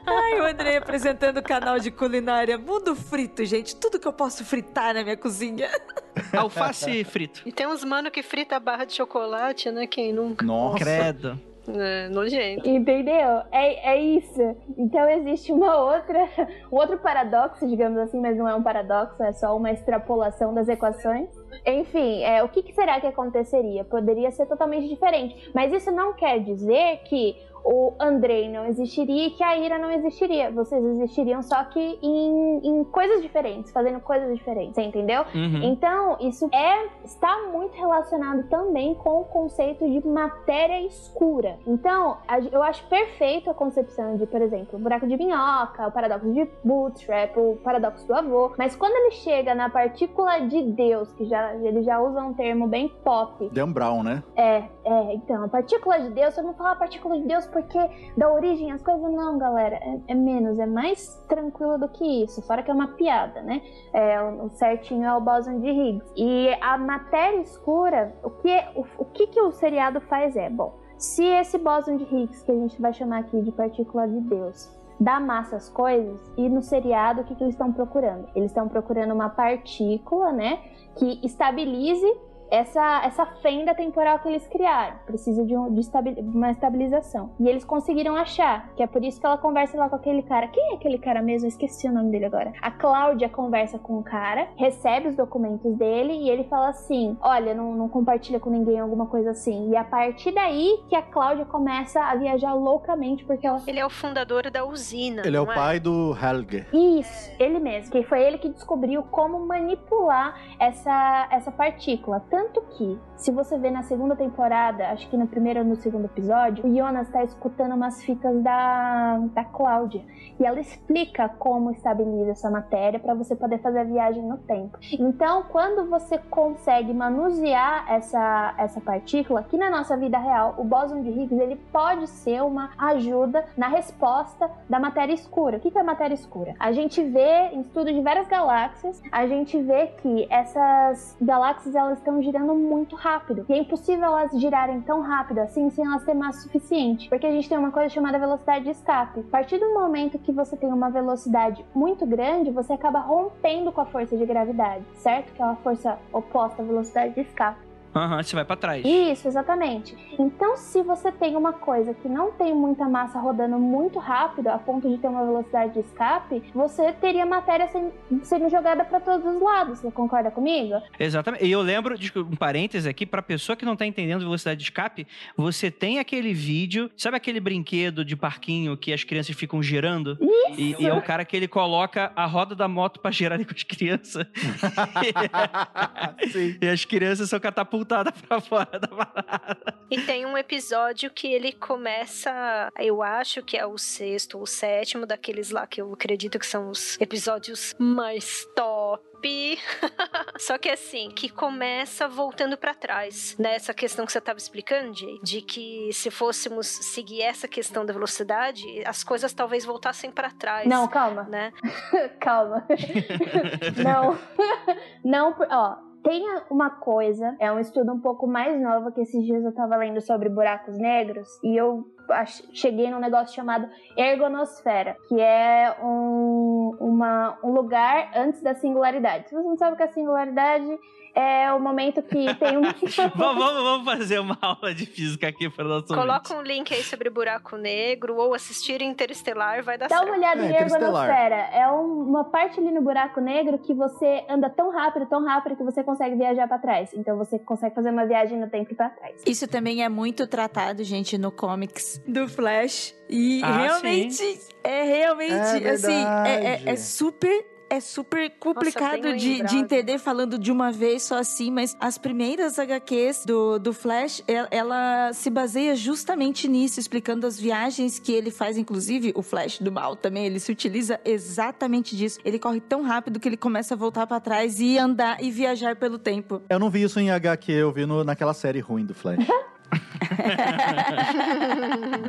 Ai, o Andrei apresentando o canal de culinária Mundo Frito, gente. Tudo que eu posso fritar na minha cozinha. <laughs> Alface frito. E tem uns mano que frita a barra de chocolate, né? Quem nunca? Nossa. Credo. É, nojento. Entendeu? É, é isso. Então existe uma outra, um outro paradoxo, digamos assim, mas não é um paradoxo, é só uma extrapolação das equações. Enfim, é, o que, que será que aconteceria? Poderia ser totalmente diferente. Mas isso não quer dizer que o Andrei não existiria e que a Ira não existiria. Vocês existiriam só que em, em coisas diferentes, fazendo coisas diferentes, entendeu? Uhum. Então, isso é está muito relacionado também com o conceito de matéria escura. Então, a- eu acho perfeito a concepção de, por exemplo, o buraco de minhoca, o paradoxo de Bootstrap, o paradoxo do avô. Mas quando ele chega na partícula de Deus, que já ele já usa um termo bem pop, Dan Brown, né? é, é, então, a partícula de Deus, eu não falar partícula de Deus porque dá origem às coisas, não, galera. É, é menos, é mais tranquilo do que isso. Fora que é uma piada, né? É, o, o certinho é o bóson de Higgs. E a matéria escura, o que, o, o que, que o seriado faz é, bom, se esse bóson de Higgs, que a gente vai chamar aqui de partícula de Deus, dá massa às coisas, e no seriado, o que, que eles estão procurando? Eles estão procurando uma partícula, né? que estabilize essa, essa fenda temporal que eles criaram. Precisa de, um, de estabi- uma estabilização. E eles conseguiram achar, que é por isso que ela conversa lá com aquele cara. Quem é aquele cara mesmo? Eu esqueci o nome dele agora. A Cláudia conversa com o cara, recebe os documentos dele e ele fala assim: Olha, não, não compartilha com ninguém alguma coisa assim. E a partir daí que a Cláudia começa a viajar loucamente, porque ela Ele é o fundador da usina. Ele é o não pai do Helge. isso, ele mesmo. Que foi ele que descobriu como manipular essa, essa partícula. Tanto que, se você vê na segunda temporada, acho que no primeiro ou no segundo episódio, o Jonas está escutando umas fitas da, da Cláudia. E ela explica como estabiliza essa matéria para você poder fazer a viagem no tempo. Então, quando você consegue manusear essa, essa partícula, aqui na nossa vida real, o bóson de Higgs ele pode ser uma ajuda na resposta da matéria escura. O que que é matéria escura? A gente vê em estudo de várias galáxias, a gente vê que essas galáxias elas estão muito rápido. E é impossível elas girarem tão rápido assim sem elas terem massa suficiente, porque a gente tem uma coisa chamada velocidade de escape. A partir do momento que você tem uma velocidade muito grande, você acaba rompendo com a força de gravidade, certo? Que é uma força oposta à velocidade de escape. Aham, você vai pra trás. Isso, exatamente. Então, se você tem uma coisa que não tem muita massa rodando muito rápido, a ponto de ter uma velocidade de escape, você teria matéria sen- sendo jogada para todos os lados. Você concorda comigo? Exatamente. E eu lembro, desculpa, um parêntese aqui, pra pessoa que não tá entendendo velocidade de escape, você tem aquele vídeo, sabe aquele brinquedo de parquinho que as crianças ficam girando? E, e é o cara que ele coloca a roda da moto pra girar ali com as crianças. <laughs> <laughs> Sim. e as crianças são catapultadas pra fora da parada. E tem um episódio que ele começa, eu acho que é o sexto ou o sétimo daqueles lá que eu acredito que são os episódios mais top. <laughs> Só que assim, que começa voltando pra trás. Nessa questão que você tava explicando, Jay, de que se fôssemos seguir essa questão da velocidade, as coisas talvez voltassem pra trás. Não, calma. Né? <laughs> calma. <laughs> não. não, ó. Tem uma coisa, é um estudo um pouco mais novo que esses dias eu tava lendo sobre buracos negros e eu cheguei num negócio chamado ergonosfera, que é um, uma, um lugar antes da singularidade. Se você não sabe o que é singularidade, é o momento que tem um. <laughs> <laughs> vamos, vamos, vamos fazer uma aula de física aqui para nosso Coloca um link aí sobre buraco negro ou assistir Interestelar, vai dar Dá certo. uma olhada É, em ergonosfera. É um- uma parte ali no buraco negro que você anda tão rápido, tão rápido que você consegue viajar pra trás. Então você consegue fazer uma viagem no tempo pra trás. Isso também é muito tratado, gente, no comics do Flash. E Ah, realmente, é realmente, É assim, é, é- é super é super complicado bem de, de entender falando de uma vez só assim, mas as primeiras HQs do, do Flash, el- ela, se baseia justamente nisso, explicando as viagens que ele faz, inclusive o Flash do mal também, ele se utiliza exatamente disso. Ele corre tão rápido que ele começa a voltar pra trás e andar e viajar pelo tempo. Eu não vi isso em HQ, eu vi no, naquela série ruim do Flash. <laughs>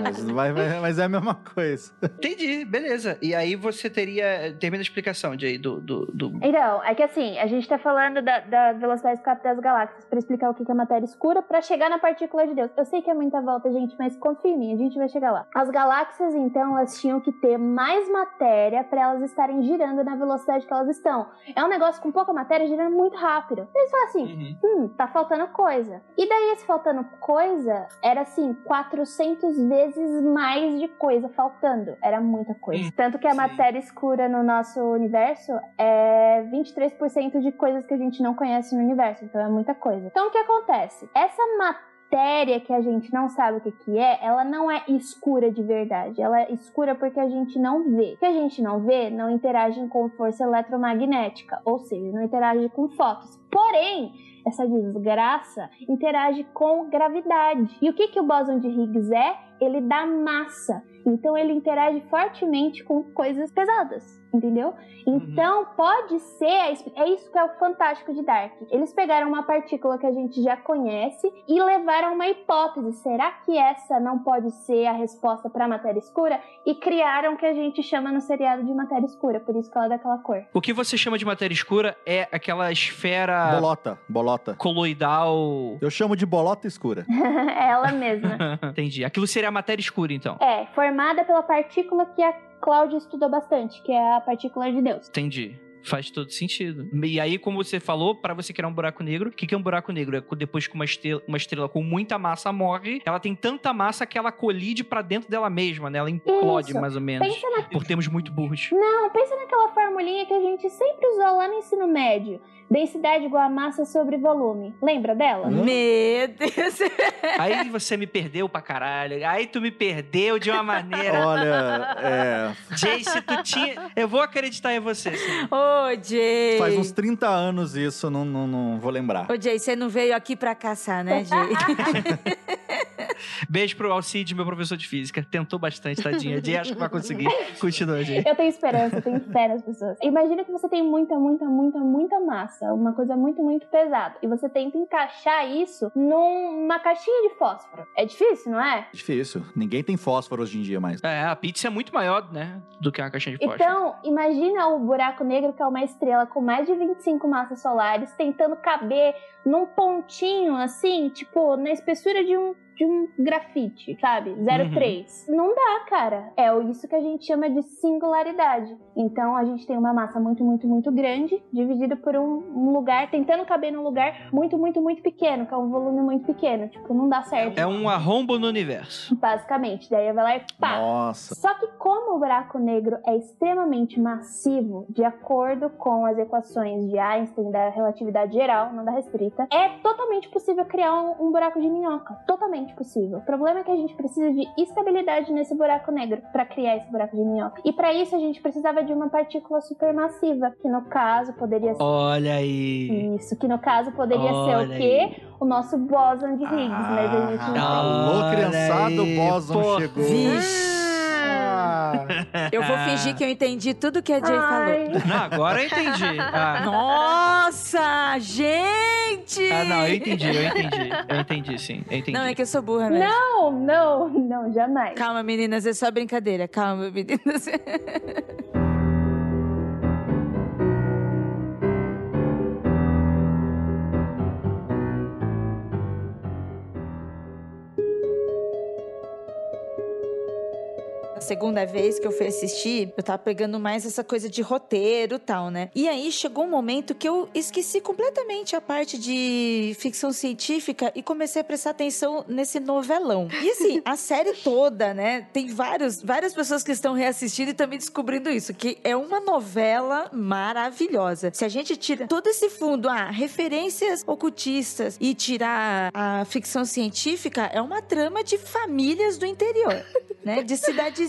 mas, vai- vai- mas é a mesma coisa. Entendi, beleza. E aí você teria. Termina a explicação, Jay, do. do, do- Então, é que assim, a gente tá falando da, da velocidade de escape das galáxias pra explicar o que que é matéria escura pra chegar na partícula de Deus. Eu sei que é muita volta, gente, mas confia em mim, a gente vai chegar lá. As galáxias, então, elas tinham que ter mais matéria pra elas estarem girando na velocidade que elas estão. É um negócio com pouca matéria girando muito rápido. Eles falam assim, hum, tá faltando coisa. E daí esse faltando coisa era assim, 400 vezes mais de coisa faltando. Era muita coisa. Hum, Tanto que a sim. matéria escura no nosso universo é 23% de coisas que a gente não conhece no universo. Então é muita coisa. Então o que acontece? Essa matéria que a gente não sabe o que, que é, ela não é escura de verdade. Ela é escura porque a gente não vê. O que a gente não vê não interage com força eletromagnética, ou seja, não interage com fótons. Porém, essa desgraça interage com gravidade. E o que, que o bóson de Higgs é? Ele dá massa. Então ele interage fortemente com coisas pesadas, entendeu? Então pode ser, é isso que é o fantástico de Dark. Eles pegaram uma partícula que a gente já conhece e levaram uma hipótese. Será que essa não pode ser a resposta para a matéria escura? E criaram o que a gente chama no seriado de matéria escura, por isso que ela é daquela cor. O que você chama de matéria escura é aquela esfera Bolota, bolota. coloidal. Eu chamo de bolota escura. <laughs> é ela mesma. <laughs> Entendi. Aquilo seria a matéria escura, então. É, formada pela partícula que a Cláudia estudou bastante, que é a partícula de Deus. Entendi. Faz todo sentido. E aí, como você falou, pra você criar um buraco negro, o que que é um buraco negro? É depois que uma estrela, uma estrela com muita massa morre, ela tem tanta massa que ela colide pra dentro dela mesma, né? Ela implode, Isso. mais ou menos. Pensa na Por termos muito burros. Não, pensa naquela formulinha que a gente sempre usou lá no ensino médio. Densidade igual a massa sobre volume. Lembra dela? Hum? Meu Deus. <laughs> Aí você me perdeu pra caralho. Aí tu me perdeu de uma maneira. Olha, é, Jay, se tu tinha. Eu vou acreditar em você, sim. Ô, Jay. faz uns 30 anos isso, não, não, não vou lembrar. Ô, Jay, você não veio aqui pra caçar, né, Jay? <laughs> Beijo pro Alcide, meu professor de física. Tentou bastante, tadinha. Jay, acho que vai conseguir. <laughs> Continua, Jay. Eu tenho esperança, eu tenho fé nas pessoas. Imagina que você tem muita, muita, muita, muita massa, uma coisa muito, muito pesada. E você tenta encaixar isso numa caixinha de fósforo. É difícil, não é? Difícil. Ninguém tem fósforo hoje em dia mais. É, a pizza é muito maior, né? Do que uma caixinha de fósforo. Então, imagina o buraco negro, que é uma estrela com mais de 25 massas solares, tentando caber num pontinho, assim, tipo, na espessura de um, de um grafite, sabe? 0,3. Não dá, cara. É isso que a gente chama de singularidade. Então, a gente tem uma massa muito, muito, muito grande, dividida por um, um lugar, tentando caber num lugar muito, muito, muito pequeno, que é um volume muito pequeno. Tipo, não dá certo. É um arrombo no universo. Basicamente. Daí vai lá e pá! Nossa. Só que como o buraco negro é extremamente massivo, de acordo com as equações de Einstein da relatividade geral, não da restrita, é totalmente possível criar um, um buraco de minhoca. Totalmente possível. O problema é que a gente precisa de estabilidade nesse buraco negro para criar esse buraco de minhoca. E para isso a gente precisava de uma partícula supermassiva, que no caso poderia ser Olha aí. isso, que no caso poderia ser Olha o quê? O nosso bóson de Higgs, mas a gente não Ah. Alô, criançada, aí, o Boson pô. chegou. Vixe. Ah, <laughs> Eu vou fingir que eu entendi tudo que a Jay Ai. falou. Não, agora eu entendi. Ah, Nossa, gente! ah, não, eu entendi, eu entendi. Eu entendi, sim. Eu entendi. Não, é que eu sou burra mesmo. Não, não, não, jamais. Calma, meninas, é só brincadeira. Calma, meninas. <laughs> segunda vez que eu fui assistir, eu tava pegando mais essa coisa de roteiro tal, né? E aí chegou um momento que eu esqueci completamente a parte de ficção científica e comecei a prestar atenção nesse novelão. E assim, a série toda, né? Tem vários, várias pessoas que estão reassistindo e também descobrindo isso, que é uma novela maravilhosa. Se a gente tira todo esse fundo, ah, referências ocultistas e tirar a ficção científica, é uma trama de famílias do interior. né? De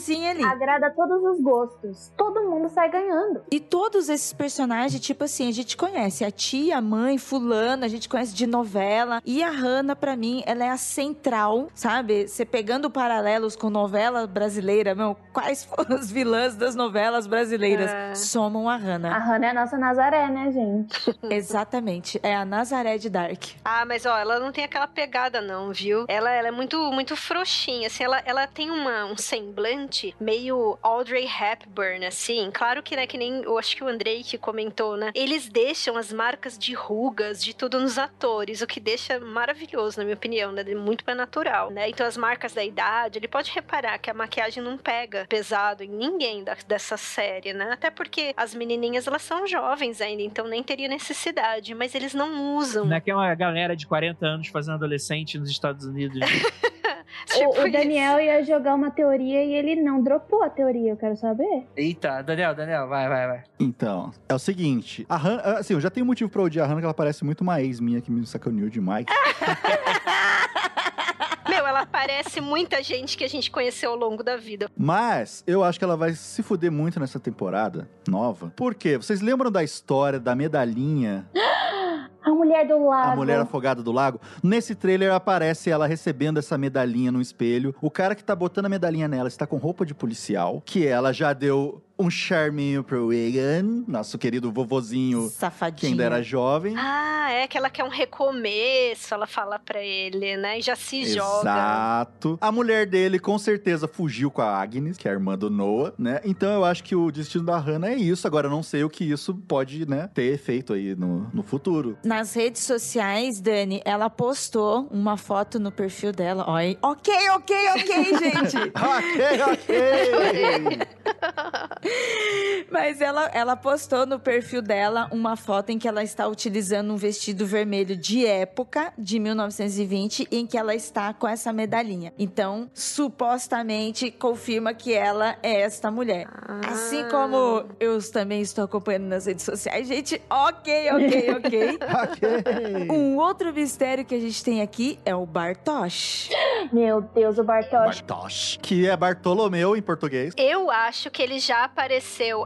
cidadezinha ali. Agrada a todos os gostos. Todo mundo sai ganhando. E todos esses personagens, tipo assim, a gente conhece a tia, a mãe, fulano, a gente conhece de novela. E a Hannah, pra mim, ela é a central, sabe? Você pegando paralelos com novela brasileira, meu, quais <laughs> foram as vilãs das novelas brasileiras? É. Somam a Hannah. A Hannah é a nossa Nazaré, né, gente? <laughs> <laughs> Exatamente. É a Nazaré de Dark. Ah, mas ó, ela não tem aquela pegada não, viu? Ela, ela é muito muito frouxinha, assim, ela, ela tem uma, um semblante meio Audrey Hepburn, assim. Claro que, né, que nem, eu acho que o Andrei que comentou, né? Eles deixam as marcas de rugas, de tudo nos atores, o que deixa maravilhoso, na minha opinião, né? Muito mais natural, né? Então as marcas da idade, ele pode reparar que a maquiagem não pega pesado em ninguém da- dessa série, né? Até porque as menininhas, elas são jovens ainda, então nem teria necessidade, mas eles não usam. Não é que é uma galera de 40 anos fazendo adolescente nos Estados Unidos. Tipo <laughs> o, o isso. Daniel ia jogar uma teoria e ele não dropou a teoria, eu quero saber. Eita, Daniel, Daniel, vai, vai, vai. Então, é o seguinte, a Hannah, assim, eu já tenho motivo pra odiar a Hannah, que ela parece muito uma ex minha que me sacaneou demais. <laughs> Meu, ela parece muita gente que a gente conheceu ao longo da vida. Mas eu acho que ela vai se fuder muito nessa temporada nova. Por quê? Vocês lembram da história da medalhinha, <gasps> A mulher do lago. a mulher afogada do lago? Nesse trailer aparece ela recebendo essa medalhinha no espelho. O cara que tá botando a medalhinha nela está com roupa de policial, que ela já deu um charminho pro Reagan, nosso querido vovozinho que Safadinho. ainda era jovem. Ah, é que ela quer um recomeço, ela fala pra ele, né? E já se joga. Exato. A mulher dele com certeza fugiu com a Agnes, que é a irmã do Noah, né? Então eu acho que o destino da Hannah é isso. Agora eu não sei o que isso pode, né, ter efeito aí no, no futuro. Nas redes sociais, Dani, ela postou uma foto no perfil dela. Olha, ok, ok, ok, <laughs> gente. ok, ok. <laughs> Mas ela, ela postou no perfil dela uma foto em que ela está utilizando um vestido vermelho de época, de 1920, em que ela está com essa medalhinha. Então, supostamente, confirma que ela é esta mulher. Assim como eu também estou acompanhando nas redes sociais, gente, ok, ok, <laughs> ok. ok. Um outro mistério que a gente tem aqui é o Bartosz. Meu Deus, o Bartosz. Bartosz. Que é Bartolomeu em português. Eu acho que ele já apareceu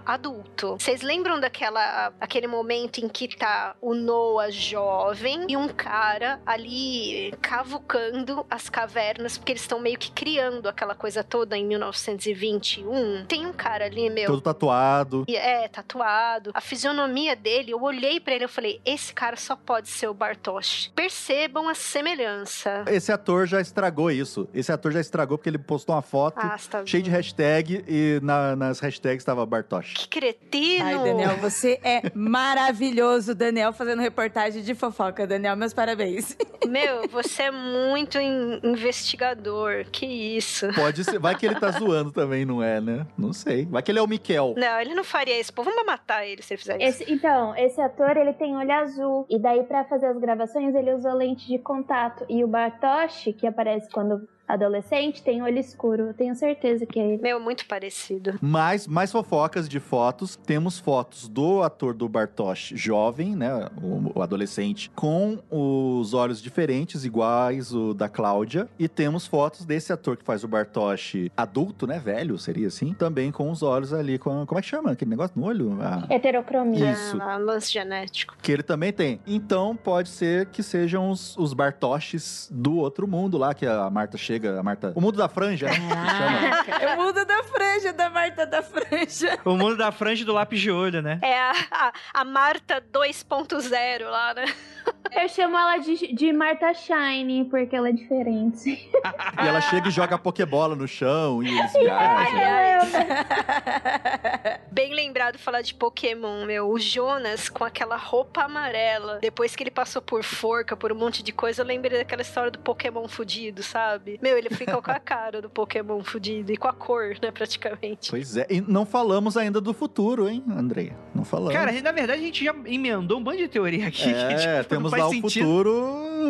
adulto. Vocês lembram daquela aquele momento em que tá o Noah jovem e um cara ali cavucando as cavernas, porque eles estão meio que criando aquela coisa toda em 1921. Tem um cara ali, meu. Todo tatuado. E É, tatuado. A fisionomia dele, eu olhei pra ele e falei: esse cara só pode ser o Bartosz. Percebam a semelhança. Esse ator já estragou isso. Esse ator já estragou porque ele postou uma foto Ah, tá cheia de hashtag e na- nas hashtags estava Bartosz. Que cretino! Ai, Daniel, você é maravilhoso, Daniel, fazendo reportagem de fofoca. Daniel, meus parabéns. Meu, você é muito in- investigador. Que isso? Pode ser. Vai que ele tá zoando também, não é, né? Não sei. Vai que ele é o Miquel. Não, ele não faria isso. Pô, vamos matar ele se ele fizer isso. Esse- então, esse ator, ele tem olho azul. E daí, pra fazer as gravações, ele usa lente de contato. E o Bartosz, que aparece quando adolescente, tem olho escuro. Eu tenho certeza que é ele. Meu, muito parecido. Mais, mais fofocas de fotos. Temos fotos do ator do Bartosz jovem, né? O, o adolescente, com os olhos diferentes, iguais o da Cláudia. E temos fotos desse ator que faz o Bartosz adulto, né? Velho, seria assim. Também com os olhos ali, com. Como é que chama? Aquele negócio no olho? Ah, Heterocromia. Isso. Ah, lance genético. que ele também tem. Então pode ser que sejam os, os Bartoszes do outro mundo lá, que a Marta chega. A Marta. O mundo da franja, né? <laughs> É o mundo da franja, da Marta da franja. O mundo da franja do lápis de olho, né? É a, a, a Marta 2.0 lá, né? Eu chamo ela de, de Marta Shine, porque ela é diferente. <laughs> E ela chega e joga a Pokébola no chão e eles viajam. Bem lembrado falar de Pokémon, meu. O Jonas com aquela roupa amarela. Depois que ele passou por forca, por um monte de coisa, eu lembrei daquela história do Pokémon fudido, sabe? Meu, ele ficou com a cara do Pokémon fudido e com a cor, né, praticamente. Pois é. E não falamos ainda do futuro, hein, Andrei? Não falando. Cara, na verdade a gente já emendou um bando de teoria aqui. é, que, <laughs> tipo, temos lá sentido. futuro,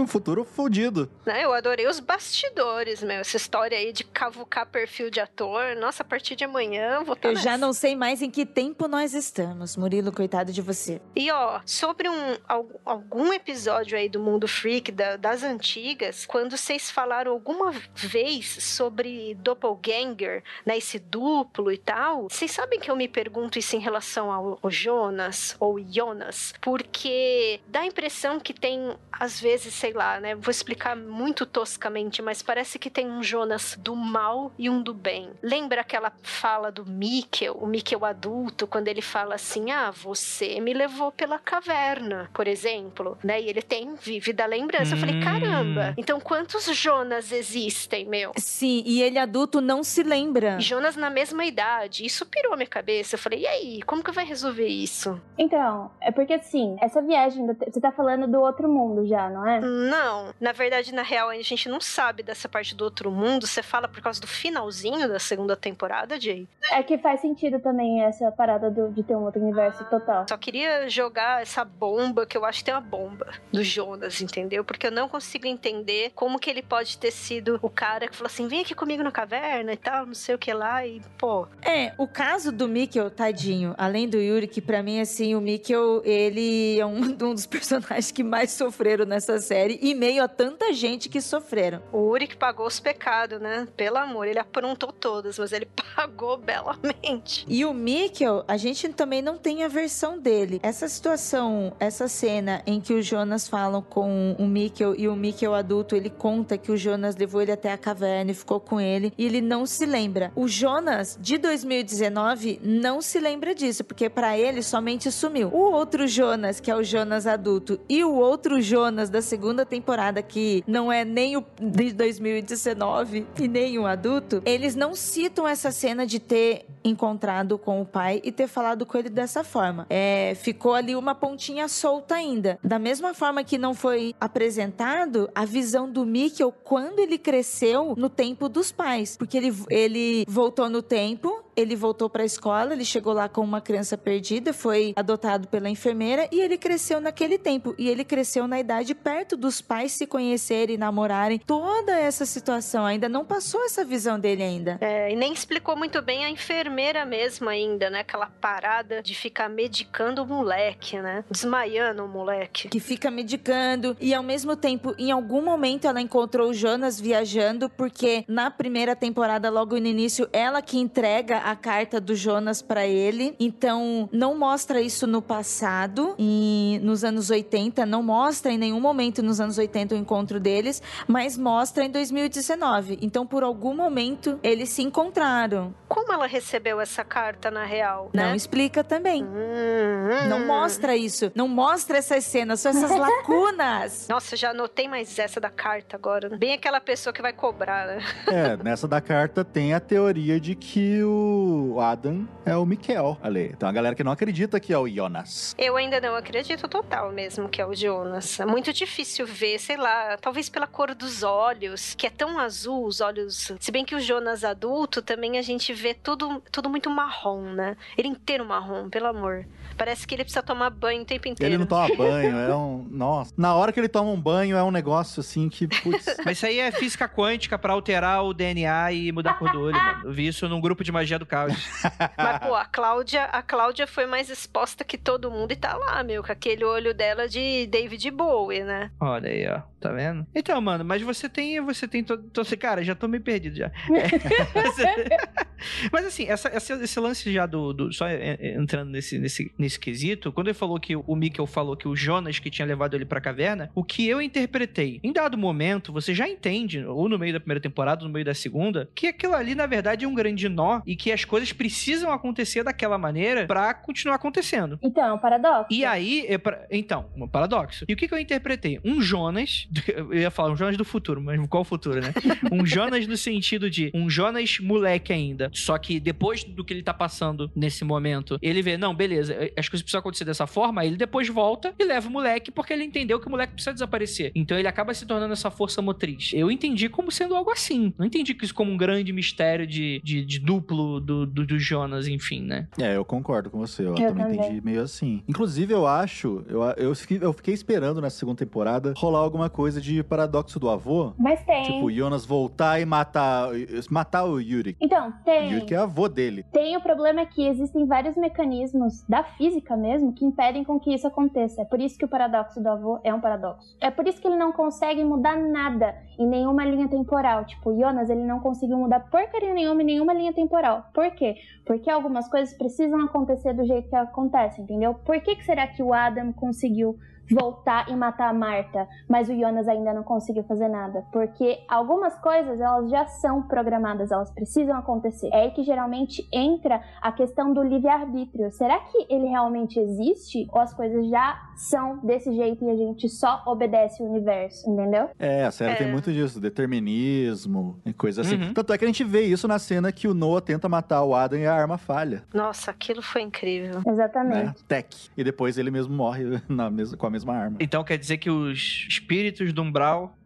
um futuro fudido. Né, Eu adorei os bastidores, meu. Essa história aí de cavucar perfil de ator. Nossa, a partir de amanhã eu vou estar Eu já não sei mais em que tempo nós estamos. Murilo, coitado de você. E ó, sobre um, al- algum episódio aí do Mundo Freak, da- das antigas, quando vocês falaram alguma vez sobre Doppelganger, né, esse duplo e tal, vocês sabem que eu me pergunto isso em relação ao, ao Jonas, ou Jonas, porque dá a impressão que tem, às vezes, sei lá, né, vou explicar muito toscamente, mas parece que tem um Jonas do mal e um do bem. Lembra aquela fala do Mikkel, o Mikkel adulto, quando ele fala assim, ah, você me levou pela caverna, por exemplo, né? E ele tem, vive da lembrança. Eu falei, Hum. caramba, então quantos Jonas existem, meu? Sim, e ele adulto não se lembra. E Jonas na mesma idade. Isso pirou a minha cabeça. Eu falei, e aí, como que vai resolver isso? Então, é porque assim, essa viagem, do- você tá falando do outro mundo já, não é? Não, na verdade, na real, a gente não sabe dessa parte do outro mundo. Você fala por causa do finalzinho da segunda temporada, Jay? É que faz sentido também essa parada do- de ter um outro universo total. Só queria jogar essa bomba, que eu acho que tem uma bomba do Jonas, entendeu? Porque eu não consigo entender como que ele pode ter sido o cara que falou assim: vem aqui comigo na caverna e tal, não sei o que lá, e pô. É, o caso do Mikkel, tadinho, além do Yuri, que pra mim, assim, o Mikkel, ele é um, <laughs> um dos personagens que mais sofreram nessa série, e meio a tanta gente que sofreram. O Uri que pagou os pecados, né? Pelo amor, ele aprontou todas, mas ele <laughs> pagou belamente. E o Mikkel, a gente também não tem a versão dele. Essa situação, essa cena em que os Jonas falam com o Mikkel e o Mikkel adulto, ele conta que o Jonas levou ele até a caverna e ficou com ele, e ele não se lembra. O Jonas de 2019 não se lembra disso, porque pra ele somente sumiu. O outro Jonas, que é o Jonas adulto, e o outro Jonas da segunda temporada, que não é nem o de 2019 e nem o adulto, eles não citam essa cena de ter encontrado com o pai e ter falado com ele dessa forma. É, ficou ali uma pontinha solta ainda. Da mesma forma que não foi apresentado a visão do Mikkel quando ele cresceu no tempo dos pais. Porque ele, ele voltou no tempo, ele voltou para a escola, ele chegou lá com uma criança perdida, foi adotado pela enfermeira e ele cresceu naquele tempo. E ele cresceu na idade perto dos pais se conhecerem, namorarem. Toda essa situação ainda não passou essa visão dele ainda. É, e nem explicou muito bem a enfermeira mesmo ainda, né? Aquela parada de ficar medicando o moleque, né? Desmaiando o moleque. que fica medicando e ao mesmo tempo, em algum momento ela encontrou o Jonas viajando porque na primeira temporada logo no início ela que entrega a carta do Jonas pra ele. Então não mostra isso no passado e nos anos 80, não mostra em nenhum momento nos anos 80 o encontro deles, mas mostra em 2019. Então por algum momento eles se encontraram. Como ela recebeu essa carta na real, né? Não explica também. Hum, Não mostra isso. Não mostra essas cenas, só essas <laughs> lacunas. Nossa, já anotei mais essa da carta agora. Bem aquela pessoa que vai cobrar, né? É, nessa da carta tem a teoria de que o Adam é o Mikel ali. Então a galera que não acredita que é o Jonas. Eu ainda não acredito total mesmo que é o Jonas. É muito difícil ver, sei lá, talvez pela cor dos olhos, que é tão azul, os olhos. Se bem que o Jonas adulto também a gente vê tudo, tudo muito marrom, né? Ele inteiro marrom, pelo amor. Parece que ele precisa tomar banho o tempo inteiro. Ele não toma banho, é um. Nossa. Na hora que ele toma um banho, é um negócio assim que. Putz. <laughs> Mas isso aí é física quântica pra alterar o DNA e mudar a cor do olho, mano. Eu vi isso num grupo de magia do caos. <laughs> Mas, pô, a Cláudia, a Cláudia foi mais exposta que todo mundo e tá lá, meu, com aquele olho dela de David Bowie, né? Olha aí, ó. Tá vendo? Então, mano, mas você tem. Você tem todo. Então, assim, cara, já tô meio perdido já. É. <laughs> Mas assim, essa, essa- esse lance já do. do- só é, é, entrando nesse, nesse, nesse quesito, quando ele falou que o Mikkel falou que o Jonas que tinha levado ele pra caverna, o que eu interpretei, em dado momento, você já entende, ou no meio da primeira temporada, ou no meio da segunda, que aquilo ali, na verdade, é um grande nó e que as coisas precisam acontecer daquela maneira pra continuar acontecendo. Então, é um paradoxo. E aí, é pra- então, um paradoxo. E o que, que eu interpretei? Um Jonas, <laughs> eu ia falar um Jonas do futuro, mas qual futuro, né? <laughs> Um Jonas no sentido de um Jonas moleque ainda, Só que depois do que ele tá passando nesse momento, ele vê, não, beleza, eh, as coisas precisam acontecer dessa forma, aí ele depois volta e leva o moleque porque ele entendeu que o moleque precisa desaparecer. Então ele acaba se tornando essa força motriz. Eu entendi como sendo algo assim. Não entendi isso como um grande mistério de, de, de duplo do, do, do Jonas, enfim, né? É, eu concordo com você. Eu, Eu também, também. entendi meio assim. Inclusive, eu acho, eu, eu, fiquei, eu fiquei esperando nessa segunda temporada rolar alguma coisa de paradoxo do avô. Mas tem. Tipo, o Jonas voltar e matar, matar o Yuri. Então, O tem. Yuri que é avô dele. Tem o problema é que existem vários mecanismos da física mesmo que impedem com que isso aconteça. É por isso que o paradoxo do avô é um paradoxo. É por isso que ele não consegue mudar nada em nenhuma linha temporal. Tipo, o Jonas, ele não conseguiu mudar porcaria nenhuma em nenhuma linha temporal. Por quê? Porque algumas coisas precisam acontecer do jeito que acontece, entendeu? Por que, que será que o Adam conseguiu voltar e matar a Marta, mas o Jonas ainda não conseguiu fazer nada? Porque algumas coisas, elas já são programadas, elas precisam acontecer. É aí que geralmente entra a questão do livre-arbítrio. Será que ele realmente existe? Ou as coisas já são desse jeito e a gente só obedece o universo, entendeu? É, a série É. tem muito disso, determinismo e coisa assim. Uhum. Tanto é que a gente vê isso na cena que o Noah tenta matar o Adam e a arma falha, Nossa, aquilo foi incrível. Exatamente. né? Tech. E depois ele mesmo morre <laughs> na mes- com a mesma arma. Então quer dizer que os espíritos do Umbral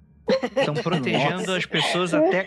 estão <laughs> protegendo Nossa. as pessoas até,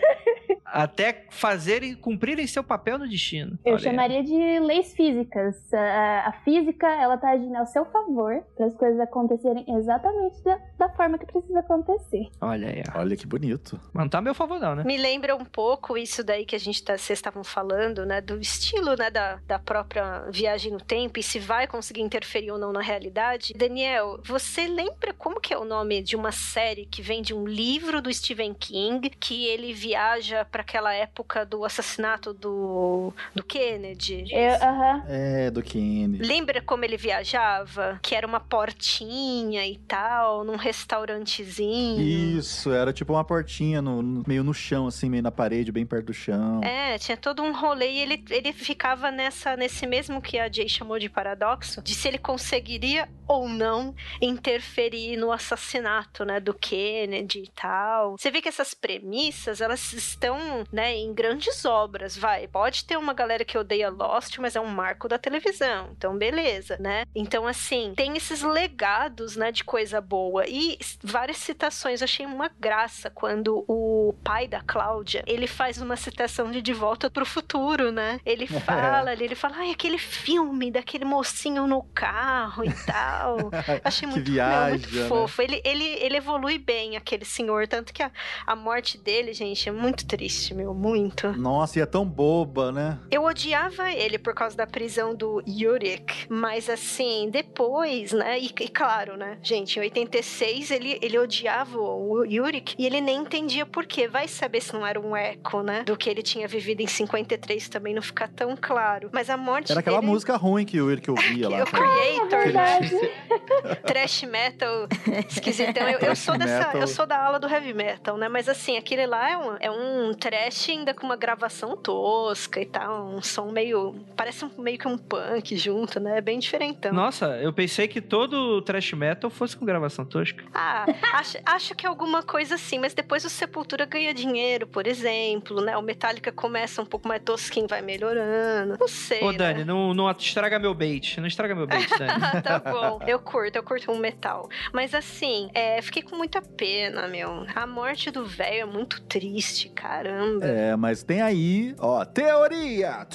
até fazerem, cumprirem seu papel no destino. Eu Olha chamaria de leis físicas. A, a física, ela tá agindo ao seu favor para as coisas acontecerem exatamente da, da forma que precisa acontecer. Olha aí, ó. Olha que bonito. Mas não tá a meu favor, não, né? Me lembra um pouco isso daí que a gente tá, vocês estavam falando, né? Do estilo, né? Da, da própria viagem no tempo e se vai conseguir interferir ou não na realidade. Daniel, você lembra como que é o nome de uma série que vem de um livro do Stephen King que ele viaja para aquela época do assassinato do, do Kennedy? Eu, aham. É, do Kenny. Lembra como ele viajava? Que era uma portinha e tal, num restaurantezinho. Isso, era tipo uma portinha no, no- meio no chão, assim, meio na parede, bem perto do chão. É, tinha todo um rolê e ele, ele ficava nessa, nesse mesmo que a Jay chamou de paradoxo, de se ele conseguiria ou não interferir no assassinato, né, do Kennedy e tal. Você vê que essas premissas, elas estão, né, em grandes obras, vai. Pode ter uma galera que odeia Lost, mas é um marco da televisão, então beleza, né? Então, assim, tem esses legados, né, de coisa boa e várias citações. Eu achei uma graça quando o pai da Cláudia, ele faz uma citação de De Volta pro Futuro, né? Ele <laughs> fala ali, ele fala, ai, aquele filme daquele mocinho no carro e tal. <laughs> Achei muito, viaja, muito né? fofo. Ele, ele, ele evolui bem, aquele senhor. Tanto que a, a morte dele, gente, é muito triste, meu. Muito. Nossa, e é tão boba, né? Eu odiava ele por causa da prisão do Yurik, mas assim, depois, né? E, e claro, né, gente, em 86 ele, ele odiava o Yurik e ele nem entendia por quê. Vai saber se não era um eco, né? Do que ele tinha vivido em 53 também não fica tão claro. Mas a morte Era aquela dele... música ruim que eu, que eu via lá. O. Creator, né? Verdade. <laughs> Trash metal esquisitão. Eu, eu sou dessa, metal. eu sou da ala do heavy metal, né? Mas assim, aquele lá é um, é um trash ainda com uma gravação tosca e tal. Um som meio. Parece meio que um punk junto, né? É bem diferentão. Nossa, eu pensei que todo trash metal fosse com gravação tosca. Ah, <laughs> acho, acho que alguma coisa assim, mas depois o Sepultura ganha dinheiro, por exemplo, né? O Metallica começa um pouco mais tosquinho, vai melhorando. Não sei. Ô, né? Dani, não, não estraga meu bait. Não estraga meu bait, Dani. Ah, <laughs> tá <laughs> bom. Eu curto, eu curto um metal. Mas assim, é, fiquei com muita pena, meu. A morte do velho é muito triste, caramba. É, mas tem aí, ó, teoria! <laughs>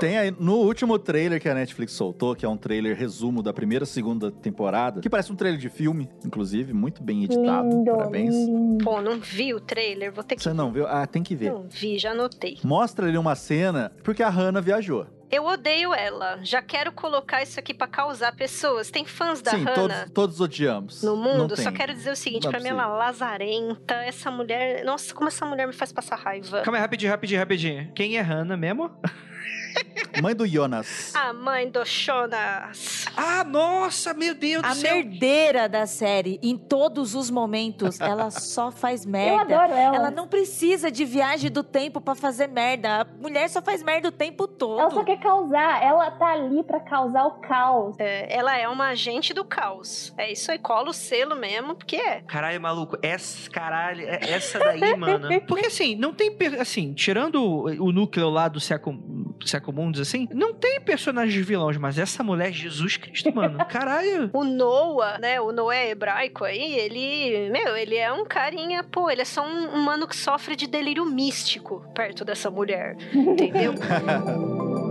Tem aí, no último trailer que a Netflix soltou, que é um trailer resumo da primeira e segunda temporada, que parece um trailer de filme, inclusive, muito bem editado, Lindo, parabéns. lindo. Pô, não vi o trailer, vou ter que. Você não viu? Ah, tem que ver. Não vi, já anotei. Mostra ali uma cena, porque a Hannah viajou. Eu odeio ela. Já quero colocar isso aqui pra causar pessoas. Tem fãs da Sim, Hannah todos, todos odiamos. no Não mundo. tem. Só quero dizer o seguinte: pra mim, ela é lazarenta. Essa mulher. Nossa, como essa mulher me faz passar raiva. Calma aí, rapidinho, rapidinho, rapidinho. Quem é Hannah mesmo? <laughs> Mãe do Jonas. A mãe do Jonas. Ah, nossa, meu Deus do A céu. merdeira da série, em todos os momentos, ela só faz Eu merda. adoro ela. Ela não precisa de viagem do tempo pra fazer merda. A mulher só faz merda o tempo todo. Ela só quer causar. Ela tá ali pra causar o caos. É, ela é uma agente do caos. É isso aí, cola o selo mesmo, porque é. Caralho, maluco, essa, caralho, é- essa daí, <laughs> mano. Porque assim, não tem, assim, tirando o o núcleo lá do século, século Mundos, assim, não tem personagens vilões, mas essa mulher, Jesus Cristo, mano, <laughs> caralho. O Noah, né? O Noé hebraico aí, ele. Meu, ele é um carinha, pô, ele é só um, um mano que sofre de delírio místico perto dessa mulher. <laughs> Entendeu? <laughs>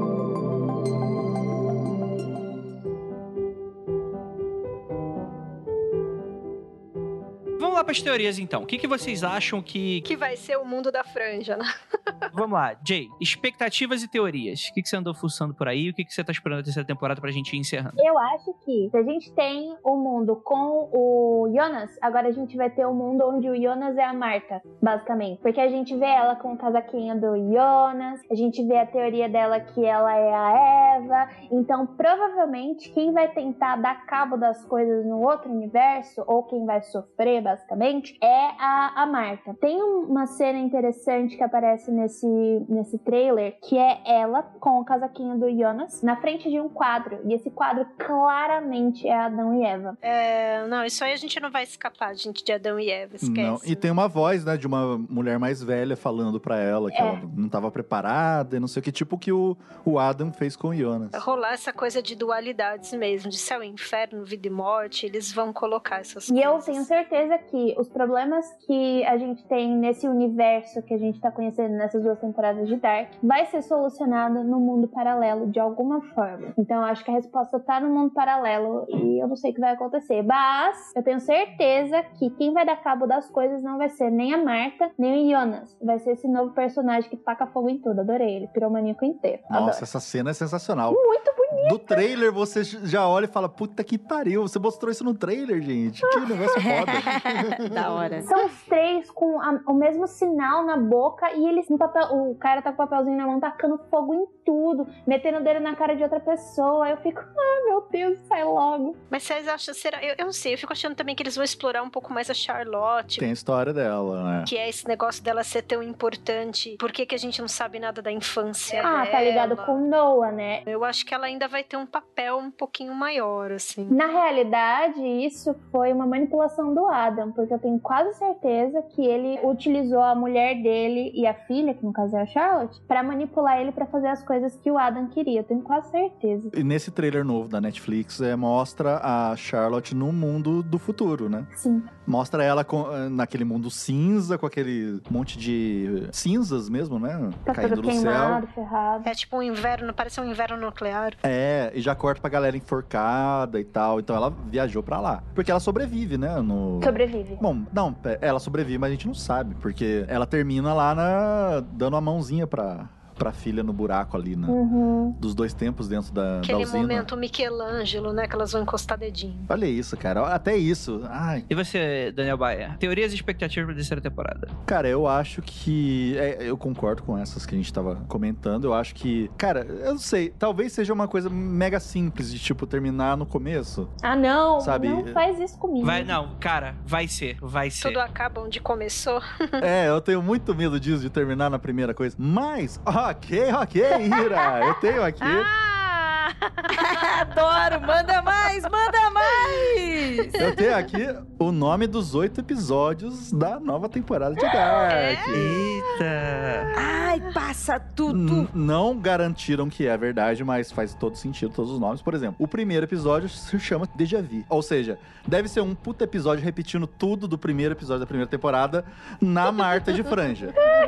Vamos lá pras teorias, então. O que, que vocês acham que... que vai ser o mundo da franja, né? <laughs> Vamos lá, Jay, expectativas e teorias. O que, que você andou fuçando por aí? O que, que você tá esperando a terceira temporada pra gente ir encerrando? Eu acho que se a gente tem o mundo com o Jonas, agora a gente vai ter o mundo onde o Jonas é a Marta, basicamente. Porque a gente vê ela com o casaquinho do Jonas, a gente vê a teoria dela que ela é a Eva. Então, provavelmente, quem vai tentar dar cabo das coisas no outro universo, ou quem vai sofrer, basicamente, é a, a Marta. Tem um- uma cena interessante que aparece nesse, nesse trailer, que é ela com o casaquinho do Jonas na frente de um quadro. E esse quadro claramente é Adão e Eva. É, não, isso aí a gente não vai escapar, gente, de Adão e Eva, esquece. Não, e tem uma voz, né, de uma mulher mais velha falando pra ela que É. ela não tava preparada e não sei o que, tipo que o, o Adam fez com o Jonas. Rolar essa coisa de dualidades mesmo, de céu e inferno, vida e morte, eles vão colocar essas E coisas. eu tenho certeza que os problemas que a gente tem nesse universo que a gente tá conhecendo nessas duas temporadas de Dark vai ser solucionado no mundo paralelo de alguma forma. Então eu acho que a resposta tá no mundo paralelo e eu não sei o que vai acontecer. Mas eu tenho certeza que quem vai dar cabo das coisas não vai ser nem a Marta, nem o Jonas. Vai ser esse novo personagem que taca fogo em tudo. Adorei ele, piromaníaco inteiro. Nossa, Adoro. essa cena é sensacional. Muito bonita. Do trailer você já olha e fala, puta que pariu, você mostrou isso no trailer, gente. Que negócio foda. <laughs> da hora. São os três com a- o mesmo sinal na boca e eles no papel. O cara tá com o papelzinho na mão, tacando fogo em tudo, metendo o dedo na cara de outra pessoa. Aí eu fico, <laughs> ah, meu Deus, sai logo. Mas vocês acham, será? Eu, eu não sei, eu fico achando também que eles vão explorar um pouco mais a Charlotte. Tem a história dela, né? Que é esse negócio dela ser tão importante. Por que, que a gente não sabe nada da infância Ah, dela? tá ligado com o Noah, né? Eu acho que ela ainda vai ter um papel um pouquinho maior, assim. Na realidade, isso foi uma manipulação do Adam, porque eu tenho quase certeza que ele utilizou a mulher dele e a filha, que no caso é a Charlotte, pra manipular ele pra fazer as coisas que o Adam queria. Eu tenho quase certeza. E nesse trailer novo da Netflix, é, mostra a Charlotte no mundo do futuro, né? Sim. Mostra ela com- eh, naquele mundo cinza, com aquele monte de cinzas mesmo, né? Tá Caindo do céu. queimado, ferrado. É tipo um inverno, parece um inverno nuclear. É, e já corta pra galera enforcada e tal. Então ela viajou pra lá. Porque ela sobrevive, né? No... Sobrevive. Bom, não, pe- ela sobrevive, mas a gente não sabe. Porque ela termina lá na... dando a mãozinha pra, pra filha no buraco ali, né? Uhum. Dos dois tempos dentro da, da Aquele usina. momento Michelangelo, né? Que elas vão encostar dedinho. Olha isso, cara. Até isso. Ai, E você, Daniel Baia? Teorias e expectativas pra terceira temporada? Cara, eu acho que. é, eu concordo com essas que a gente tava comentando. Eu acho que. Cara, eu não sei. Talvez seja uma coisa mega simples de, tipo, terminar no começo. Ah, não. Sabe- Não faz isso comigo. Vai, não, cara, vai ser, vai ser. Tudo acaba onde começou. é, eu tenho muito medo disso, de terminar na primeira coisa. Mas, ok, ok, Ira. Eu tenho aqui. Ah! <laughs> Adoro! Manda mais! Manda mais! Eu tenho aqui o nome dos oito episódios da nova temporada de Dark. Eita! Ai, passa tudo! N- não garantiram que é verdade, mas faz todo sentido todos os nomes. Por exemplo, o primeiro episódio se chama Deja Vu. Ou seja, deve ser um puta episódio repetindo tudo do primeiro episódio da primeira temporada na Marta de Franja,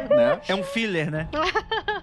né? É um filler, né? <laughs>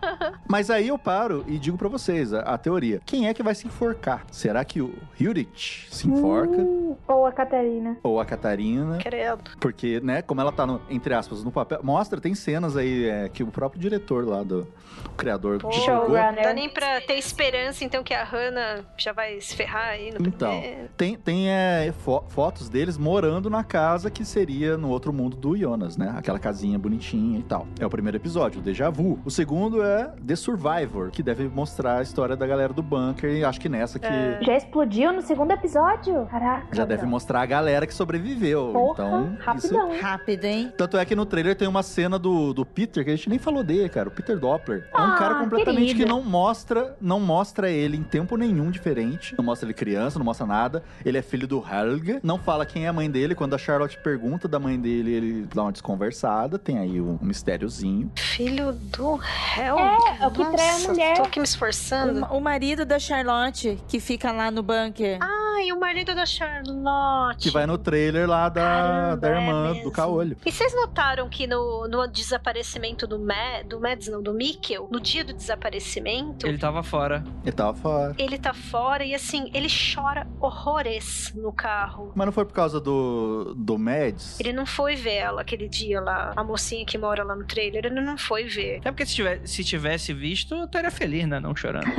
Mas aí eu paro e digo pra vocês a, a teoria. Quem é que vai se enforcar? Será que o Hurich se enforca? Hum, ou a Catarina. Ou a Catarina? Credo. Porque, né, como ela tá, no- entre aspas, no papel... Mostra, tem cenas aí é, que o próprio diretor lá do... O criador Pô, divulgou. Não dá Showrunner. nem pra ter esperança, então, que a Hannah já vai se ferrar aí no Então, primeiro. tem, tem é, fo- fotos deles morando na casa que seria no outro mundo do Jonas, né? Aquela casinha bonitinha e tal. É o primeiro episódio, o Deja Vu. O segundo é The The Survivor, que deve mostrar a história da galera do bunker. E acho que nessa que É. Já explodiu no segundo episódio? Caraca. já deve mostrar a galera que sobreviveu. Porra, então, isso... rapidão. Rápido, hein? Tanto é que no trailer tem uma cena do, do Peter, que a gente nem falou dele, cara. O Peter Doppler. é um Ah, cara completamente querido. que não mostra, não mostra ele em tempo nenhum diferente. Não mostra ele criança, não mostra nada. Ele é filho do Helga. Não fala quem é a mãe dele. Quando a Charlotte pergunta da mãe dele, ele dá uma desconversada. Tem aí um mistériozinho. Filho do Hell. É, é o que trai a Nossa, mulher. Tô aqui me esforçando. O, o marido da Charlotte, que fica lá no bunker. Ai, o marido da Charlotte. Que vai no trailer lá da, Caramba, da irmã é do. Caolho. E vocês notaram que no, no desaparecimento do, Ma do Mads, não, do Mikkel, no dia do desaparecimento, Ele tava fora. Ele tava fora. ele tá fora e assim, ele chora horrores no carro. Mas não foi por causa do, do Mads? Ele não foi ver ela aquele dia lá, a mocinha que mora lá no trailer, ele não foi ver. Até porque se tivesse, se tivesse visto, eu estaria feliz, né? Não chorando. <laughs>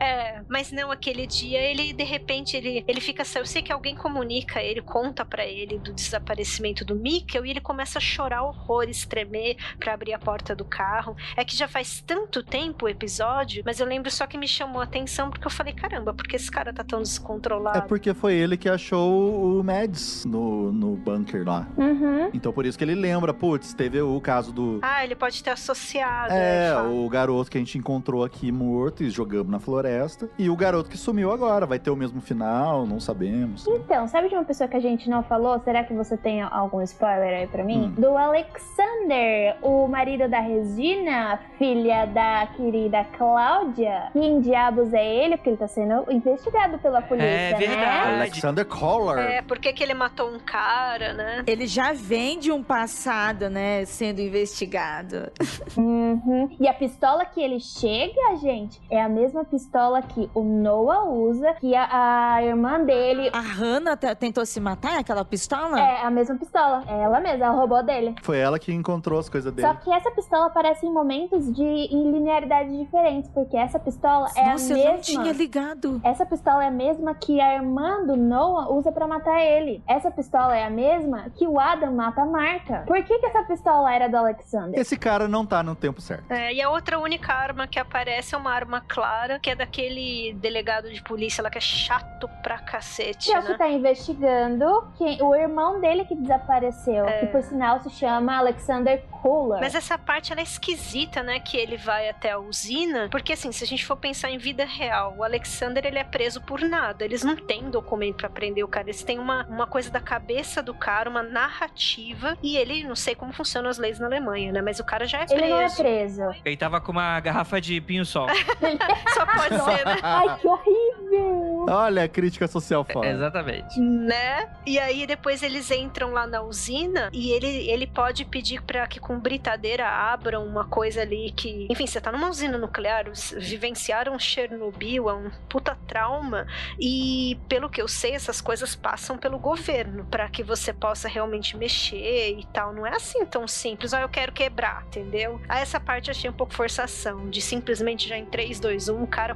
é, mas não, aquele dia ele, de repente, ele, ele fica assim, eu sei que alguém comunica, ele conta pra ele do desaparecimento do Mikkel e ele começa a chorar horrores, tremer pra abrir a porta do carro. É que já faz tanto tempo o episódio, mas eu lembro só que me chamou a atenção porque eu falei, caramba, por que esse cara tá tão descontrolado? É porque foi ele que achou o Mads no, no bunker lá. Uhum. Então por isso que ele lembra, putz, teve o caso do. Ah, ele pode ter associado. É, fato. o garoto que a gente encontrou aqui morto e jogamos na floresta. E o garoto que sumiu agora. Vai ter o mesmo final, não sabemos. Então, sabe de uma pessoa que a gente não falou? Será que você tem algum spoiler aí pra mim? Hum. Do Alexander, o marido da Regina, filha da querida Cláudia. Quem diabos é ele? Porque ele tá sendo investigado pela polícia, É né? verdade. Alexander Collar. É, por que, que ele matou um cara, né? Ele já vem de um passado, né? Sendo investigado. <laughs> Uhum. E a pistola que ele chega, gente, é a mesma pistola que o Noah usa, que a, a irmã dele. A Hannah tentou se matar, aquela pistola? É a mesma pistola. É ela mesma, ela roubou dele. Foi ela que encontrou as coisas dele. Só que essa pistola aparece em momentos de em linearidades diferentes, porque essa pistola é Nossa, a eu não mesma. tinha ligado. Essa pistola é a mesma que a irmã do Noah usa pra matar ele. Essa pistola é a mesma que o Adam mata a Marta. Por que, que essa pistola era do Alexander? Esse cara não tá no tempo certo. É, e a outra única arma que aparece é uma arma clara, que é daquele delegado de polícia lá que é chato pra cacete, Que é o que né? tá investigando quem, o irmão dele que desapareceu, que por sinal se chama Alexander Cooler. Mas essa parte ela é esquisita, né? Que ele vai até a usina. Porque assim, se a gente for pensar em vida real, o Alexander ele é preso por nada. Eles não têm documento pra prender o cara. Eles têm uma, uma coisa da cabeça do cara, uma narrativa. E ele, não sei como funcionam as leis na Alemanha, né? Mas o cara já é preso. Ele não é preso. Ele tava com uma garrafa de pinho-sol. <laughs> Só pode ser, né? Ai, que horrível! Olha a crítica social É, foda. Exatamente. né? E aí depois eles entram lá na usina e ele, ele pode pedir pra que com britadeira abram uma coisa ali que, enfim, você tá numa usina nuclear, vivenciaram Chernobyl, é um puta trauma e pelo que eu sei, essas coisas passam pelo governo pra que você possa realmente mexer e tal. Não é assim tão simples, ó, eu quero quebrar, entendeu? Aí essa parte eu achei um pouco forçação, de simplesmente já em 3, 2, 1, o cara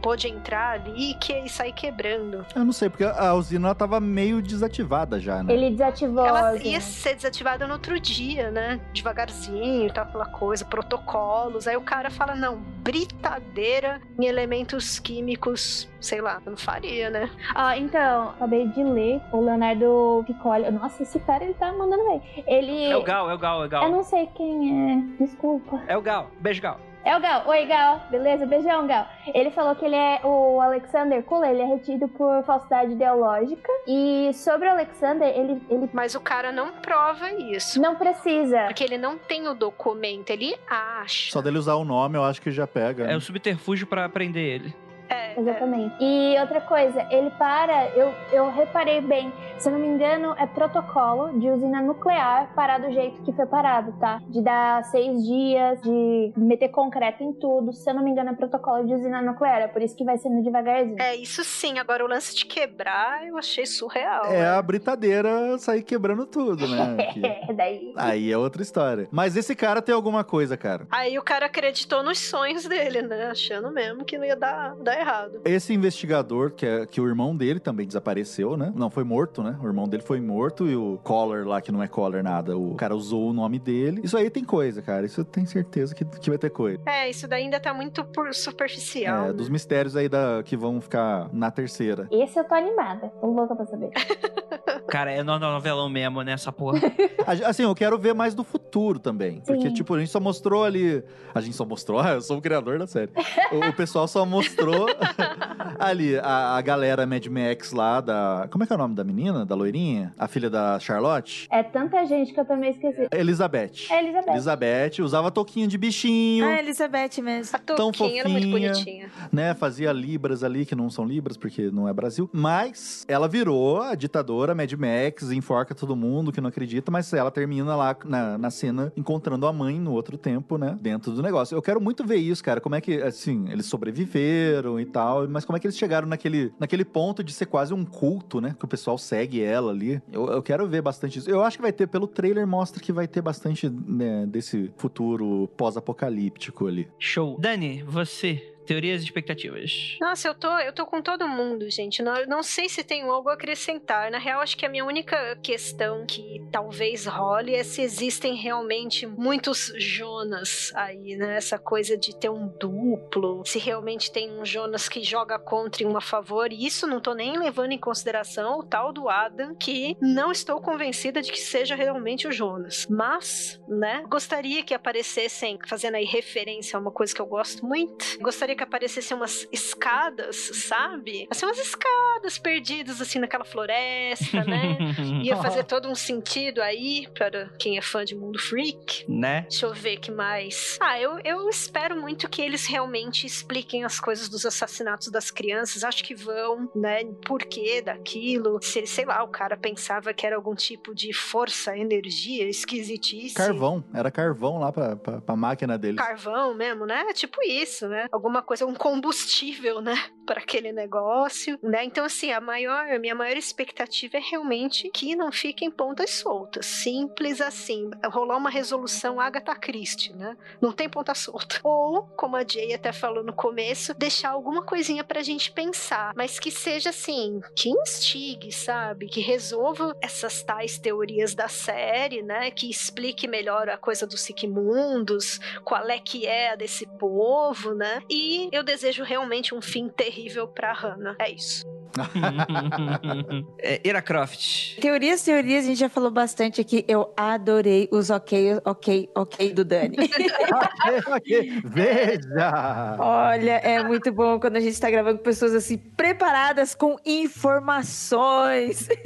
pôde entrar ali e, que, e sair quebrando. Eu não sei, porque a usina ela tava meio desativada já, né? Ele desativou. Ela a usina. ia ser desativada no outro dia, né? Devagarzinho e tal, aquela coisa, protocolos. Aí o cara fala: não, britadeira em elementos químicos, sei lá, eu não faria, né? Ah, então, acabei de ler o Leonardo Piccoli. Nossa, esse cara ele tá mandando bem. Ele. É o Gal, é o Gal, é o Eu Gal. não sei quem é. Desculpa. É o Gal. Beijo, Gal. É o Gal. Oi, Gal. Beleza? Beijão, Gal. Ele falou que ele é o Alexander Kula, ele é retido por falsidade ideológica. E sobre o Alexander, ele, ele Mas o cara não prova isso. não precisa. Porque ele não tem o documento, ele acha. Só dele usar o nome, eu acho que já pega. né? É o subterfúgio pra prender ele. É, é. Exatamente. E outra coisa, ele para, eu, eu reparei bem, se eu não me engano, é protocolo de usina nuclear parar do jeito que foi parado, tá? De dar seis dias, de meter concreto em tudo. Se eu não me engano, é protocolo de usina nuclear. É por isso que vai sendo devagarzinho. É, isso sim. Agora, o lance de quebrar, eu achei surreal. É né? a britadeira sair quebrando tudo, né? <laughs> É, daí. Aí é outra história. Mas esse cara tem alguma coisa, cara. Aí o cara acreditou nos sonhos dele, né? Achando mesmo que não ia dar, dar errado. Esse investigador, que, é, que o irmão dele também desapareceu, né? Não, foi morto, né? O irmão dele foi morto e o Collar lá, que não é Collar nada, o cara usou o nome dele. Isso aí tem coisa, cara. Isso eu tenho certeza que, que vai ter coisa. É, isso daí ainda tá muito por superficial. É, né? dos mistérios aí da, que vão ficar na terceira. Esse eu tô animada. Tô louca pra saber. <laughs> Cara, é no no- novelão mesmo, né? Essa porra. <laughs> A- Assim, eu quero ver mais do futuro também. Porque, Sim. tipo, a gente só mostrou ali. A gente só mostrou, ah, <laughs> eu sou o criador da série. O, o pessoal só mostrou <laughs> ali a, a galera Mad Max lá da. Como é que é o nome da menina? Da loirinha? A filha da Charlotte? É tanta gente que eu também esqueci. Elizabeth. É Elizabeth. Elizabeth usava touquinha de bichinho, Ah, Elizabeth mesmo. A Toquinha era muito fofinha. bonitinha. né? Fazia libras ali, que não são libras, porque não é Brasil. Mas ela virou a ditadora Mad Max, enforca todo mundo que não acredita, mas ela termina lá na, na cena encontrando a mãe no outro tempo, né? Dentro do negócio. Eu quero muito ver isso, cara. Como é que, assim, eles sobreviveram e tal, mas como é que eles chegaram naquele, naquele ponto de ser quase um culto, né? Que o pessoal segue ela ali. Eu, eu quero ver bastante isso. Eu acho que vai ter, pelo trailer, mostra que vai ter bastante né, desse futuro pós-apocalíptico ali. Show. Dani, você, teorias e expectativas. Nossa, eu tô, eu tô com todo mundo, gente. Não, não sei se tenho algo a acrescentar. Na real, acho que a minha única questão que talvez role é se existem realmente muitos Jonas aí, né? Essa coisa de ter um duplo. Se realmente tem um Jonas que joga contra e um a favor. E isso não tô nem levando em consideração o tal do Adam, que não estou convencida de que seja realmente o Jonas. Mas, né? Gostaria que aparecessem, fazendo aí referência a uma coisa que eu gosto muito. Gostaria que aparecessem umas escadas, sabe? Assim, umas escadas perdidas assim naquela floresta, né? <laughs> Ia fazer todo um sentido aí para quem é fã de Mundo Freak. né? Deixa eu ver que mais. Ah, eu, eu espero muito que eles realmente expliquem as coisas dos assassinatos das crianças. Acho que vão, né? Porquê daquilo. Se, sei lá, o cara pensava que era algum tipo de força, energia esquisitíssima. Carvão, era carvão lá pra, pra, pra máquina deles. carvão mesmo, né? Tipo isso, né? Alguma coisa, um combustível, né? Para aquele negócio, né? Então, assim, a maior, a minha maior expectativa é realmente que não fiquem pontas soltas. Simples assim. Rolar uma resolução Agatha Christie, né? Não tem ponta solta. <laughs> Ou, como a Jay até falou no começo, deixar alguma coisinha pra gente pensar. Mas que seja assim, que instigue, sabe? Que resolva essas tais teorias da série, né? Que explique melhor a coisa dos Sigmundos, qual é que é desse povo, né? E eu desejo realmente um fim terrível pra Hannah. É isso. <laughs> é, Ira Croft. Teorias, teorias, a gente já falou bastante aqui. Eu adorei os ok, ok, ok do Dani. <laughs> Ok, ok. Veja! Olha, é muito bom quando a gente tá gravando com pessoas assim, preparadas com informações. <laughs>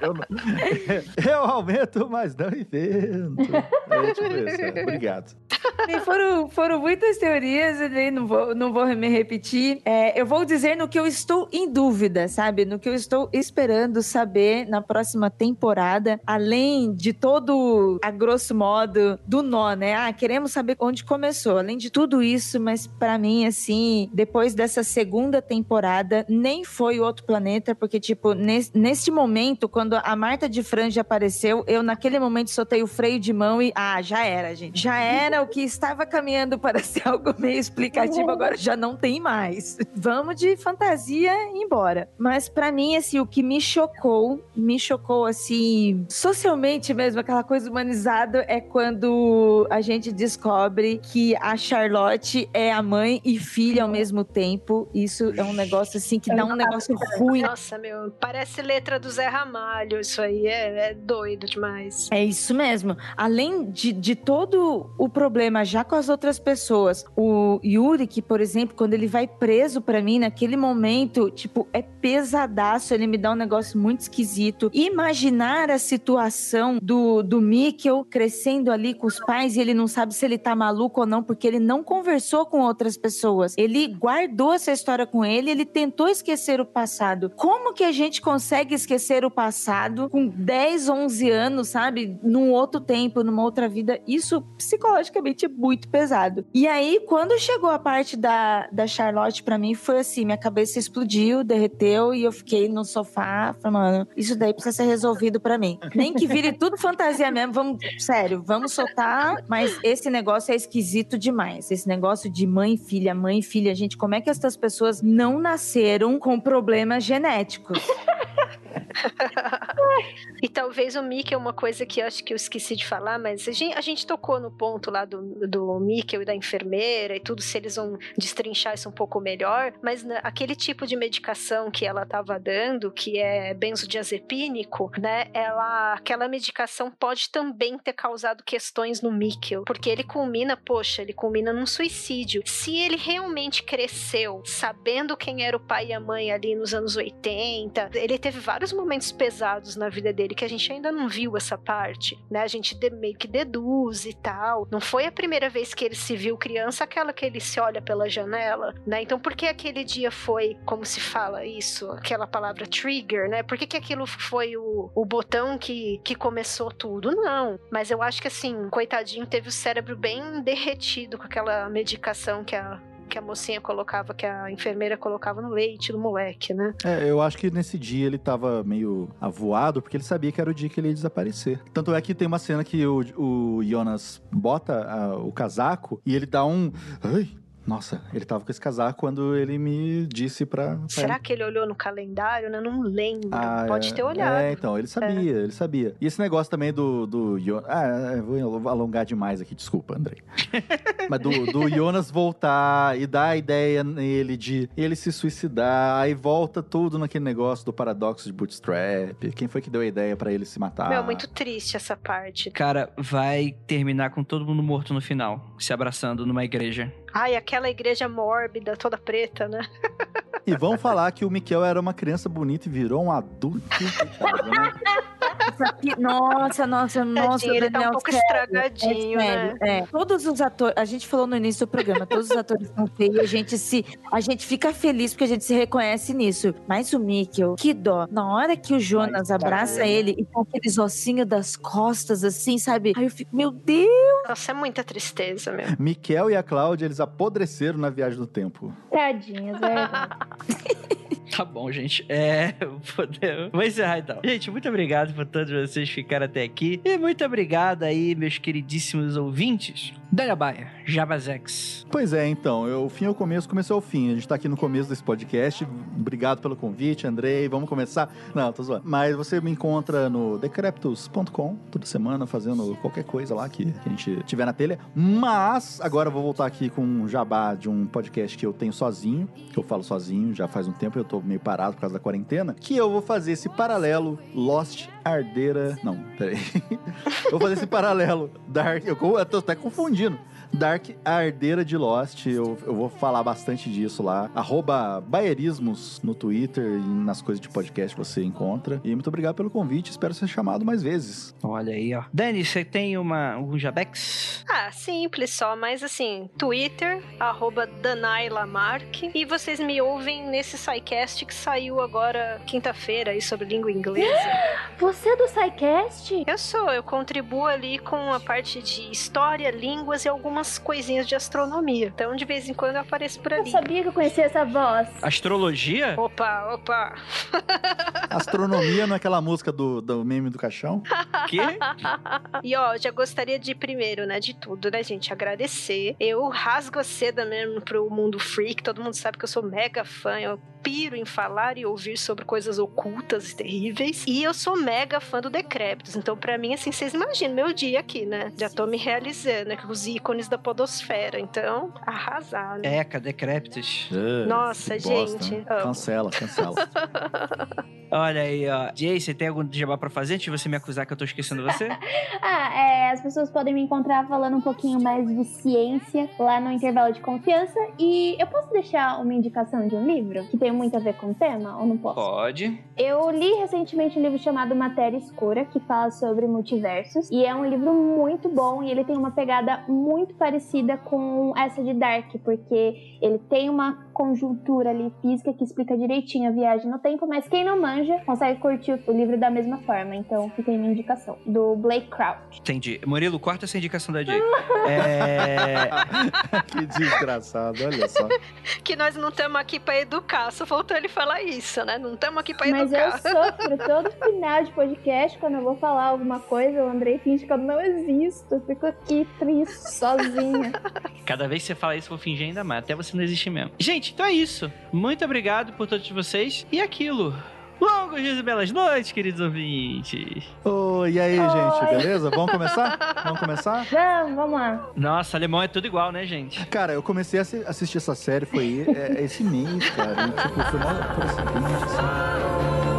Eu, não- eu aumento, mas não invento. Isso, é. Obrigado. E foram, foram muitas teorias, eu nem não vou, não vou me repetir. É, eu vou dizer no que eu estou em dúvida, sabe? No que eu estou esperando saber na próxima temporada, além de todo, a grosso modo, do nó, né? Ah, queremos saber onde começou. Além de tudo isso, mas pra mim, assim, depois dessa segunda temporada, nem foi outro planeta, porque, tipo, nes, neste momento, quando a Marta de Franja apareceu, eu naquele momento soltei o freio de mão e, ah, já era, gente. Já era o que estava caminhando para <laughs> ser algo meio explicativo, agora já não tem mais. Vamos de fantasia e embora. Mas pra mim, assim, o que me chocou, me chocou, assim, socialmente mesmo, aquela coisa humanizada, é quando a gente descobre que a Charlotte é a mãe e filha ao mesmo tempo. Isso é um negócio, assim, que dá um negócio ruim Nossa, meu, parece letra do Zé Ramalho. Isso aí é, é doido demais. É isso mesmo. Além de, de todo o problema já com as outras pessoas, o Yuri, que, por exemplo, quando ele vai preso pra mim, naquele momento, tipo, é pesadaço. Ele me dá um negócio muito esquisito. Imaginar a situação do, do Mikkel crescendo ali com os pais e ele não sabe se ele tá maluco ou não, porque ele não conversou com outras pessoas. Ele guardou essa história com ele, ele tentou esquecer o passado. Como que a gente consegue esquecer o passado com 10, 11 anos, sabe? Num outro tempo, numa outra vida? Isso psicologicamente é muito pesado. E aí, quando chegou a parte da, da Charlotte, pra mim, foi assim: minha cabeça explodiu, derreteu e eu fiquei no sofá. Falei, mano, isso daí precisa ser resolvido pra mim. Nem que vire tudo fantasia mesmo, vamos, sério, vamos soltar. Mas esse negócio é esquisito demais. Esse negócio de mãe e filha, mãe e filha, gente, como é que essas pessoas não nasceram com problemas genéticos? <laughs> e talvez o Mickey é uma coisa que eu acho que eu esqueci de falar, mas a gente, a gente tocou no ponto lá do, do e da enfermeira e tudo, se eles vão destrinchar isso um pouco melhor, mas na, aquele tipo de medicação que ela estava dando, que é benzodiazepínico, né, ela, aquela medicação pode também ter causado questões no Mickey, porque ele culmina, poxa, ele culmina num suicídio. Se ele realmente cresceu sabendo quem era o pai e a mãe ali nos anos 80, ele teve vários momentos pesados na vida dele que a gente ainda não viu essa parte, né? A gente meio que deduz e tal. Não foi a primeira vez que ele se viu criança, aquela que ele se olha pela janela, né? Então por que aquele dia foi, como se fala isso, aquela palavra trigger, né? Por que, que aquilo foi o, o botão que, que começou tudo? Não. Mas eu acho que assim, coitadinho, teve o cérebro bem derretido com aquela medicação que a que a mocinha colocava, que a enfermeira colocava no leite do moleque, né? É, eu acho que nesse dia ele tava meio avoado, porque ele sabia que era o dia que ele ia desaparecer. Tanto é que tem uma cena que o, o Jonas bota a, o casaco e ele dá um. Ai, nossa, ele tava com esse casaco quando ele me disse pra. Será que ele olhou no calendário? Né? Não lembro. Ah, Pode ter olhado. É, então, ele sabia, é. ele sabia. E esse negócio também do. do ah, eu vou alongar demais aqui, desculpa, Andrei. <laughs> Mas do, do Jonas voltar e dar a ideia nele de ele se suicidar, aí volta tudo naquele negócio do paradoxo de Bootstrap. Quem foi que deu a ideia para ele se matar? Meu, muito triste essa parte. Cara, vai terminar com todo mundo morto no final, se abraçando numa igreja. Ai, aquela igreja mórbida, toda preta, né? E vão falar que o Miquel era uma criança bonita e virou um adulto. né? <laughs> nossa, nossa, nossa, ele tá um pouco sério, estragadinho, é né? É. Todos os atores, a gente falou no início do programa, todos os atores são feios, a gente se, a gente fica feliz porque a gente se reconhece nisso. Mas o Mikkel, que dó. Na hora que o Jonas Ai, abraça cara. ele e com aqueles ossinhos das costas assim, sabe? Aí eu fico, meu Deus! Nossa, é muita tristeza, meu. Miquel e a Cláudia, eles apodreceram na viagem do tempo. Tadinhos, é <laughs> Tá bom, gente. É. Podemos. Vou encerrar então. Gente, muito obrigado por todos vocês ficarem até aqui. E muito obrigado aí, meus queridíssimos ouvintes. Dagabaia, Jabazex. Pois é, então. Eu, o fim é o começo, começou ao fim. A gente tá aqui no começo desse podcast. Obrigado pelo convite, Andrei. Vamos começar? Não, tô zoando. Mas você me encontra no decreptus.com toda semana fazendo qualquer coisa lá que a gente tiver na telha. Mas agora eu vou voltar aqui com um jabá de um podcast que eu tenho sozinho, que eu falo sozinho já faz um tempo. Eu tô meio parado por causa da quarentena. Que eu vou fazer esse paralelo Lost Ardeira. Não, peraí. <laughs> eu vou fazer esse paralelo Dark. Eu tô até confundindo. Dark Ardeira de Lost. Eu, eu vou falar bastante disso lá. Arroba Baierismos no Twitter e nas coisas de podcast você encontra. E muito obrigado pelo convite. Espero ser chamado mais vezes. Olha aí, ó. Dani, você tem uma, um Jabex? Ah, simples só, mas assim, Twitter, arroba Danai Lamarck. E vocês me ouvem nesse SciCast que saiu agora quinta-feira aí sobre língua inglesa. <gasps> Você é do SciCast? Eu sou, eu contribuo ali com a parte de história, línguas e algumas umas coisinhas de astronomia. Então, de vez em quando eu apareço por ali. Eu sabia que eu conhecia essa voz. Astrologia? Opa, opa. <laughs> Astronomia não é aquela música do, do meme do caixão? Quê? e ó, já gostaria de primeiro, né, de tudo, né, gente, agradecer. Eu rasgo a seda mesmo pro mundo freak. Todo mundo sabe que eu sou mega fã. Eu piro em falar e ouvir sobre coisas ocultas e terríveis. E eu sou mega fã do Decrépitos. Então, para mim, assim, vocês imaginam meu dia aqui, né? Já tô me realizando, né? Com os ícones da podosfera. Então, arrasar, né? Eca, Decrépitos. Uh, Nossa, gente. Bosta, cancela, cancela. <laughs> Olha aí, ó. Jay, você tem algum jabá pra fazer antes de você me acusar que eu tô esquecendo você? <laughs> ah, é, as pessoas podem me encontrar falando um pouquinho mais de ciência lá no intervalo de confiança. E eu posso deixar uma indicação de um livro que tem muito a ver com o tema, ou não posso? Pode. Eu li recentemente um livro chamado Matéria Escura, que fala sobre multiversos, e é um livro muito bom e ele tem uma pegada muito parecida com essa de Dark, porque ele tem uma conjuntura ali física que explica direitinho a viagem no tempo, mas quem não manja consegue curtir o livro da mesma forma. Então fica aí minha indicação. Do Blake Crouch. Entendi. Murilo, corta essa indicação da Jay. <laughs> é... <laughs> que desgraçado, olha só. Que nós não estamos aqui pra educar, só faltou ele falar isso, né? Não estamos aqui pra Mas eu educar. sofro <laughs> todo final de podcast, quando eu vou falar alguma coisa, o Andrei finge que eu não existo. Eu fico aqui triste, sozinha. <laughs> Cada vez que você fala isso, eu vou fingir ainda mais. Até você não existir mesmo. Gente, então é isso. Muito obrigado por todos vocês. E aquilo. Longos dias e belas noites, queridos ouvintes. Oi, e aí, Oi. gente, beleza? Vamos começar? <laughs> Vamos começar? Vamos, vamos lá. Nossa, alemão é tudo igual, né, gente? Cara, eu comecei a assi- assistir essa série, foi é, esse mês, cara. E, tipo, foi mal por acidente, assim.